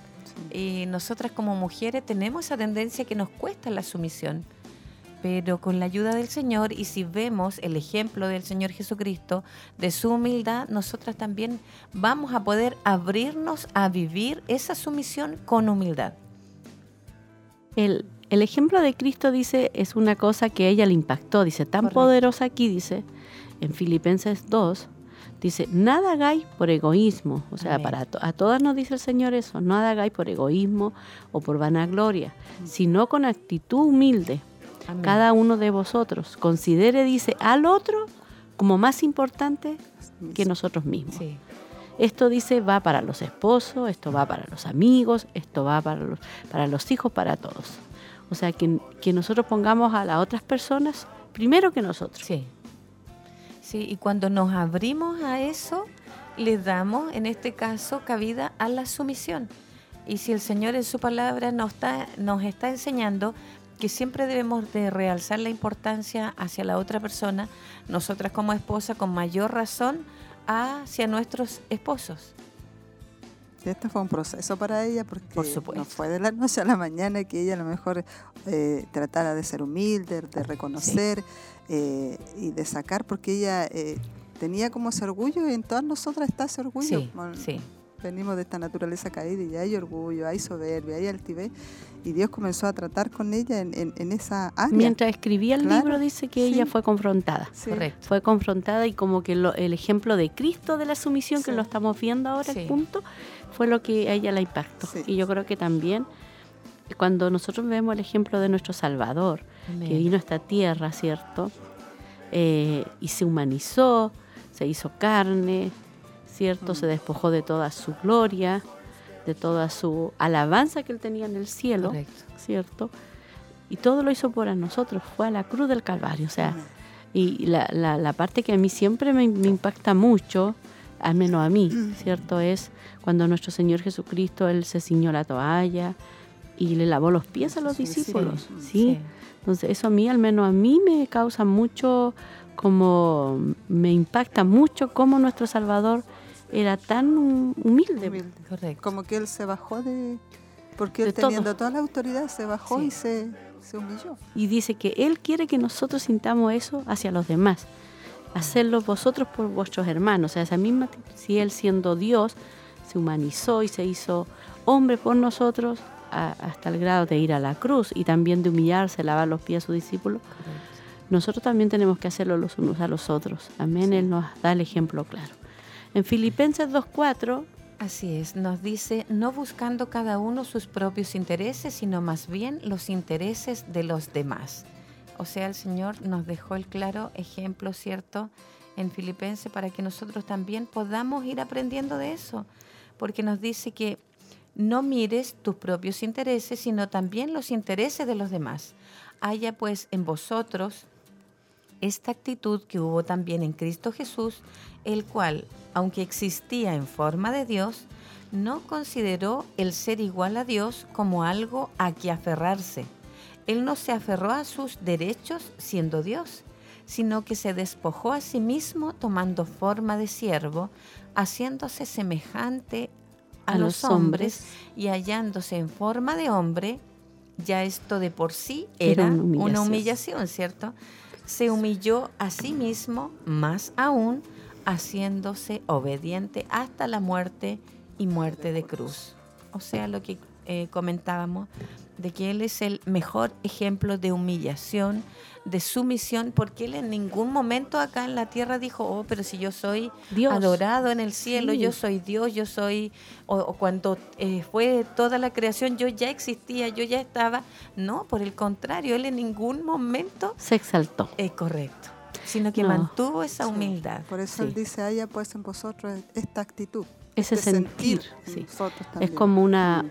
Y nosotras como mujeres tenemos esa tendencia que nos cuesta la sumisión. Pero con la ayuda del Señor y si vemos el ejemplo del Señor Jesucristo, de su humildad, nosotras también vamos a poder abrirnos a vivir esa sumisión con humildad. El, el ejemplo de Cristo dice es una cosa que a ella le impactó, dice, tan Correcto. poderosa aquí, dice, en Filipenses 2, dice, nada hagáis por egoísmo, o sea, Amén. para to- a todas nos dice el Señor eso, nada hagáis por egoísmo o por vanagloria, sino con actitud humilde, Amén. cada uno de vosotros considere, dice, al otro como más importante que nosotros mismos. Sí. Esto dice va para los esposos, esto va para los amigos, esto va para los, para los hijos, para todos. O sea, que, nosotros pongamos a las otras personas primero que nosotros. Sí. Sí, y cuando nos abrimos a eso, le damos, en este caso, cabida a la sumisión. Y si el Señor en su palabra nos está, nos está enseñando que siempre debemos de realzar la importancia hacia la otra persona, nosotras como esposa, con mayor razón, hacia nuestros esposos. Este fue un proceso para ella porque Por supuesto. no fue de la noche a la mañana que ella a lo mejor eh, tratara de ser humilde, de reconocer eh, y de sacar, porque ella eh, tenía como ese orgullo y en todas nosotras está ese orgullo. Sí, sí. Venimos de esta naturaleza caída y hay orgullo, hay soberbia, hay altivez. Y Dios comenzó a tratar con ella en, en- en esa área. Mientras escribía el Claro, libro dice que sí. ella fue confrontada. Sí. Correcto. Fue confrontada y como que lo- el ejemplo de Cristo de la sumisión que lo estamos viendo ahora, Sí. el punto, fue lo que a ella la impactó. Sí. Y yo creo que también cuando nosotros vemos el ejemplo de nuestro Salvador, que vino a esta tierra, ¿cierto? Eh, y se humanizó, se hizo carne, ¿cierto? Mm. Se despojó de toda su gloria, de toda su alabanza que él tenía en el cielo, Correcto. ¿cierto? Y todo lo hizo por a nosotros, fue a la cruz del Calvario, o sea, y la, la- la parte que a mí siempre me, me impacta mucho, al menos a mí, ¿cierto? Es cuando nuestro Señor Jesucristo, Él se ciñó la toalla y le lavó los pies a los discípulos, sí. ¿sí? Entonces eso a mí, al menos a mí, me causa mucho, como me impacta mucho cómo nuestro Salvador era tan hum- humilde. Humilde. Correcto. Como que él se bajó de... Porque De él todo. teniendo toda la autoridad se bajó Sí. y se, se humilló. Y dice que Él quiere que nosotros sintamos eso hacia los demás. Hacerlo vosotros por vuestros hermanos. O sea, esa misma, si Él siendo Dios, se humanizó y se hizo hombre por nosotros a- hasta el grado de ir a la cruz y también de humillarse, lavar los pies a sus discípulos. Nosotros también tenemos que hacerlo los unos a los otros. Amén. Él nos da el ejemplo claro. En Filipenses 2.4 Así es, nos dice, no buscando cada uno sus propios intereses, sino más bien los intereses de los demás. O sea, el Señor nos dejó el claro ejemplo, ¿cierto? En Filipenses para que nosotros también podamos ir aprendiendo de eso. Porque nos dice que no mires tus propios intereses, sino también los intereses de los demás. Haya pues en vosotros esta actitud que hubo también en Cristo Jesús, el cual, aunque existía en forma de Dios, no consideró el ser igual a Dios como algo a que aferrarse. Él no se aferró a sus derechos siendo Dios, sino que se despojó a sí mismo tomando forma de siervo, haciéndose semejante a, A los hombres y hallándose en forma de hombre, ya esto de por sí Era era una humillación, ¿cierto? Se humilló a sí mismo, más aún, haciéndose obediente hasta la muerte y muerte de cruz. O sea, lo que eh, comentábamos, de que Él es el mejor ejemplo de humillación, de sumisión, porque Él en ningún momento acá en la tierra dijo, oh, pero si yo soy Dios. adorado en el cielo, Sí. yo soy Dios, yo soy, o, o cuando eh, fue toda la creación, yo ya existía, yo ya estaba. No, por el contrario, Él en ningún momento se exaltó. es correcto, sino que No. mantuvo esa Sí. humildad. Por eso Sí. él dice, haya pues en vosotros esta actitud. Ese sentir, en sí. Es como una,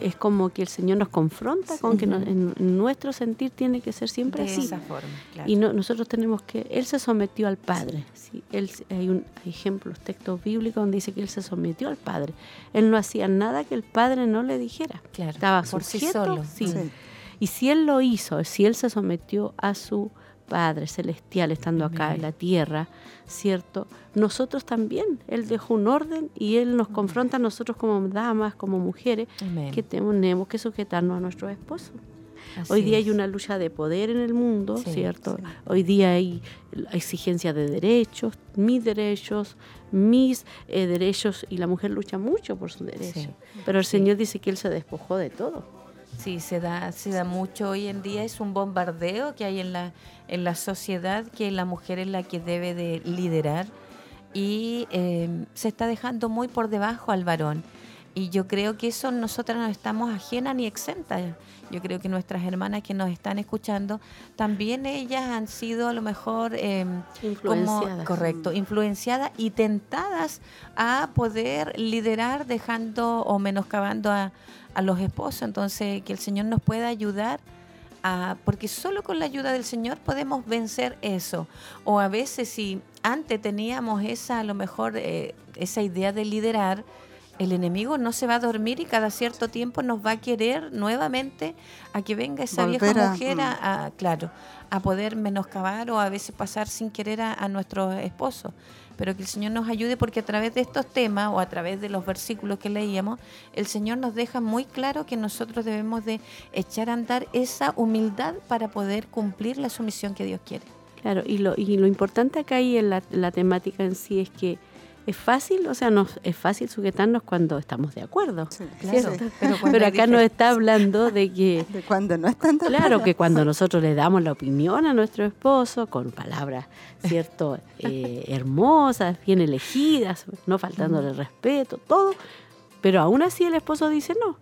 es como que el Señor nos confronta con que no- en, nuestro sentir tiene que ser siempre de así. esa forma, claro. Y no, nosotros tenemos que, Él se sometió al Padre. ¿sí? Él, hay, un, hay ejemplos, textos bíblicos donde dice que Él se sometió al Padre. Él no hacía nada que el Padre no le dijera. Claro, Estaba por sí sujeto, solo. sí. Sí. Y si Él lo hizo, si Él se sometió a su Padre celestial estando acá en la tierra, ¿cierto? Nosotros también. Él dejó un orden y Él nos confronta a nosotros como damas, como mujeres, Amén. que tenemos que sujetarnos a nuestros esposos. Así Hoy día hay una lucha de poder en el mundo, Sí, ¿cierto? sí. Hoy día hay exigencia de derechos, mis derechos, mis eh, derechos, y la mujer lucha mucho por sus derechos. Sí, Pero el. Señor dice que Él se despojó de todo. Sí, se da, se da mucho hoy en día, es un bombardeo que hay en la, en la sociedad, que la mujer es la que debe de liderar y eh, se está dejando muy por debajo al varón. Y yo creo que eso nosotras no estamos ajenas ni exentas. Yo creo que nuestras hermanas que nos están escuchando, también ellas han sido a lo mejor eh, como, Influenciadas. correcto, influenciadas y tentadas a poder liderar dejando o menoscabando a, a los esposos. Entonces, que el Señor nos pueda ayudar a, porque solo con la ayuda del Señor podemos vencer eso. O a veces si antes teníamos esa, a lo mejor, eh, esa idea de liderar, el enemigo no se va a dormir y cada cierto tiempo nos va a querer nuevamente a que venga esa vieja Volver mujer a, mm. a- claro, a poder menoscabar o a veces pasar sin querer a, a nuestro esposo. Pero que el Señor nos ayude porque a través de estos temas o a través de los versículos que leíamos, el Señor nos deja muy claro que nosotros debemos de echar a andar esa humildad para poder cumplir la sumisión que Dios quiere. Claro, y lo, y lo importante acá y en la, la temática en sí es que es fácil, o sea, nos, es fácil sujetarnos cuando estamos de acuerdo. Sí, Claro, sí. pero acá nos está hablando de que [LAUGHS] De cuando no están de Claro que cuando nosotros le damos la opinión a nuestro esposo con palabras, ¿cierto? [LAUGHS] Eh, hermosas, bien elegidas, no faltándole respeto, todo, pero aún así el esposo dice no.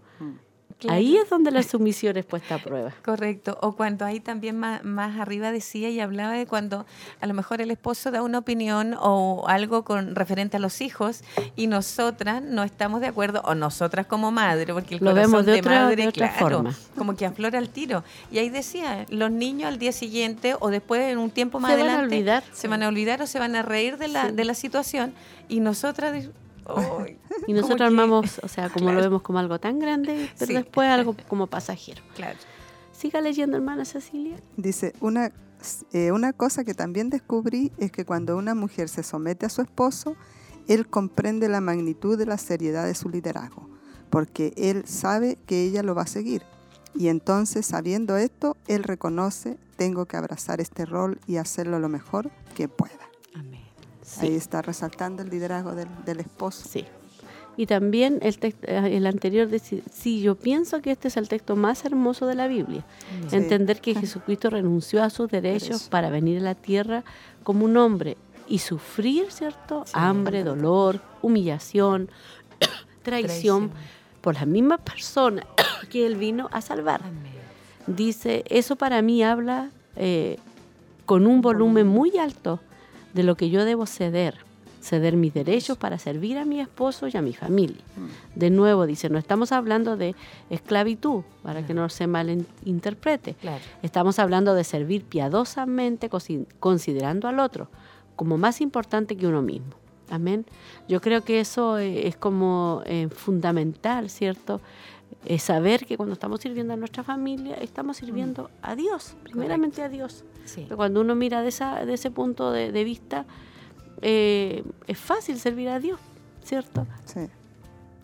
Claro. Ahí es donde la sumisión es puesta a prueba. [LAUGHS] Correcto. O cuando ahí también más, más arriba decía y hablaba de cuando a lo mejor el esposo da una opinión o algo con referente a los hijos y nosotras no estamos de acuerdo, o nosotras como madre, porque el Lo corazón vemos de de, otra- madre, de otra claro, forma. como que aflora el tiro. Y ahí decía, los niños al día siguiente o después en un tiempo más Se van a adelante olvidar. se van a olvidar o se van a reír de la, Sí. de la situación y nosotras... Y nosotros que- armamos, o sea, como Claro. lo vemos como algo tan grande, pero Sí. después algo como pasajero. Claro. Siga leyendo, hermana Cecilia. Dice, una, eh, una cosa que también descubrí es que cuando una mujer se somete a su esposo, él comprende la magnitud de la seriedad de su liderazgo, porque él sabe que ella lo va a seguir. Y entonces, sabiendo esto, él reconoce, tengo que abrazar este rol y hacerlo lo mejor que pueda. Amén. Sí. Ahí está resaltando el liderazgo del, del esposo. Sí. Y también el, eh, el anterior, dice, sí, yo pienso que este es el texto más hermoso de la Biblia. Sí. Entender que Jesucristo renunció a sus derechos Derecho. para venir a la tierra como un hombre y sufrir, ¿cierto? Sí. Hambre, dolor, humillación, [COUGHS] traición, por las mismas personas [COUGHS] que él vino a salvar. Amén. Dice, eso para mí habla eh, con un volumen muy alto de lo que yo debo ceder, ceder mis derechos para servir a mi esposo y a mi familia. De nuevo, dice, no estamos hablando de esclavitud, para que no se malinterprete. Claro. Estamos hablando de servir piadosamente, consi- considerando al otro como más importante que uno mismo. Amén. Yo creo que eso eh, es como eh, fundamental, ¿cierto? Es saber que cuando estamos sirviendo a nuestra familia, estamos sirviendo a Dios, primeramente a Dios. Sí. Pero cuando uno mira de, esa, de ese punto de, de vista, eh, es fácil servir a Dios, ¿cierto? Sí.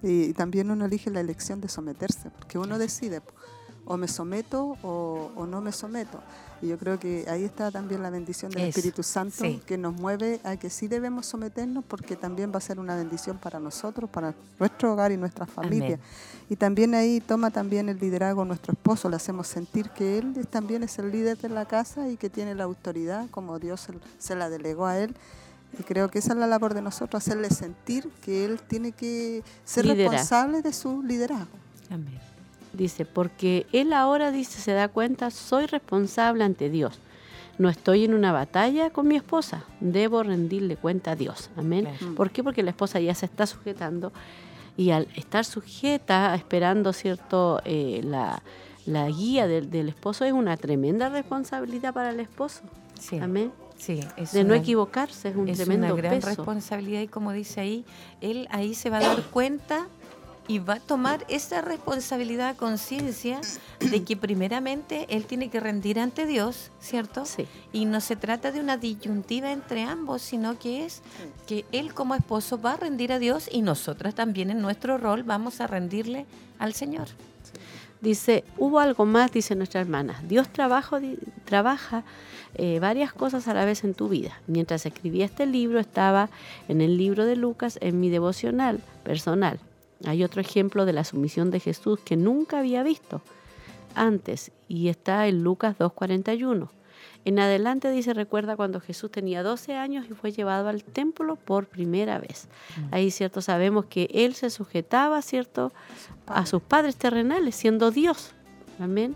Y, también uno elige la elección de someterse, porque uno decide, o me someto o, o no me someto. Y yo creo que ahí está también la bendición del Eso, Espíritu Santo, sí. que nos mueve a que sí debemos someternos, porque también va a ser una bendición para nosotros, para nuestro hogar y nuestra familia. Amén. Y también ahí toma también el liderazgo nuestro esposo, le hacemos sentir que él también es el líder de la casa y que tiene la autoridad como Dios se, se la delegó a él. Y creo que esa es la labor de nosotros, hacerle sentir que él tiene que ser responsable de su liderazgo. Amén. Dice, porque él ahora dice, se da cuenta, soy responsable ante Dios. no estoy en una batalla con mi esposa, debo rendirle cuenta a Dios. Amén. Claro. ¿Por qué? Porque la esposa ya se está sujetando y al estar sujeta, esperando cierto eh, la, la guía del, del esposo, es una tremenda responsabilidad para el esposo. Sí. Amén. Sí, es De no equivocarse es un es tremendo una gran peso. responsabilidad y como dice ahí, él ahí se va a dar cuenta y va a tomar esa responsabilidad a conciencia de que primeramente él tiene que rendir ante Dios, ¿cierto? Sí. Y no se trata de una disyuntiva entre ambos, sino que es que él como esposo va a rendir a Dios y nosotras también en nuestro rol vamos a rendirle al Señor. Dice, hubo algo más, dice nuestra hermana. Dios trabajo, di- trabaja eh, varias cosas a la vez en tu vida. Mientras escribía este libro, estaba en el libro de Lucas en mi devocional personal. Hay otro ejemplo de la sumisión de Jesús que nunca había visto antes y está en Lucas 2.41. En adelante dice, recuerda cuando Jesús tenía 12 años y fue llevado al templo por primera vez. Ahí, cierto, sabemos que él se sujetaba, cierto, a sus padres terrenales, siendo Dios. Amén.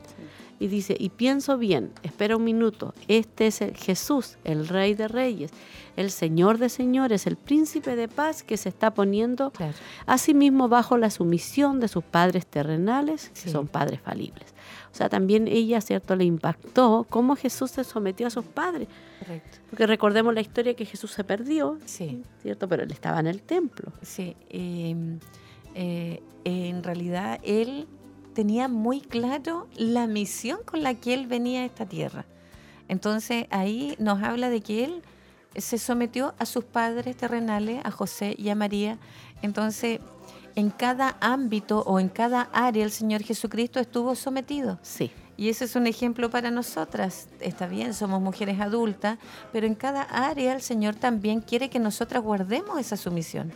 Y dice, y pienso bien, espera un minuto, este es el Jesús, el Rey de Reyes, el Señor de Señores, el Príncipe de Paz que se está poniendo Claro. a sí mismo bajo la sumisión de sus padres terrenales, que Sí. son padres falibles. O sea, también ella, ¿cierto?, le impactó cómo Jesús se sometió a sus padres. Correcto. Porque recordemos la historia que Jesús se perdió, Sí. ¿cierto? Pero él estaba en el templo. Sí, eh, eh, en realidad él tenía muy claro la misión con la que él venía a esta tierra. Entonces ahí nos habla de que él se sometió a sus padres terrenales, a José y a María. Entonces, en cada ámbito o en cada área el Señor Jesucristo estuvo sometido. Sí. Y ese es un ejemplo para nosotras. Está bien, somos mujeres adultas, pero en cada área el Señor también quiere que nosotras guardemos esa sumisión.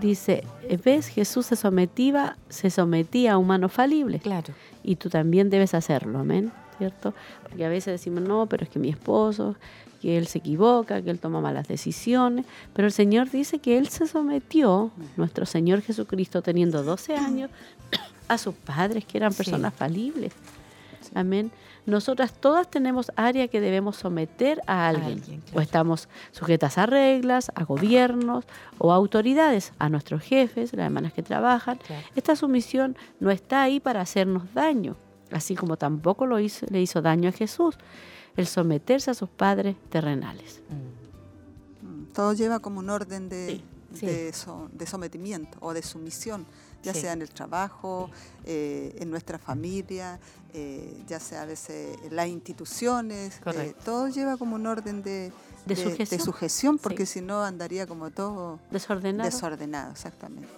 Dice, ¿ves? Jesús se sometía, se sometía a humanos falibles. Claro. Y tú también debes hacerlo, amén, ¿cierto? Porque a veces decimos, no, pero es que mi esposo, que él se equivoca, que él toma malas decisiones. Pero el Señor dice que él se sometió, nuestro Señor Jesucristo, teniendo 12 años, [COUGHS] a sus padres, que eran Sí. personas falibles. Amén. Nosotras todas tenemos área que debemos someter a alguien. alguien, O estamos sujetas a reglas, a gobiernos o a autoridades, a nuestros jefes, las hermanas que trabajan. Claro. Esta sumisión no está ahí para hacernos daño, así como tampoco lo hizo, le hizo daño a Jesús el someterse a sus padres terrenales. Mm, Todo lleva como un orden de, Sí, sí. de so- de sometimiento o de sumisión, ya Sí. sea en el trabajo, eh, en nuestra familia, eh, ya sea a veces las instituciones. eh, todo lleva como un orden de, De sujeción. sujeción, porque Sí. si no andaría como todo Desordenado. desordenado, exactamente.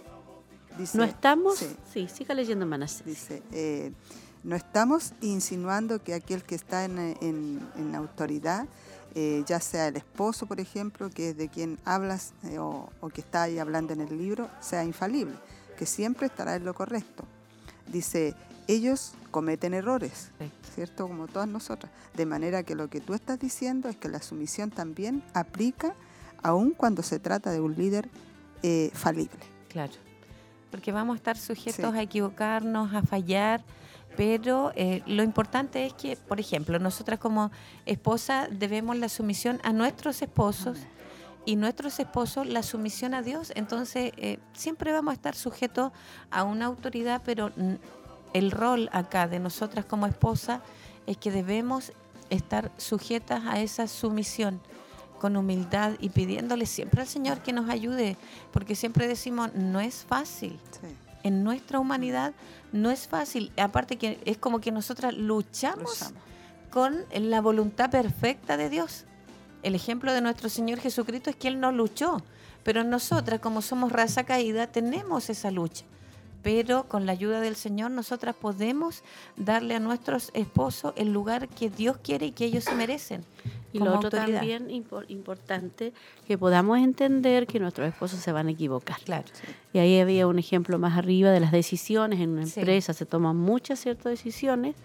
Dice, no estamos, sí, sí, siga leyendo, hermanas. dice, eh, no estamos insinuando que aquel que está en, en- en autoridad, eh, ya sea el esposo, por ejemplo, que es de quien hablas eh, o, o que está ahí hablando en el libro, sea infalible, que siempre estará en lo correcto. Dice, ellos cometen errores. ¿cierto? Como todas nosotras. De manera que lo que tú estás diciendo es que la sumisión también aplica aun cuando se trata de un líder eh, falible. Claro. Porque vamos a estar sujetos Sí. a equivocarnos, a fallar, pero eh, lo importante es que, por ejemplo, nosotras como esposa debemos la sumisión a nuestros esposos y nuestros esposos la sumisión a Dios. Entonces, eh, siempre vamos a estar sujetos a una autoridad, pero el rol acá de nosotras como esposa es que debemos estar sujetas a esa sumisión con humildad y pidiéndole siempre al Señor que nos ayude, porque siempre decimos, no es fácil. Sí. En nuestra humanidad no es fácil. Aparte que es como que nosotras luchamos Luchamos. con la voluntad perfecta de Dios. El ejemplo de nuestro Señor Jesucristo es que Él no luchó, pero nosotras como somos raza caída tenemos esa lucha. Pero con la ayuda del Señor nosotras podemos darle a nuestros esposos el lugar que Dios quiere y que ellos se merecen. Y lo otro autoridad. también impor- importante, que podamos entender que nuestros esposos se van a equivocar. Claro. Y ahí había un ejemplo más arriba de las decisiones. En una Sí. empresa se toman muchas ciertas decisiones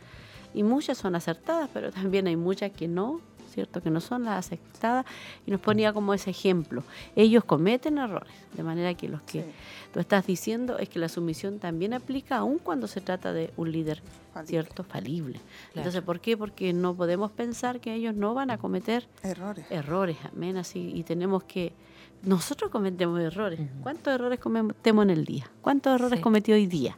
y muchas son acertadas, pero también hay muchas que no ¿cierto? Que no son las aceptadas, y nos ponía como ese ejemplo. Ellos cometen errores, de manera que los que tú estás diciendo es que la sumisión también aplica aún cuando se trata de un líder, ¿cierto? Falible. Entonces, ¿por qué? Porque no podemos pensar que ellos no van a cometer errores. Errores, amén, así, y tenemos que nosotros cometemos errores. ¿Cuántos errores cometemos en el día? ¿Cuántos errores cometió hoy día?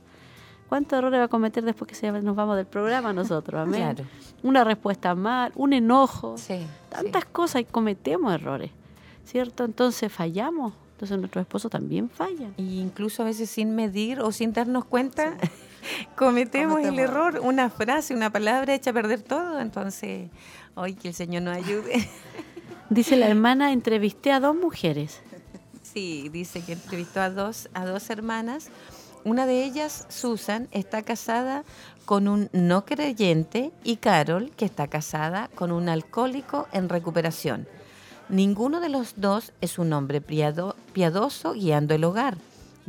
¿Cuántos errores va a cometer después que nos vamos del programa nosotros? Amén. Una respuesta mal, un enojo. Tantas cosas y cometemos errores, ¿cierto? Entonces fallamos. Entonces nuestro esposo también falla. Y incluso a veces sin medir o sin darnos cuenta, [LAUGHS] cometemos, el error. Una frase, una palabra echa a perder todo. Entonces, hoy que el Señor nos ayude. [LAUGHS] Dice la hermana, entrevisté a dos mujeres. Sí, dice que entrevistó a dos, a dos hermanas una de ellas, Susan, está casada con un no creyente y Carol, que está casada con un alcohólico en recuperación. Ninguno de los dos es un hombre piadoso guiando el hogar.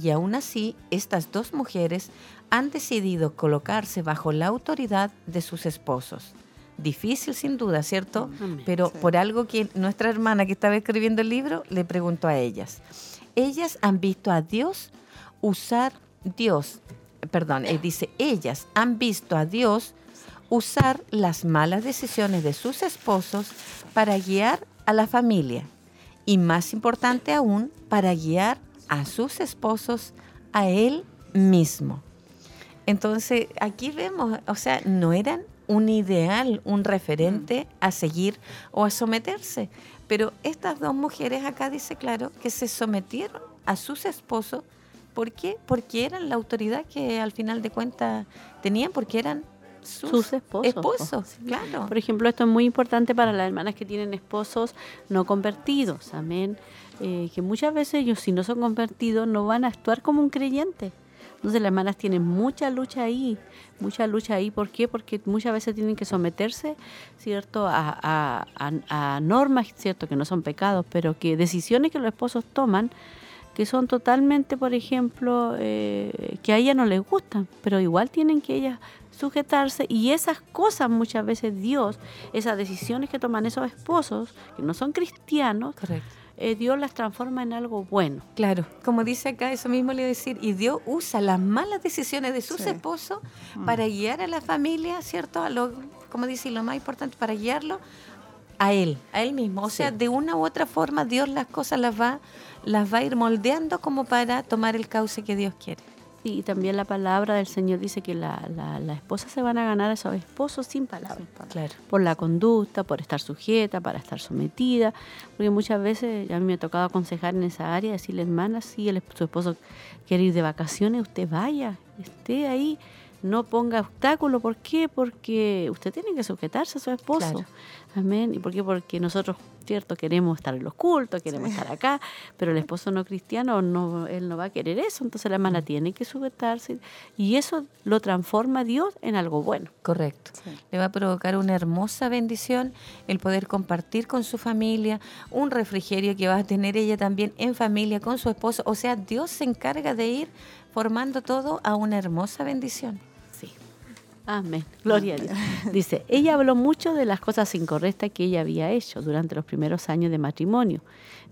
Y aún así, estas dos mujeres han decidido colocarse bajo la autoridad de sus esposos. Difícil sin duda, ¿cierto? Pero por algo que nuestra hermana que estaba escribiendo el libro le preguntó a ellas. Ellas han visto a Dios usar Dios, perdón, él dice, ellas han visto a Dios usar las malas decisiones de sus esposos para guiar a la familia y más importante aún, para guiar a sus esposos a él mismo. Entonces, aquí vemos, o sea, no eran un ideal, un referente a seguir o a someterse, pero estas dos mujeres acá dice claro que se sometieron a sus esposos ¿Por qué? Porque eran la autoridad que al final de cuentas tenían, porque eran sus, esposos. claro. Por ejemplo, esto es muy importante para las hermanas que tienen esposos no convertidos, amén. Eh, que muchas veces ellos, si no son convertidos, no van a actuar como un creyente. Entonces las hermanas tienen mucha lucha ahí, mucha lucha ahí. ¿Por qué? Porque muchas veces tienen que someterse, ¿cierto?, a, a, a normas, ¿cierto?, que no son pecados, pero que decisiones que los esposos toman que son totalmente, por ejemplo, eh, que a ella no les gustan, pero igual tienen que ellas sujetarse y esas cosas muchas veces Dios, esas decisiones que toman esos esposos, que no son cristianos, eh, Dios las transforma en algo bueno. Claro, como dice acá, eso mismo le voy a decir, y Dios usa las malas decisiones de sus esposos mm. para guiar a la familia, ¿cierto? A lo, como dice, lo más importante, para guiarlo a Él, a Él mismo. O sea, de una u otra forma Dios las cosas las va las va a ir moldeando como para tomar el cauce que Dios quiere. y también la palabra del Señor dice que la, la, esposa se van a ganar a esos esposos sin palabras. Claro. Por la conducta, por estar sujeta, para estar sometida. Porque muchas veces a mí me ha tocado aconsejar en esa área, decirle, hermana, si el, su esposo quiere ir de vacaciones, usted vaya, esté ahí no ponga obstáculo. ¿Por qué? Porque usted tiene que sujetarse a su esposo. Amén. ¿Y por qué? Porque nosotros, cierto, queremos estar en los cultos, queremos estar acá, pero el esposo no cristiano, no, él no va a querer eso. Entonces la hermana mm. tiene que sujetarse y eso lo transforma a Dios en algo bueno. Correcto. Le va a provocar una hermosa bendición el poder compartir con su familia, un refrigerio que va a tener ella también en familia con su esposo. O sea, Dios se encarga de ir formando todo a una hermosa bendición. Amén. Gloria a Dios. Dice, ella habló mucho de las cosas incorrectas que ella había hecho durante los primeros años de matrimonio,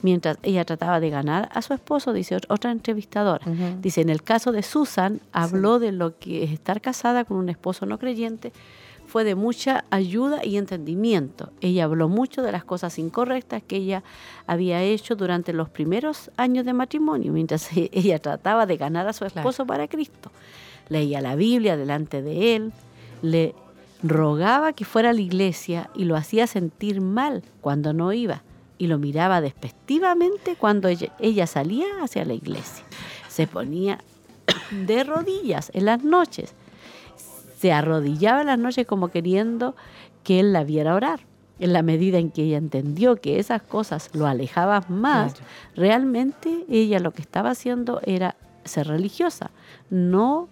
mientras ella trataba de ganar a su esposo, dice otra entrevistadora. Dice, en el caso de Susan, habló de lo que es estar casada con un esposo no creyente fue de mucha ayuda y entendimiento. Ella habló mucho de las cosas incorrectas que ella había hecho durante los primeros años de matrimonio, mientras [LAUGHS] ella trataba de ganar a su esposo para Cristo leía la Biblia delante de él, le rogaba que fuera a la iglesia y lo hacía sentir mal cuando no iba y lo miraba despectivamente cuando ella, salía hacia la iglesia. Se ponía [COUGHS] de rodillas en las noches, se arrodillaba en las noches como queriendo que él la viera orar. En la medida en que ella entendió que esas cosas lo alejaban más, realmente ella lo que estaba haciendo era ser religiosa, no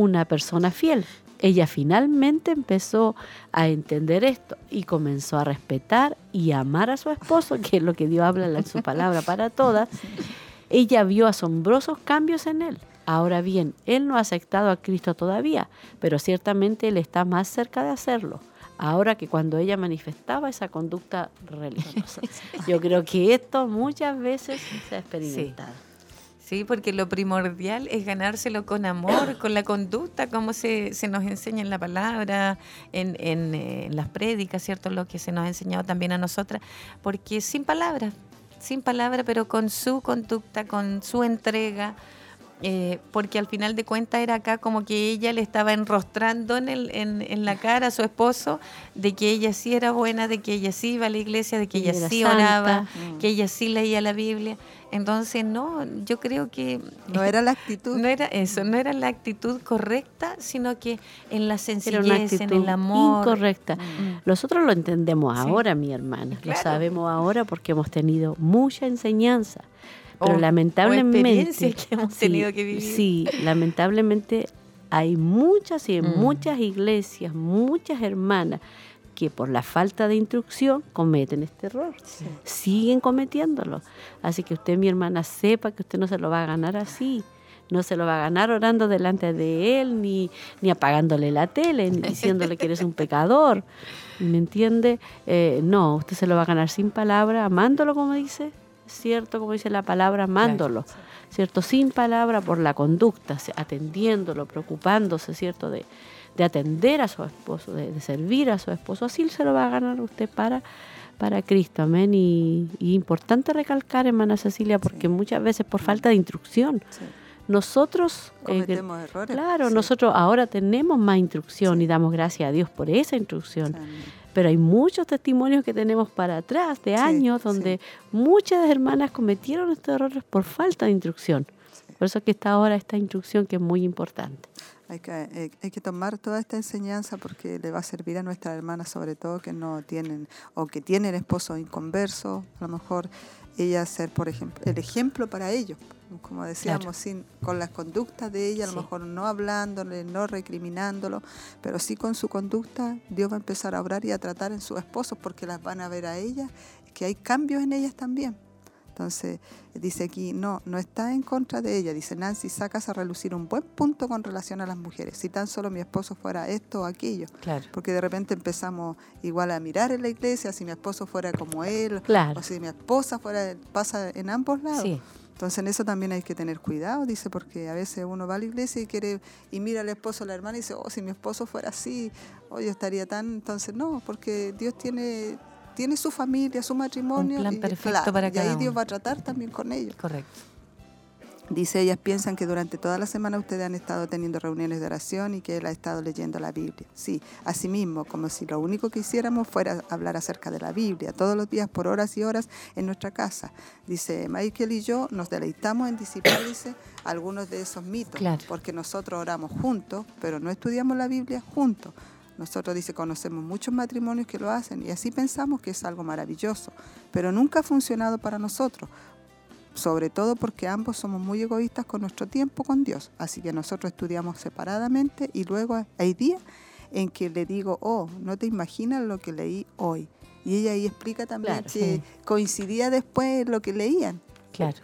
una persona fiel. Ella finalmente empezó a entender esto y comenzó a respetar y amar a su esposo, que es lo que Dios habla en su palabra para todas. [LAUGHS] Ella vio asombrosos cambios en él. Ahora bien, él no ha aceptado a Cristo todavía, pero ciertamente él está más cerca de hacerlo. ahora que cuando ella manifestaba esa conducta religiosa. [LAUGHS] Yo creo que esto muchas veces se ha experimentado. Sí, porque lo primordial es ganárselo con amor, con la conducta, como se, se nos enseña en la palabra, en, en, eh, en las prédicas, ¿cierto? Lo que se nos ha enseñado también a nosotras, porque sin palabras, sin palabras, pero con su conducta, con su entrega, eh, porque al final de cuentas era acá como que ella le estaba enrostrando en, el, en, en, la cara a su esposo de que ella sí era buena, de que ella sí iba a la iglesia, de que ella, ella sí oraba, mm. que ella sí leía la Biblia. Entonces, no, yo creo que... No era la actitud. [LAUGHS] No era eso, no era la actitud correcta, sino que en la sencillez, en el amor. Incorrecta. Mm. Nosotros lo entendemos sí. ahora, mi hermana, claro. lo sabemos ahora porque hemos tenido mucha enseñanza. Pero o, lamentablemente. O que hemos [LAUGHS] tenido que vivir. Sí, lamentablemente hay muchas y en mm. muchas iglesias, muchas hermanas que por la falta de instrucción cometen este error. Sí. Siguen cometiéndolo. Así que usted, mi hermana, sepa que usted no se lo va a ganar así. No se lo va a ganar orando delante de él, ni, ni apagándole la tele, ni diciéndole que eres un pecador. ¿Me entiende? Eh, no, usted se lo va a ganar sin palabra, amándolo, como dice, ¿cierto? Como dice la palabra, amándolo, claro. ¿cierto? Sin palabra por la conducta, atendiéndolo, preocupándose, ¿cierto? De, de atender a su esposo, de, de, servir a su esposo. Así se lo va a ganar usted para, para Cristo, amén. Y, y importante recalcar, hermana Cecilia, porque sí. muchas veces por falta de instrucción. Sí. Nosotros cometemos eh, errores. Claro, nosotros ahora tenemos más instrucción y damos gracias a Dios por esa instrucción. Pero hay muchos testimonios que tenemos para atrás de años donde muchas hermanas cometieron estos errores por falta de instrucción. Por eso que está ahora esta instrucción que es muy importante. Hay que, eh, hay que tomar toda esta enseñanza porque le va a servir a nuestras hermanas, sobre todo que no tienen o que tienen esposo inconverso, a lo mejor ella ser, por ejemplo, el ejemplo para ellos, como decíamos, claro. sin, con las conductas de ella, a lo mejor no hablándole, no recriminándolo, pero sí con su conducta, Dios va a empezar a obrar y a tratar en sus esposos porque las van a ver a ellas, que hay cambios en ellas también. Entonces, dice aquí, no, no está en contra de ella. Dice Nancy, sacas a relucir un buen punto con relación a las mujeres. Si tan solo mi esposo fuera esto o aquello. Claro. Porque de repente empezamos igual a mirar en la iglesia, si mi esposo fuera como él, claro. o si mi esposa fuera, pasa en ambos lados. Sí. Entonces en eso también hay que tener cuidado, dice, porque a veces uno va a la iglesia y quiere y mira al esposo o la hermana y dice, oh, si mi esposo fuera así, oh, yo estaría tan... Entonces no, porque Dios tiene tiene su familia, su matrimonio. Un plan y, claro, para y ahí Dios uno. va a tratar también con ellos. Correcto. Dice, ellas piensan que durante toda la semana ustedes han estado teniendo reuniones de oración y que él ha estado leyendo la Biblia. Sí, así mismo, como si lo único que hiciéramos fuera hablar acerca de la Biblia, todos los días por horas y horas en nuestra casa. Dice, Michael y yo nos deleitamos en disipar, dice, algunos de esos mitos, claro. porque nosotros oramos juntos, pero no estudiamos la Biblia juntos. Nosotros, dice, conocemos muchos matrimonios que lo hacen y así pensamos que es algo maravilloso, pero nunca ha funcionado para nosotros, sobre todo porque ambos somos muy egoístas con nuestro tiempo con Dios. Así que nosotros estudiamos separadamente y luego hay días en que le digo, oh, no te imaginas lo que leí hoy. Y ella ahí explica también Claro, que sí. coincidía después lo que leían. Claro.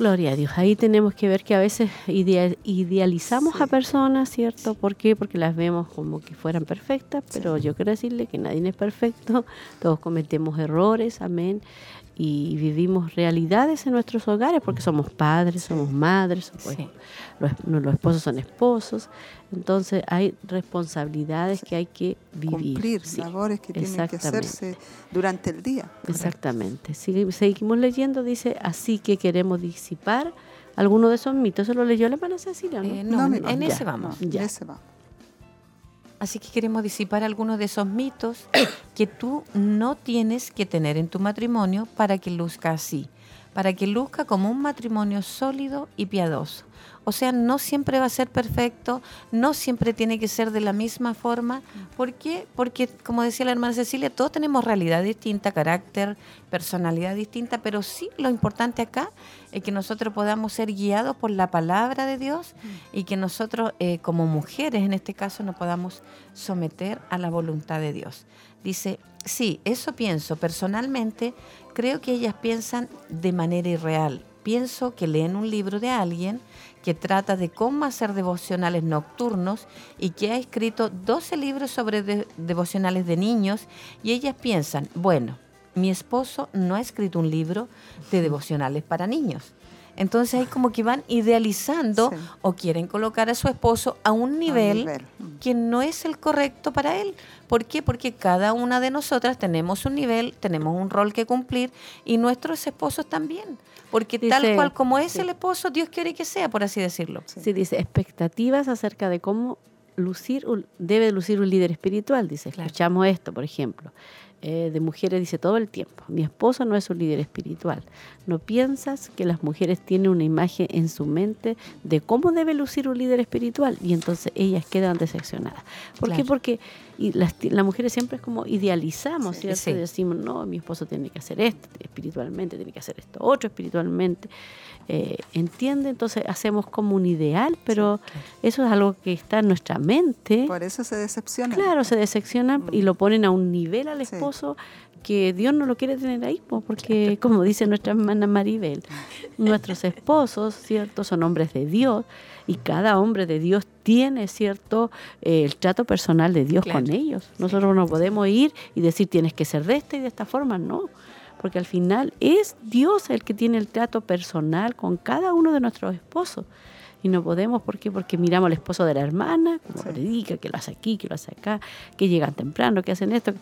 Gloria a Dios. Ahí tenemos que ver que a veces idea- idealizamos Sí. a personas, ¿cierto? ¿Por qué? Porque las vemos como que fueran perfectas, pero yo quiero decirle que nadie es perfecto, [LAUGHS] todos cometemos errores, amén, y vivimos realidades en nuestros hogares porque somos padres, somos madres, pues, Sí. los, esposos son esposos, entonces hay responsabilidades que hay que vivir. Cumplir sí. labores que tienen que hacerse durante el día. Exactamente. Seguimos leyendo, dice, así que queremos disipar alguno de esos mitos. ¿Eso lo leyó la hermana Cecilia? ¿no? Eh, no, en, en ese vamos. Ya. ese vamos. Así que queremos disipar algunos de esos mitos [COUGHS] que tú no tienes que tener en tu matrimonio para que luzca así, para que luzca como un matrimonio sólido y piadoso. O sea, no siempre va a ser perfecto, no siempre tiene que ser de la misma forma. ¿Por qué? Porque, como decía la hermana Cecilia, todos tenemos realidad distinta, carácter, personalidad distinta, pero sí lo importante acá es que nosotros podamos ser guiados por la palabra de Dios y que nosotros, eh, como mujeres en este caso, nos podamos someter a la voluntad de Dios. Dice, sí, eso pienso. Personalmente, creo que ellas piensan de manera irreal. Pienso que leen un libro de alguien que trata de cómo hacer devocionales nocturnos y que ha escrito 12 libros sobre de- devocionales de niños y ellas piensan, bueno, mi esposo no ha escrito un libro de devocionales para niños. Entonces ahí como que van idealizando Sí. o quieren colocar a su esposo a un nivel, nivel, mm. que no es el correcto para él. ¿Por qué? Porque cada una de nosotras tenemos un nivel, tenemos un rol que cumplir y nuestros esposos también. Porque tal cual como es sí. el esposo, Dios quiere que sea, por así decirlo. Sí, dice expectativas acerca de cómo lucir debe lucir un líder espiritual. Dice, Claro. escuchamos esto, por ejemplo, eh, de mujeres dice todo el tiempo, mi esposo no es un líder espiritual. ¿No piensas que las mujeres tienen una imagen en su mente de cómo debe lucir un líder espiritual? Y entonces ellas quedan decepcionadas. ¿Por qué? Porque y las, las mujeres siempre es como idealizamos, Sí, ¿cierto? sí. Decimos, no, mi esposo tiene que hacer esto espiritualmente, tiene que hacer esto otro espiritualmente. Eh, ¿Entiende? Entonces hacemos como un ideal, pero eso es algo que está en nuestra mente. Por eso se decepciona. Claro, se decepcionan y lo ponen a un nivel al Sí. esposo que Dios no lo quiere tener ahí, po, porque [LAUGHS] como dice nuestra hermana Maribel, nuestros esposos, ¿cierto? Son hombres de Dios y cada hombre de Dios tiene, ¿cierto? Eh, el trato personal de Dios Claro. con ellos. Nosotros no podemos ir y decir tienes que ser de esta y de esta forma, no. Porque al final es Dios el que tiene el trato personal con cada uno de nuestros esposos. Y no podemos, ¿por qué? Porque miramos al esposo de la hermana, como Sí. predica, que lo hace aquí, que lo hace acá, que llegan temprano, que hacen esto.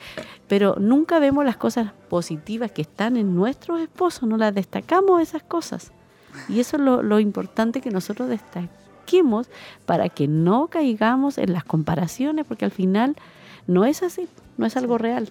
Pero nunca vemos las cosas positivas que están en nuestros esposos, no las destacamos esas cosas. Y eso es lo, lo importante que nosotros destaquemos para que no caigamos en las comparaciones, porque al final no es así, no es algo real.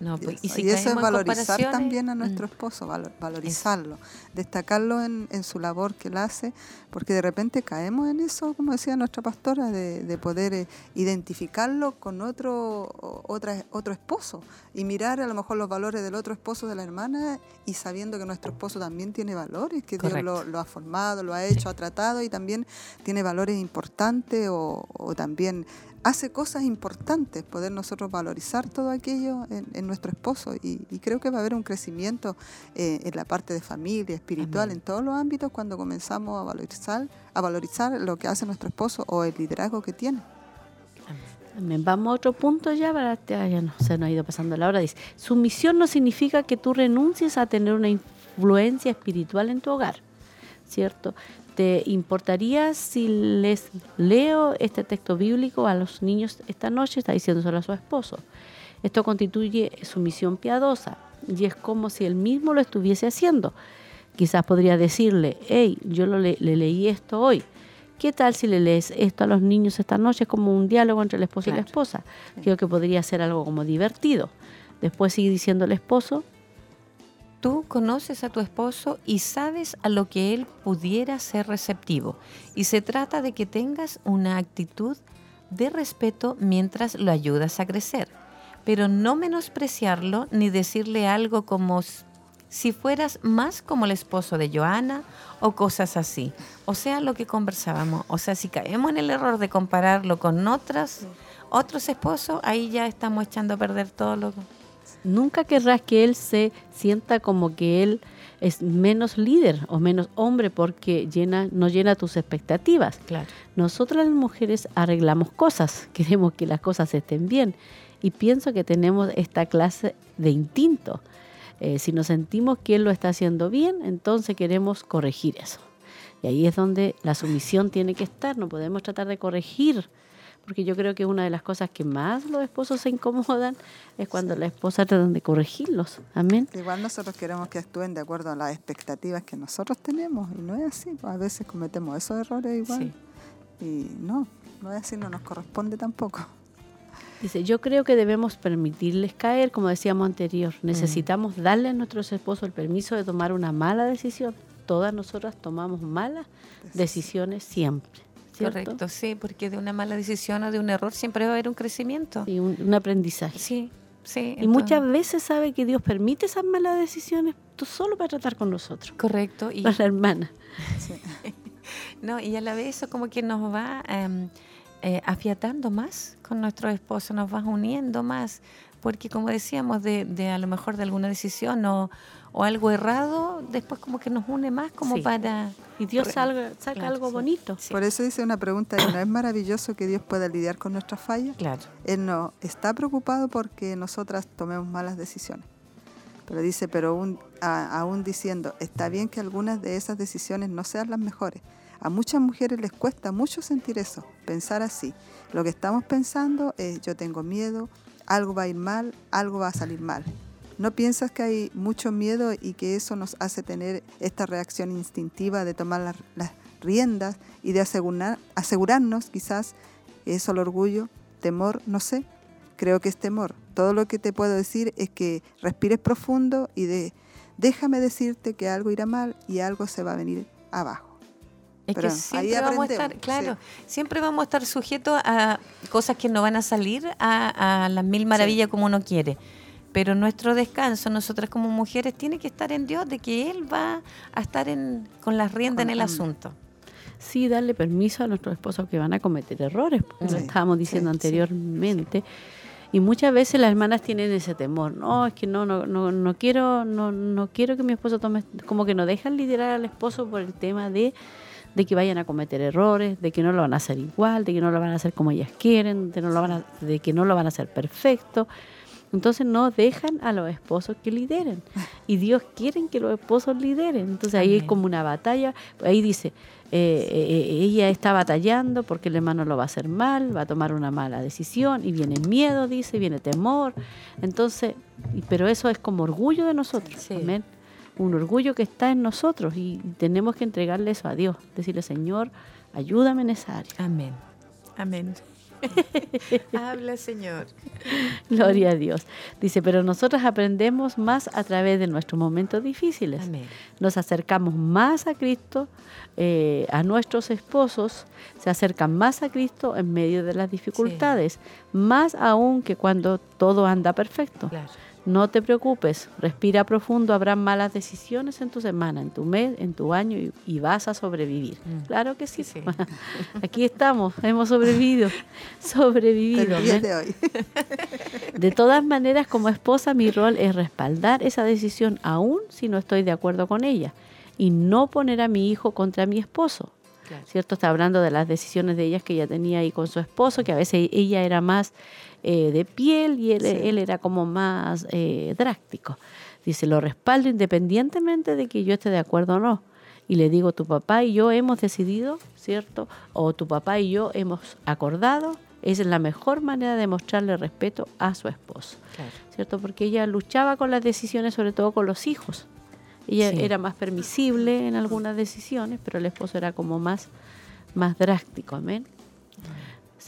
No, Y pues, si y eso es valorizar también a mm, nuestro esposo, valo- valorizarlo, destacarlo en, en su labor que él hace, porque de repente caemos en eso, como decía nuestra pastora, de, de poder eh, identificarlo con otro, otra, otro esposo y mirar a lo mejor los valores del otro esposo de la hermana y sabiendo que nuestro esposo también tiene valores, que Dios lo, lo ha formado, lo ha hecho, ha tratado y también tiene valores importantes o, o también hace cosas importantes, poder nosotros valorizar todo aquello en, en nuestro esposo y, y creo que va a haber un crecimiento eh, en la parte de familia, espiritual, Amén. en todos los ámbitos cuando comenzamos a valorizar, a valorizar lo que hace nuestro esposo o el liderazgo que tiene. Vamos a otro punto ya, para, ya ya no, se nos ha ido pasando la hora. Dice, sumisión no significa que tú renuncies a tener una influencia espiritual en tu hogar, ¿cierto? ¿Te importaría si les leo este texto bíblico a los niños esta noche? Está diciéndoselo a su esposo. Esto constituye sumisión piadosa y es como si él mismo lo estuviese haciendo. Quizás podría decirle, hey, yo lo le, le leí esto hoy. ¿Qué tal si le lees esto a los niños esta noche como un diálogo entre el esposo y la esposa? Creo que podría ser algo como divertido. Después sigue diciendo el esposo, Tú conoces a tu esposo y sabes a lo que él pudiera ser receptivo. Y se trata de que tengas una actitud de respeto mientras lo ayudas a crecer. Pero no menospreciarlo ni decirle algo como si fueras más como el esposo de Joana o cosas así. O sea, lo que conversábamos. O sea, si caemos en el error de compararlo con otras, otros esposos, ahí ya estamos echando a perder todo lo nunca querrás que él se sienta como que él es menos líder o menos hombre porque llena, no llena tus expectativas. Claro. Nosotras las mujeres arreglamos cosas, [LAUGHS] queremos que las cosas estén bien y pienso que tenemos esta clase de instinto. Eh, si nos sentimos que él lo está haciendo bien, entonces queremos corregir eso. Y ahí es donde la sumisión tiene que estar, no podemos tratar de corregir, porque yo creo que una de las cosas que más los esposos se incomodan es cuando la esposa tratan de corregirlos. Amén. Igual nosotros queremos que actúen de acuerdo a las expectativas que nosotros tenemos y no es así, pues, a veces cometemos esos errores igual Sí. y no, no es así, no nos corresponde tampoco. Dice, yo creo que debemos permitirles caer, como decíamos anterior. Necesitamos darle a nuestros esposos el permiso de tomar una mala decisión. Todas nosotras tomamos malas decisiones siempre. ¿Cierto? Correcto, sí, porque de una mala decisión o de un error siempre va a haber un crecimiento. Sí, un, un aprendizaje. Sí, sí. Y entonces- muchas veces sabe que Dios permite esas malas decisiones tú solo para tratar con nosotros, Correcto. Y, con la hermana. [LAUGHS] no, y a la vez eso como que nos va em, eh, afiatando más con nuestro esposo, nos va uniendo más. porque como decíamos, de, de a lo mejor de alguna decisión o, o algo errado, después como que nos une más como Sí. para... Y Dios salga, saca Claro, algo sí. bonito. Sí. Por eso dice una pregunta, ¿y ¿no es maravilloso que Dios pueda lidiar con nuestras fallas? Claro. Él no está preocupado porque nosotras tomemos malas decisiones. Pero dice, pero aún, a- aún diciendo, está bien que algunas de esas decisiones no sean las mejores. A muchas mujeres les cuesta mucho sentir eso, pensar así. Lo que estamos pensando es, yo tengo miedo, algo va a ir mal, algo va a salir mal. ¿No piensas que hay mucho miedo y que eso nos hace tener esta reacción instintiva de tomar las, las riendas y de asegurar, asegurarnos quizás es solo orgullo, temor, no sé? Creo que es temor. Todo lo que te puedo decir es que respires profundo y de déjame decirte que algo irá mal y algo se va a venir abajo. Es Pero que siempre vamos a estar, claro, sí. siempre vamos a estar sujetos a cosas que no van a salir a, a las mil maravillas como uno quiere. Pero nuestro descanso, nosotras como mujeres, tiene que estar en Dios, de que Él va a estar en, con las riendas en el asunto. sí darle permiso a nuestros esposos que van a cometer errores, porque lo estábamos diciendo sí. anteriormente. Y muchas veces las hermanas tienen ese temor, no, es que no, no, no, no quiero, no, no quiero que mi esposo tome, como que no dejan liderar al esposo por el tema de, de que vayan a cometer errores, de que no lo van a hacer igual, de que no lo van a hacer como ellas quieren, de, no lo van a- de que no lo van a hacer perfecto. Entonces no dejan a los esposos que lideren. Y Dios quiere que los esposos lideren. Entonces ahí es como una batalla. Ahí dice, eh, eh, ella está batallando porque el hermano lo va a hacer mal, va a tomar una mala decisión y viene miedo, dice, viene temor. Entonces, pero eso es como orgullo de nosotros. Sí. Amén. Un orgullo que está en nosotros y tenemos que entregarle eso a Dios. Decirle, Señor, ayúdame en esa área. Amén. Amén. [LAUGHS] Habla, Señor. Gloria a Dios. Dice, pero nosotros aprendemos más a través de nuestros momentos difíciles. Amén. Nos acercamos más a Cristo, eh, a nuestros esposos se acercan más a Cristo en medio de las dificultades, más aún que cuando todo anda perfecto. Claro. No te preocupes, respira profundo, habrá malas decisiones en tu semana, en tu mes, en tu año y, y vas a sobrevivir. Mm. Claro que sí. [LAUGHS] Aquí estamos, hemos sobrevivido, [LAUGHS] sobrevivido. Amén. de hoy. [LAUGHS] De todas maneras, como esposa, mi rol es respaldar esa decisión aún si no estoy de acuerdo con ella y no poner a mi hijo contra mi esposo. Claro. ¿Cierto? Está hablando de las decisiones de ellas que ella tenía ahí con su esposo, que a veces ella era más eh, de piel y él, Sí. él era como más eh, drástico. Dice, lo respaldo independientemente de que yo esté de acuerdo o no. Y le digo, tu papá y yo hemos decidido, ¿cierto? O tu papá y yo hemos acordado. Esa es la mejor manera de mostrarle respeto a su esposo. Claro. ¿cierto? Porque ella luchaba con las decisiones, sobre todo con los hijos. Ella Sí. era más permisible en algunas decisiones, pero el esposo era como más, más drástico. Amén.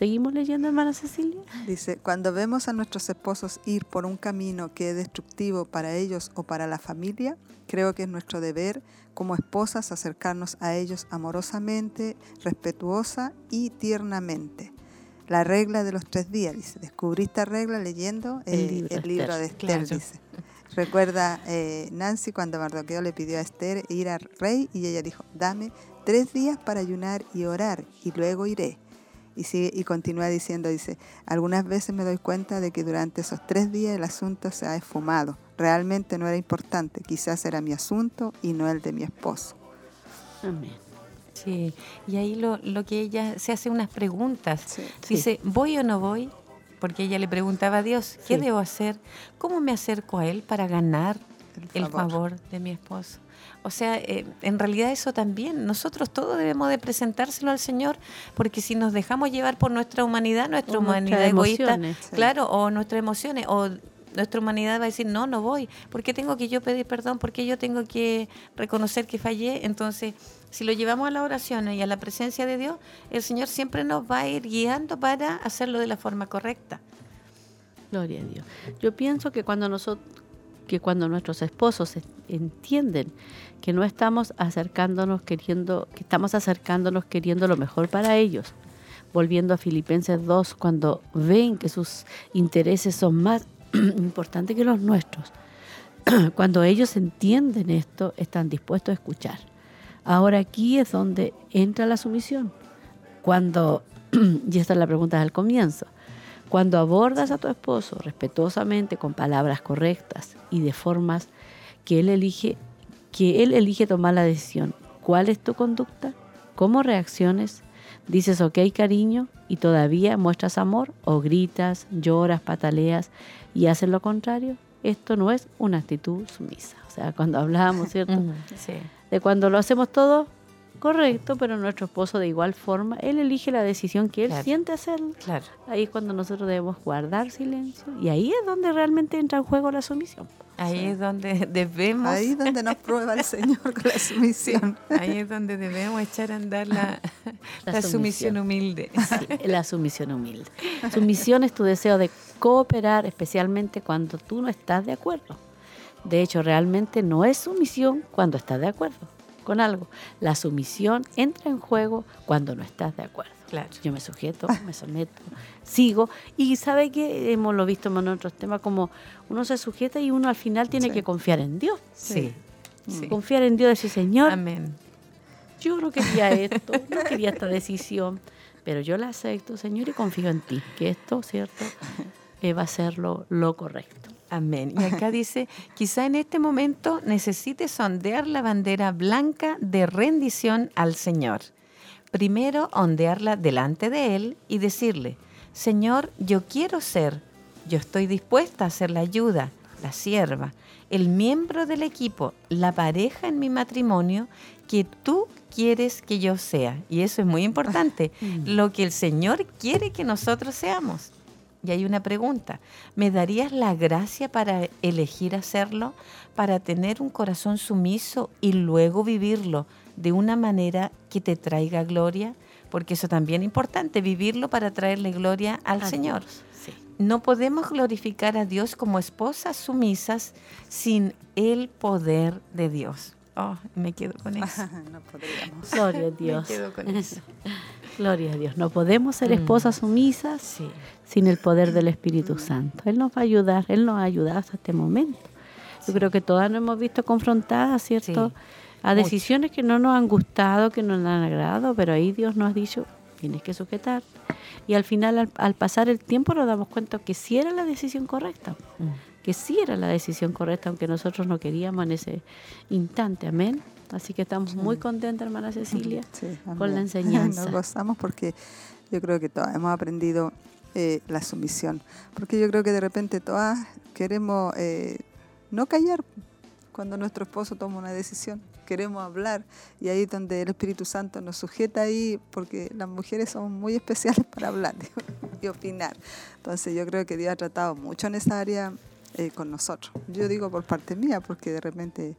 ¿Seguimos leyendo, hermana Cecilia? Dice, cuando vemos a nuestros esposos ir por un camino que es destructivo para ellos o para la familia, creo que es nuestro deber como esposas acercarnos a ellos amorosamente, respetuosa y tiernamente. La regla de los tres días, dice. Descubrí esta regla leyendo El libro de el libro Esther. de Esther, Claro. dice. Recuerda eh, Nancy cuando Mardoqueo le pidió a Esther ir al rey y ella dijo, dame tres días para ayunar y orar y luego iré. Y, sigue, y continúa diciendo, dice, algunas veces me doy cuenta de que durante esos tres días el asunto se ha esfumado. Realmente no era importante, quizás era mi asunto y no el de mi esposo. Amén. Sí, y ahí lo, lo que ella se hace unas preguntas. Sí. Dice, ¿voy o no voy? Porque ella le preguntaba a Dios, ¿qué Sí. debo hacer? ¿Cómo me acerco a Él para ganar El favor de mi esposo? O sea, eh, en realidad eso también, nosotros todos debemos de presentárselo al Señor, porque si nos dejamos llevar por nuestra humanidad, nuestra O humanidad egoísta. Sí. claro, o nuestras emociones, o nuestra humanidad va a decir, no, no voy, ¿por qué tengo que yo pedir perdón? ¿Por qué yo tengo que reconocer que fallé? Entonces, si lo llevamos a la oración y a la presencia de Dios, el Señor siempre nos va a ir guiando para hacerlo de la forma correcta. Gloria a Dios. Yo pienso que cuando nosotros que cuando nuestros esposos es- entienden que no estamos acercándonos queriendo, que estamos acercándonos queriendo lo mejor para ellos, volviendo a Filipenses 2, cuando ven que sus intereses son más [CLEARS THROAT] importantes que los nuestros, [CLEARS THROAT] cuando ellos entienden esto, están dispuestos a escuchar. Ahora aquí es donde entra la sumisión. Cuando, [CLEARS THROAT] y esta es la pregunta del comienzo, Cuando abordas a tu esposo respetuosamente con palabras correctas y de formas que él elige, que él elige tomar la decisión, ¿cuál es tu conducta? ¿Cómo reacciones? ¿Dices ok cariño y todavía muestras amor? ¿O gritas, lloras, pataleas y haces lo contrario? Esto no es una actitud sumisa. O sea, cuando hablamos, ¿cierto? Sí. De cuando lo hacemos todo correcto, pero nuestro esposo de igual forma, él elige la decisión que él Claro. siente hacerlo. Claro. Ahí es cuando nosotros debemos guardar silencio y ahí es donde realmente entra en juego la sumisión. Ahí es donde [LAUGHS] debemos. Ahí es donde nos prueba el Señor con la [LAUGHS] sumisión. Ahí es donde debemos echar a andar la, La [LAUGHS] la sumisión. sumisión humilde. Sí, la sumisión humilde. Sumisión es tu deseo de cooperar, especialmente cuando tú no estás de acuerdo. De hecho, realmente no es sumisión cuando estás de acuerdo con algo. La sumisión entra en juego cuando no estás de acuerdo. Claro. Yo me sujeto, me someto, sigo. Y sabe que hemos lo visto en otros temas, como uno se sujeta y uno al final tiene Sí. que confiar en Dios. Sí. sí. Confiar en Dios, decir, Señor, Amén. yo no quería esto, no quería esta decisión, pero yo la acepto, Señor, y confío en ti, que esto, ¿cierto?, eh, va a ser lo, lo correcto. Amén. Y acá [LAUGHS] dice, quizá en este momento necesites sondear la bandera blanca de rendición al Señor. Primero, ondearla delante de Él y decirle, Señor, yo quiero ser, yo estoy dispuesta a ser la ayuda, la sierva, el miembro del equipo, la pareja en mi matrimonio que tú quieres que yo sea. Y eso es muy importante, [LAUGHS] lo que el Señor quiere que nosotros seamos. Y hay una pregunta, ¿me darías la gracia para elegir hacerlo, para tener un corazón sumiso y luego vivirlo de una manera que te traiga gloria? Porque eso también es importante, vivirlo para traerle gloria al Señor. Sí. No podemos glorificar a Dios como esposas sumisas sin el poder de Dios. Oh, me quedo con [LAUGHS] eso. no podríamos. Gloria a Me Dios. quedo con [LAUGHS] eso. Gloria a Dios. No podemos ser Mm. esposas sumisas Sí. sin el poder del Espíritu Santo. Él nos va a ayudar, Él nos ha ayudado hasta este momento. Yo creo que todas nos hemos visto confrontadas, ¿cierto? Sí, a mucho. decisiones que no nos han gustado, que no nos han agradado, pero ahí Dios nos ha dicho, tienes que sujetar. Y al final, al, al pasar el tiempo, nos damos cuenta que sí era la decisión correcta, Mm. Que sí era la decisión correcta, aunque nosotros no queríamos en ese instante. Amén. Así que estamos muy contentas, hermana [LAUGHS] Cecilia, [LAUGHS] Sí, con la enseñanza. Nos gozamos porque yo creo que todas hemos aprendido eh, la sumisión. Porque yo creo que de repente todas queremos eh, no callar cuando nuestro esposo toma una decisión. Queremos hablar y ahí es donde el Espíritu Santo nos sujeta ahí porque las mujeres son muy especiales [LAUGHS] para hablar y opinar. Entonces yo creo que Dios ha tratado mucho en esa área eh, con nosotros. Yo digo por parte mía porque de repente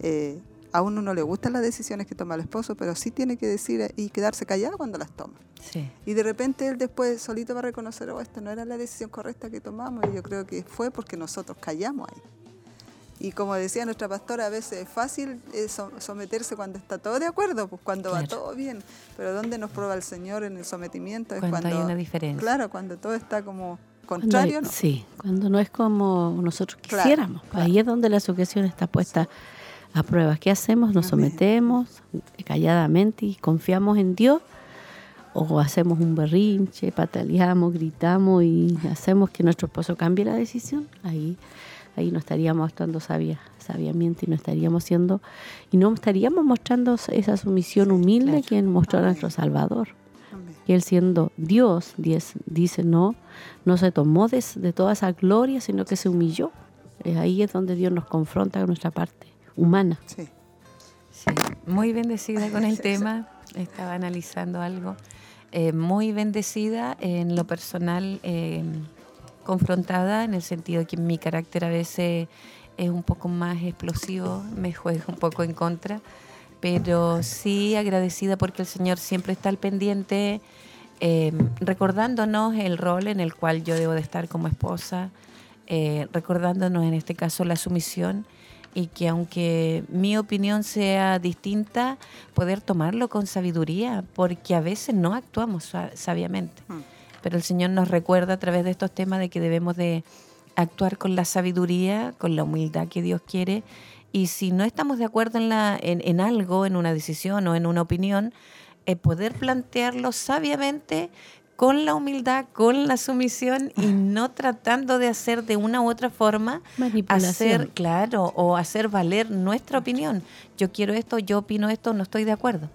eh, a uno no le gustan las decisiones que toma el esposo, pero sí tiene que decir y quedarse callado cuando las toma. Sí. Y de repente él después solito va a reconocer, oh, esta no era la decisión correcta que tomamos. Y yo creo que fue porque nosotros callamos ahí. Y como decía nuestra pastora, a veces es fácil eh, so- someterse cuando está todo de acuerdo, pues cuando va Claro. todo bien. Pero ¿dónde nos prueba el Señor en el sometimiento? Es Cuando cuando, hay una diferencia. Claro, cuando todo está como Cuando hay- ¿no? Sí, cuando no es como nosotros quisiéramos. claro. Ahí es donde la sujeción está puesta a prueba. ¿Qué hacemos? Nos Amén. sometemos calladamente y confiamos en Dios o hacemos un berrinche, pataleamos, gritamos y hacemos que nuestro esposo cambie la decisión. Ahí, ahí no estaríamos actuando sabia, sabiamente y no estaríamos siendo y no estaríamos mostrando esa sumisión humilde claro. que mostró nuestro Salvador Amén. él siendo Dios dice no, no se tomó de, de toda esa gloria, sino que se humilló. Eh, ahí es donde Dios nos confronta con nuestra parte humana. Sí. Sí, muy bendecida con el tema. Estaba analizando algo. Eh, muy bendecida en lo personal, eh, confrontada en el sentido de que mi carácter a veces es un poco más explosivo, me juega un poco en contra, pero sí agradecida porque el Señor siempre está al pendiente, eh, recordándonos el rol en el cual yo debo de estar como esposa, eh, recordándonos en este caso la sumisión y que aunque mi opinión sea distinta, poder tomarlo con sabiduría, porque a veces no actuamos sa- sabiamente. Mm. Pero el Señor nos recuerda a través de estos temas de que debemos de actuar con la sabiduría, con la humildad que Dios quiere. Y si no estamos de acuerdo en, la, en, en algo, en una decisión o en una opinión, eh, poder plantearlo sabiamente con la humildad, con la sumisión y no tratando de hacer de una u otra forma, hacer, claro, o hacer valer nuestra opinión. Yo quiero esto, yo opino esto, no estoy de acuerdo.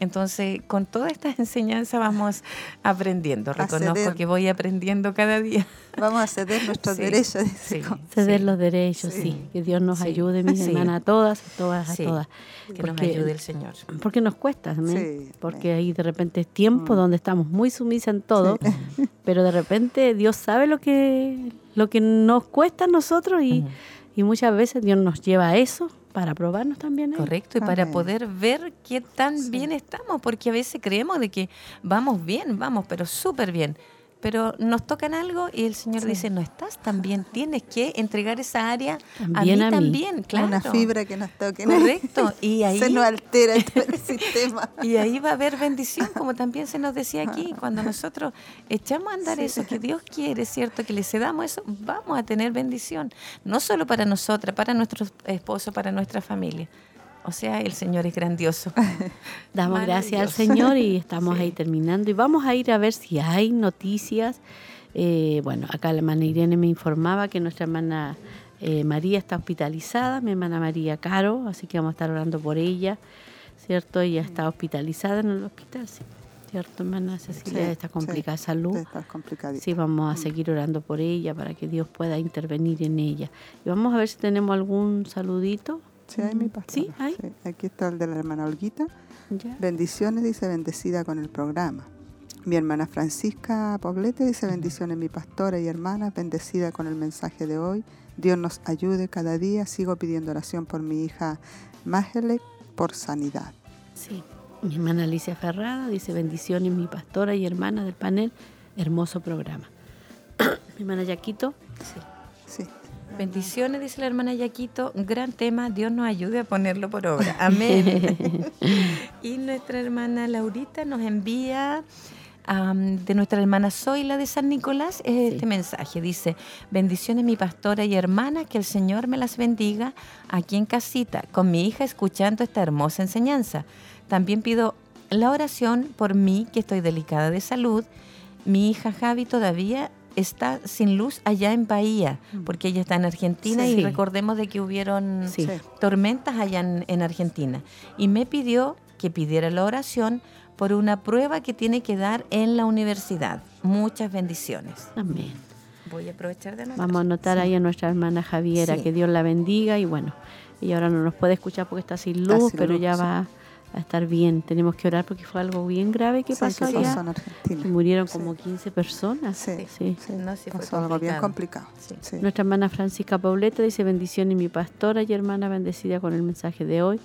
Entonces, con toda esta [LAUGHS] enseñanza vamos aprendiendo. Reconozco ceder. que voy aprendiendo cada día. [LAUGHS] Vamos a ceder nuestros Sí, derechos. sí. Ceder Sí. los derechos, sí. Sí. Que Dios nos Sí. ayude, mis Sí. hermanas, a todas, a todas, a todas. Que nos ayude el Señor. Porque nos cuesta, Porque ahí de repente es tiempo Mm. donde estamos muy sumisas en todo, [LAUGHS] pero de repente Dios sabe lo que, lo que nos cuesta a nosotros y, y muchas veces Dios nos lleva a eso para probarnos también. Correcto, y para poder ver qué tan bien estamos, porque a veces creemos de que vamos bien, vamos, pero súper bien. Pero nos tocan algo y el Señor dice, no estás tan bien, tienes que entregar esa área También a a mí también, claro. Una fibra que nos toque. Correcto, y [LAUGHS] ahí, Se nos altera todo el [LAUGHS] sistema. y ahí va a haber bendición, como también se nos decía aquí, [LAUGHS] cuando nosotros echamos a andar eso que Dios quiere, ¿cierto? Que le cedamos eso, vamos a tener bendición, no solo para nosotras, para nuestros esposos, para nuestra familia. O sea, el Señor es grandioso. [LAUGHS] Damos gracias al. Señor y estamos Sí. ahí terminando. Y vamos a ir a ver si hay noticias. Eh, bueno, acá la hermana Irene me informaba que nuestra hermana eh, María está hospitalizada, mi hermana María Caro, así que vamos a estar orando por ella, ¿cierto? Ella está hospitalizada en el hospital, sí. ¿cierto, hermana Cecilia? Sí, está complicada sí, salud. Está. Sí, vamos a seguir orando por ella para que Dios pueda intervenir en ella. Y vamos a ver si tenemos algún saludito. Sí, hay mi pastora. Sí, hay. Aquí está el de la hermana Olguita. Ya. Bendiciones, dice, bendecida con el programa. Mi hermana Francisca Poblete dice, bendiciones mi pastora y hermana, bendecida con el mensaje de hoy. Dios nos ayude cada día. Sigo pidiendo oración por mi hija Mágele por sanidad. Sí. Mi hermana Alicia Ferrada dice bendiciones, mi pastora y hermana del panel. Hermoso programa. [COUGHS] mi hermana Yaquito. Sí. Bendiciones, dice la hermana Yaquito. Gran tema, Dios nos ayude a ponerlo por [LAUGHS] obra. Amén. y nuestra hermana Laurita nos envía de nuestra hermana Zoila de San Nicolás este mensaje. Dice, bendiciones mi pastora y hermana, que el Señor me las bendiga aquí en casita, con mi hija escuchando esta hermosa enseñanza. También pido la oración por mí, que estoy delicada de salud. Mi hija Javi todavía está sin luz allá en Bahía, porque ella está en Argentina Sí. y recordemos de que hubieron Sí. Tormentas allá en, en Argentina. Y me pidió que pidiera la oración por una prueba que tiene que dar en la universidad. Muchas bendiciones. Amén. Voy a aprovechar de anotar. Vamos a anotar ahí a nuestra hermana Javiera, que Dios la bendiga y bueno, ella ahora no nos puede escuchar porque está sin Está luz, sin pero luz, ya va a estar bien. Tenemos que orar porque fue algo bien grave que Sí, pasó que allá. pasó en Argentina. que murieron Sí. como 15 personas. Sí, Sí. sí. No, sí fue pasó algo bien complicado. Sí. Sí. Nuestra hermana Francisca Pauleta dice bendición y mi pastora y hermana bendecida con el mensaje de hoy.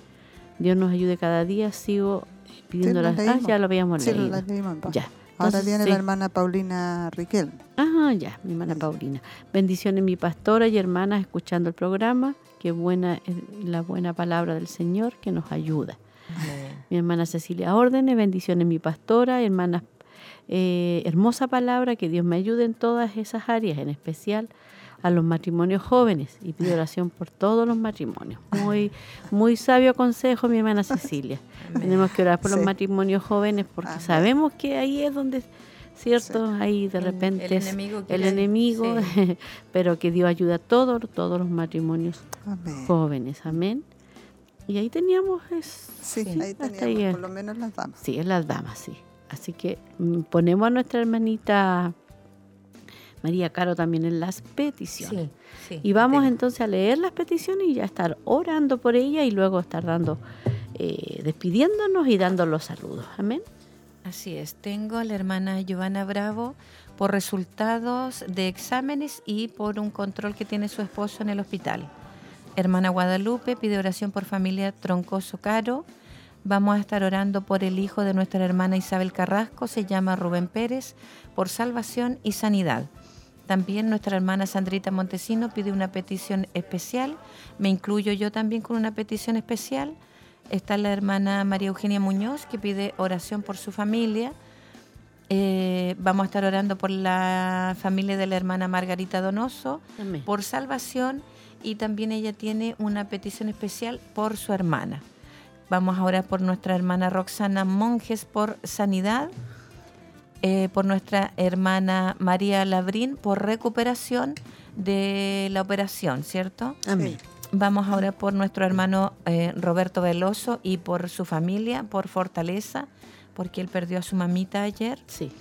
Dios nos ayude cada día. Sigo pidiendo las... Ah, ya lo habíamos Sí, leído. leímos voz. Ya. Ahora Entonces, viene sí. la hermana Paulina Riquelme. Ajá, ya, mi hermana Paulina. Bendiciones mi pastora y hermanas escuchando el programa. Qué buena es la buena palabra del Señor que nos ayuda. Amén. Mi hermana Cecilia Órdenes, bendiciones mi pastora, hermanas, eh, hermosa palabra, que Dios me ayude en todas esas áreas, en especial a los matrimonios jóvenes y pido [LAUGHS] oración por todos los matrimonios. Muy, muy sabio consejo, mi hermana Cecilia. Tenemos que orar por los matrimonios jóvenes porque Amén. sabemos que ahí es donde, ¿cierto? Ahí de repente el enemigo el quiere- enemigo, sí. [LAUGHS] pero que Dios ayuda a todos, todos los matrimonios Amén. jóvenes. Amén. Y ahí teníamos es, Sí, Sí. ahí Hasta teníamos, ahí, eh. por lo menos las damas. Sí, es las damas, sí. Así que mm, ponemos a nuestra hermanita María Caro también en las peticiones. Sí, sí, y vamos tengo. entonces a leer las peticiones y ya estar orando por ella y luego estar dando, eh, despidiéndonos y dando los saludos. Amén. Así es, tengo a la hermana Giovanna Bravo por resultados de exámenes y por un control que tiene su esposo en el hospital. Hermana Guadalupe pide oración por familia Troncoso Caro. Vamos a estar orando por el hijo de nuestra hermana Isabel Carrasco, se llama Rubén Pérez, por salvación y sanidad. También nuestra hermana Sandrita Montesino pide una petición especial. Me incluyo yo también con una petición especial. Está la hermana María Eugenia Muñoz que pide oración por su familia. Eh, vamos a estar orando por la familia de la hermana Margarita Donoso, Amén. por salvación y también ella tiene una petición especial por su hermana. Vamos a orar por nuestra hermana Roxana Monjes por sanidad eh, por nuestra hermana María Labrín por recuperación de la operación, ¿cierto? Amén. Vamos ahora por nuestro hermano eh, Roberto Veloso y por su familia, por fortaleza, porque él perdió a su mamita ayer. Sí.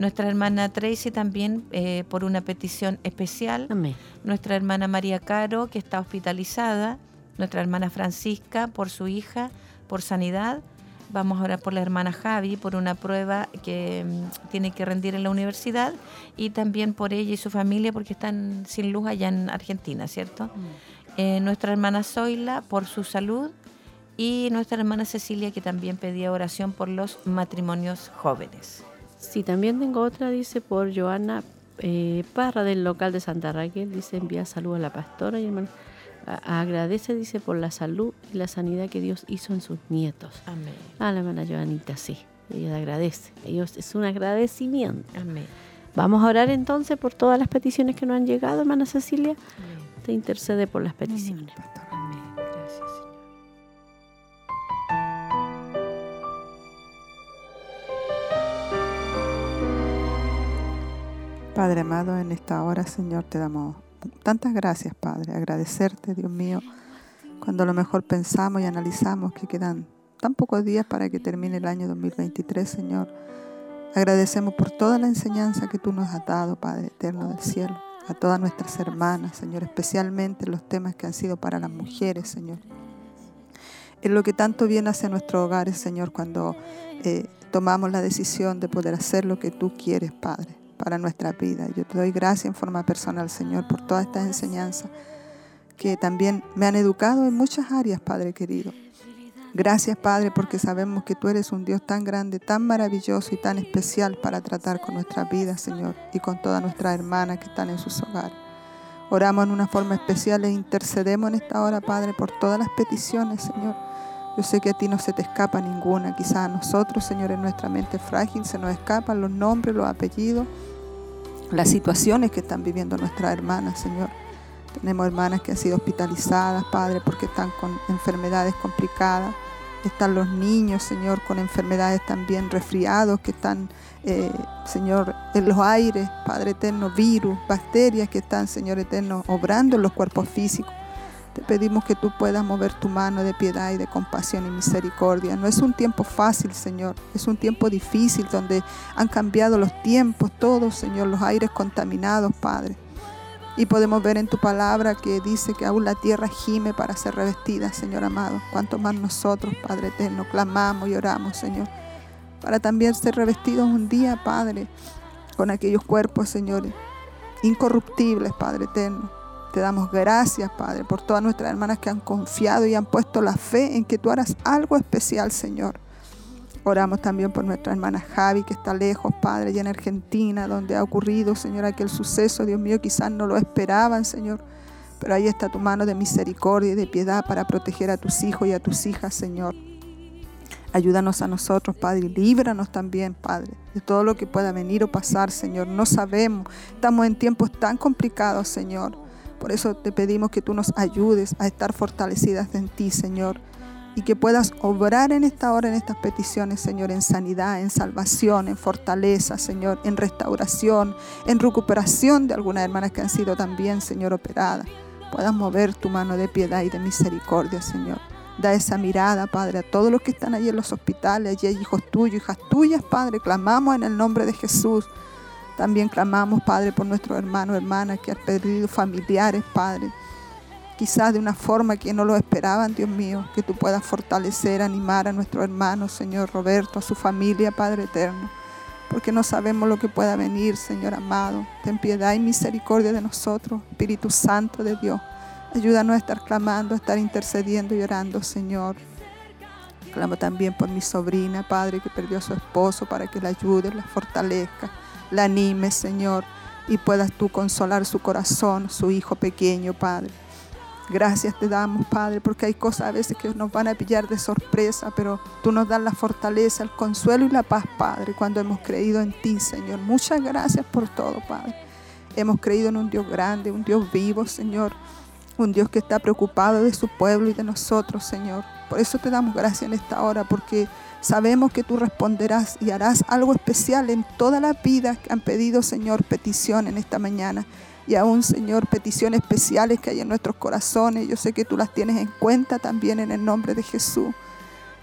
Nuestra hermana Tracy también eh, por una petición especial. Amén. Nuestra hermana María Caro, que está hospitalizada. Nuestra hermana Francisca por su hija, por sanidad. Vamos ahora por la hermana Javi por una prueba que mm, tiene que rendir en la universidad y también por ella y su familia porque están sin luz allá en Argentina, ¿cierto? Eh, nuestra hermana Zoila por su salud y nuestra hermana Cecilia que también pedía oración por los matrimonios jóvenes. Sí, también tengo otra, dice por Joana eh, Parra del local de Santa Raquel, dice envía salud a la pastora y hermano. Agradece, dice, por la salud y la sanidad que Dios hizo en sus nietos. Amén. A la hermana Joanita, sí, ella agradece. Ellos es un agradecimiento. Amén. Vamos a orar entonces por todas las peticiones que nos han llegado, hermana Cecilia. Te intercede por las peticiones. Amén. Padre amado, en esta hora, Señor, te damos tantas gracias, Padre. Agradecerte, Dios mío, cuando a lo mejor pensamos y analizamos que quedan tan pocos días para que termine el año 2023, Señor. Agradecemos por toda la enseñanza que tú nos has dado, Padre eterno del cielo, a todas nuestras hermanas, Señor, especialmente los temas que han sido para las mujeres, Señor. Es lo que tanto viene hacia nuestros hogares, Señor, cuando eh, tomamos la decisión de poder hacer lo que tú quieres, Padre, para nuestra vida. Yo te doy gracias en forma personal, Señor, por todas estas enseñanzas que también me han educado en muchas áreas, Padre querido. Gracias, Padre, porque sabemos que tú eres un Dios tan grande, tan maravilloso y tan especial para tratar con nuestra vida, Señor, y con todas nuestras hermanas que están en sus hogares. Oramos en una forma especial e intercedemos en esta hora, Padre, por todas las peticiones, Señor. Yo sé que a ti no se te escapa ninguna. Quizás a nosotros, Señor, en nuestra mente frágil se nos escapan los nombres, los apellidos, las situaciones que están viviendo nuestras hermanas, Señor. Tenemos hermanas que han sido hospitalizadas, Padre, porque están con enfermedades complicadas. Están los niños, Señor, con enfermedades también resfriados, que están, eh, Señor, en los aires, Padre eterno, virus, bacterias que están, Señor eterno, obrando en los cuerpos físicos. Te pedimos que tú puedas mover tu mano de piedad y de compasión y misericordia. No es un tiempo fácil, Señor. Es un tiempo difícil donde han cambiado los tiempos, todos, Señor, los aires contaminados, Padre. Y podemos ver en tu palabra que dice que aún la tierra gime para ser revestida, Señor amado. Cuanto más nosotros, Padre eterno, clamamos y oramos, Señor, para también ser revestidos un día, Padre, con aquellos cuerpos, Señor, incorruptibles, Padre eterno. Te damos gracias, Padre, por todas nuestras hermanas que han confiado y han puesto la fe en que tú harás algo especial, Señor. Oramos también por nuestra hermana Javi, que está lejos, Padre, allá en Argentina, donde ha ocurrido, Señor, aquel suceso, Dios mío, quizás no lo esperaban, Señor. Pero ahí está tu mano de misericordia y de piedad para proteger a tus hijos y a tus hijas, Señor. Ayúdanos a nosotros, Padre, y líbranos también, Padre, de todo lo que pueda venir o pasar, Señor. No sabemos, estamos en tiempos tan complicados, Señor. Por eso te pedimos que tú nos ayudes a estar fortalecidas en ti, Señor. Y que puedas obrar en esta hora, en estas peticiones, Señor, en sanidad, en salvación, en fortaleza, Señor, en restauración, en recuperación de algunas hermanas que han sido también, Señor, operadas. Puedas mover tu mano de piedad y de misericordia, Señor. Da esa mirada, Padre, a todos los que están allí en los hospitales, allí hijos tuyos, hijas tuyas, Padre. Clamamos en el nombre de Jesús. También clamamos, Padre, por nuestros hermanos, hermanas que han perdido familiares, Padre. Quizás de una forma que no lo esperaban, Dios mío. Que tú puedas fortalecer, animar a nuestro hermano, Señor Roberto, a su familia, Padre eterno. Porque no sabemos lo que pueda venir, Señor amado. Ten piedad y misericordia de nosotros, Espíritu Santo de Dios. Ayúdanos a estar clamando, a estar intercediendo y orando, Señor. Clamo también por mi sobrina, Padre, que perdió a su esposo, para que la ayude, la fortalezca, la anime, Señor, y puedas tú consolar su corazón, su hijo pequeño, Padre. Gracias te damos, Padre, porque hay cosas a veces que nos van a pillar de sorpresa, pero tú nos das la fortaleza, el consuelo y la paz, Padre, cuando hemos creído en ti, Señor. Muchas gracias por todo, Padre. Hemos creído en un Dios grande, un Dios vivo, Señor un Dios que está preocupado de su pueblo y de nosotros, Señor. Por eso te damos gracias en esta hora, porque sabemos que tú responderás y harás algo especial en todas las vidas que han pedido, Señor, petición en esta mañana. Y aún, Señor, peticiones especiales que hay en nuestros corazones. Yo sé que tú las tienes en cuenta también en el nombre de Jesús.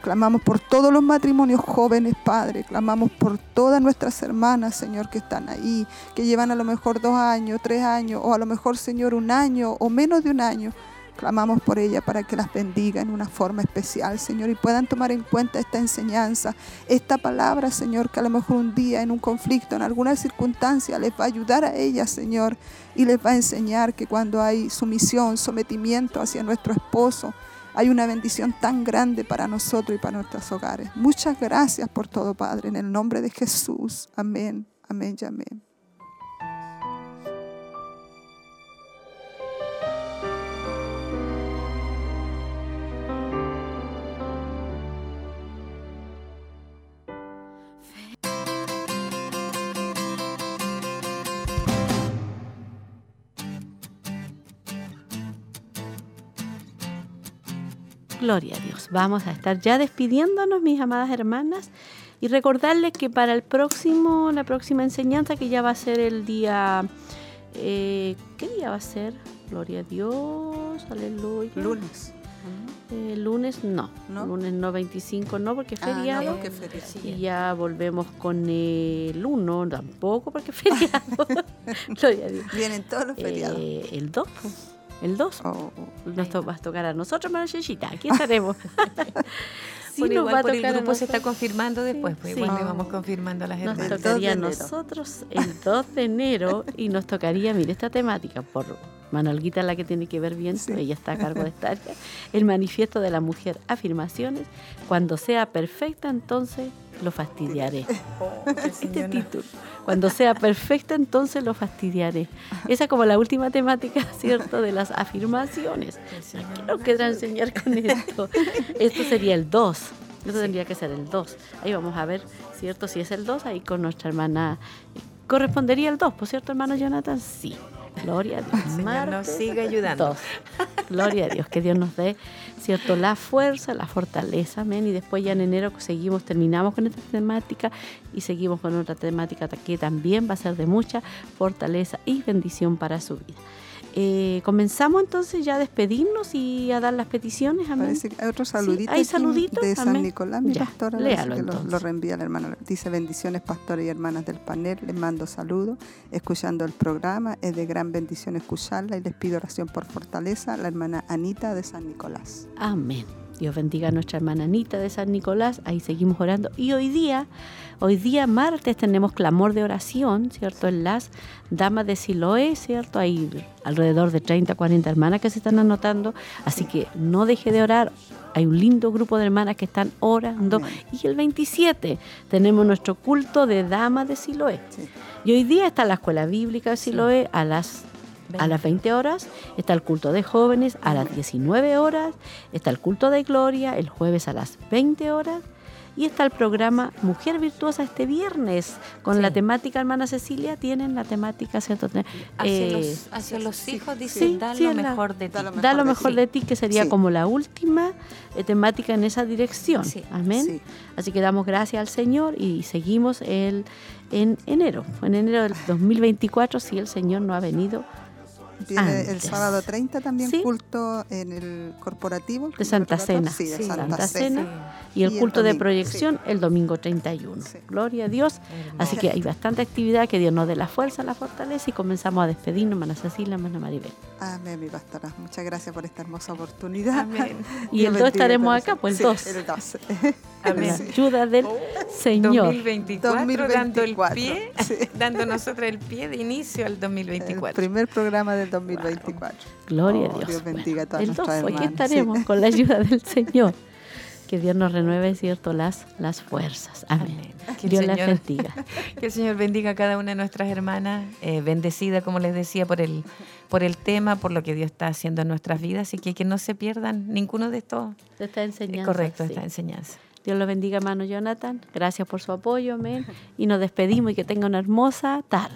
Clamamos por todos los matrimonios jóvenes, Padre. Clamamos por todas nuestras hermanas, Señor, que están ahí, que llevan a lo mejor dos años, tres años, o a lo mejor, Señor, un año o menos de un año. Clamamos por ella para que las bendiga en una forma especial, Señor, y puedan tomar en cuenta esta enseñanza, esta palabra, Señor, que a lo mejor un día en un conflicto, en alguna circunstancia, les va a ayudar a ellas, Señor, y les va a enseñar que cuando hay sumisión, sometimiento hacia nuestro esposo, hay una bendición tan grande para nosotros y para nuestros hogares. Muchas gracias por todo, Padre, en el nombre de Jesús. Amén, amén y amén. Gloria a Dios. Vamos a estar ya despidiéndonos, mis amadas hermanas, y recordarles que para el próximo, la próxima enseñanza, que ya va a ser el día, eh, ¿qué día va a ser? Gloria a Dios, aleluya. Lunes. Eh, lunes no, lunes no 25 no porque es Ah, no, feriado porque es feriado. y ya volvemos con el 1 tampoco porque es feriado [LAUGHS] Gloria a Dios. Vienen todos los feriados. Eh, el 2 pues, el 2 Oh, nos to- va a tocar a nosotros Yeyita aquí estaremos. [LAUGHS] [LAUGHS] Sí, Bueno, nos igual va a por el tocar a grupo se está confirmando después, pues sí. igual le vamos confirmando a las Nos hermanas. tocaría a nosotros el 2 de enero y nos tocaría, mire, esta temática, por Manolguita la que tiene que ver bien, Sí. ella está a cargo de esta área, el manifiesto de la mujer, afirmaciones, cuando sea perfecta entonces lo fastidiaré. [LAUGHS] Este título, cuando sea perfecta entonces lo fastidiaré. Esa es como la última temática, [LAUGHS] ¿cierto?, de las afirmaciones. ¿Qué nos querrá enseñar con [LAUGHS] esto? Esto sería el 2. Esto tendría que ser el 2. Ahí vamos a ver, ¿cierto? Si es el 2, ahí con nuestra hermana. ¿Correspondería el 2, por cierto, hermano Jonathan? Sí. Gloria a Dios. Señor, nos sigue ayudando. dos. Gloria a Dios, que Dios nos dé, ¿cierto? La fuerza, la fortaleza, amén. Y después ya en enero seguimos, terminamos con esta temática y seguimos con otra temática que también va a ser de mucha fortaleza y bendición para su vida. Eh, comenzamos entonces ya a despedirnos y a dar las peticiones, amén. Parece que hay otro saludito hay de San amén. Nicolás, mi Ya, pastora. léalo que lo, lo reenvía la hermana. Dice bendiciones, pastores y hermanas del panel. Les mando saludos, escuchando el programa. Es de gran bendición escucharla y les pido oración por fortaleza. La hermana Anita de San Nicolás. Amén. Dios bendiga a nuestra hermana Anita de San Nicolás. Ahí seguimos orando. Y hoy día, hoy día martes tenemos clamor de oración, ¿cierto? En las damas de Siloé, ¿cierto? Hay alrededor de 30, 40 hermanas que se están anotando. Así que no deje de orar. Hay un lindo grupo de hermanas que están orando. Amén. Y el 27 tenemos nuestro culto de damas de Siloé. Sí. Y hoy día está la escuela bíblica de Siloé a las a las 20 horas, está el culto de jóvenes a las 19 horas, está el culto de gloria el jueves a las 20 horas y está el programa Mujer Virtuosa este viernes con la temática, hermana Cecilia, tienen la temática, ¿cierto? Hacia, Eh, los, hacia los hijos dice, sí, da sí, lo la- mejor de ti. da lo da lo de mejor ti. de ti, que sería como la última eh, temática en esa dirección. Amén. Sí. Así que damos gracias al Señor y seguimos el, en enero, en enero del 2024, si el Señor no ha venido Viene el sábado 30 también Sí. culto en el corporativo. el De Santa. Cena. Sí, de Sí, Santa, Santa Cena. Cena. y el Y el culto de domingo, proyección el domingo 31. Sí. Gloria a Dios. Así que hay bastante actividad, que Dios nos dé la fuerza, la fortaleza y comenzamos a despedirnos, hermana Cecilia, hermana Maribel. Amén, mi pastora. Muchas gracias por esta hermosa oportunidad. Amén. [LAUGHS] Y Dios el 2 bendiga estaremos acá, pues el Sí, 2. El 2. [LAUGHS] Con la Amén. ayuda del Señor. 2024, dando el 2024, pie, sí. dando nosotros el pie de inicio al El 2024. primer programa del 2024. Gloria Oh, a Dios. Dios Bueno, bendiga a todas el 2, nuestras aquí hermanas, estaremos sí. con la ayuda del Señor. Que Dios nos renueve, ¿cierto? Las, las fuerzas. Amén. Que el Dios las Señor- bendiga. [LAUGHS] Que el Señor bendiga a cada una de nuestras hermanas, eh, bendecida, como les decía, por el, por el tema, por lo que Dios está haciendo en nuestras vidas, y que, que no se pierdan ninguno de estos. De esta eh, enseñanza. correcto, sí. esta enseñanza. Dios lo bendiga, hermano Jonathan. Gracias por su apoyo, amén. Y nos despedimos y que tenga una hermosa tarde.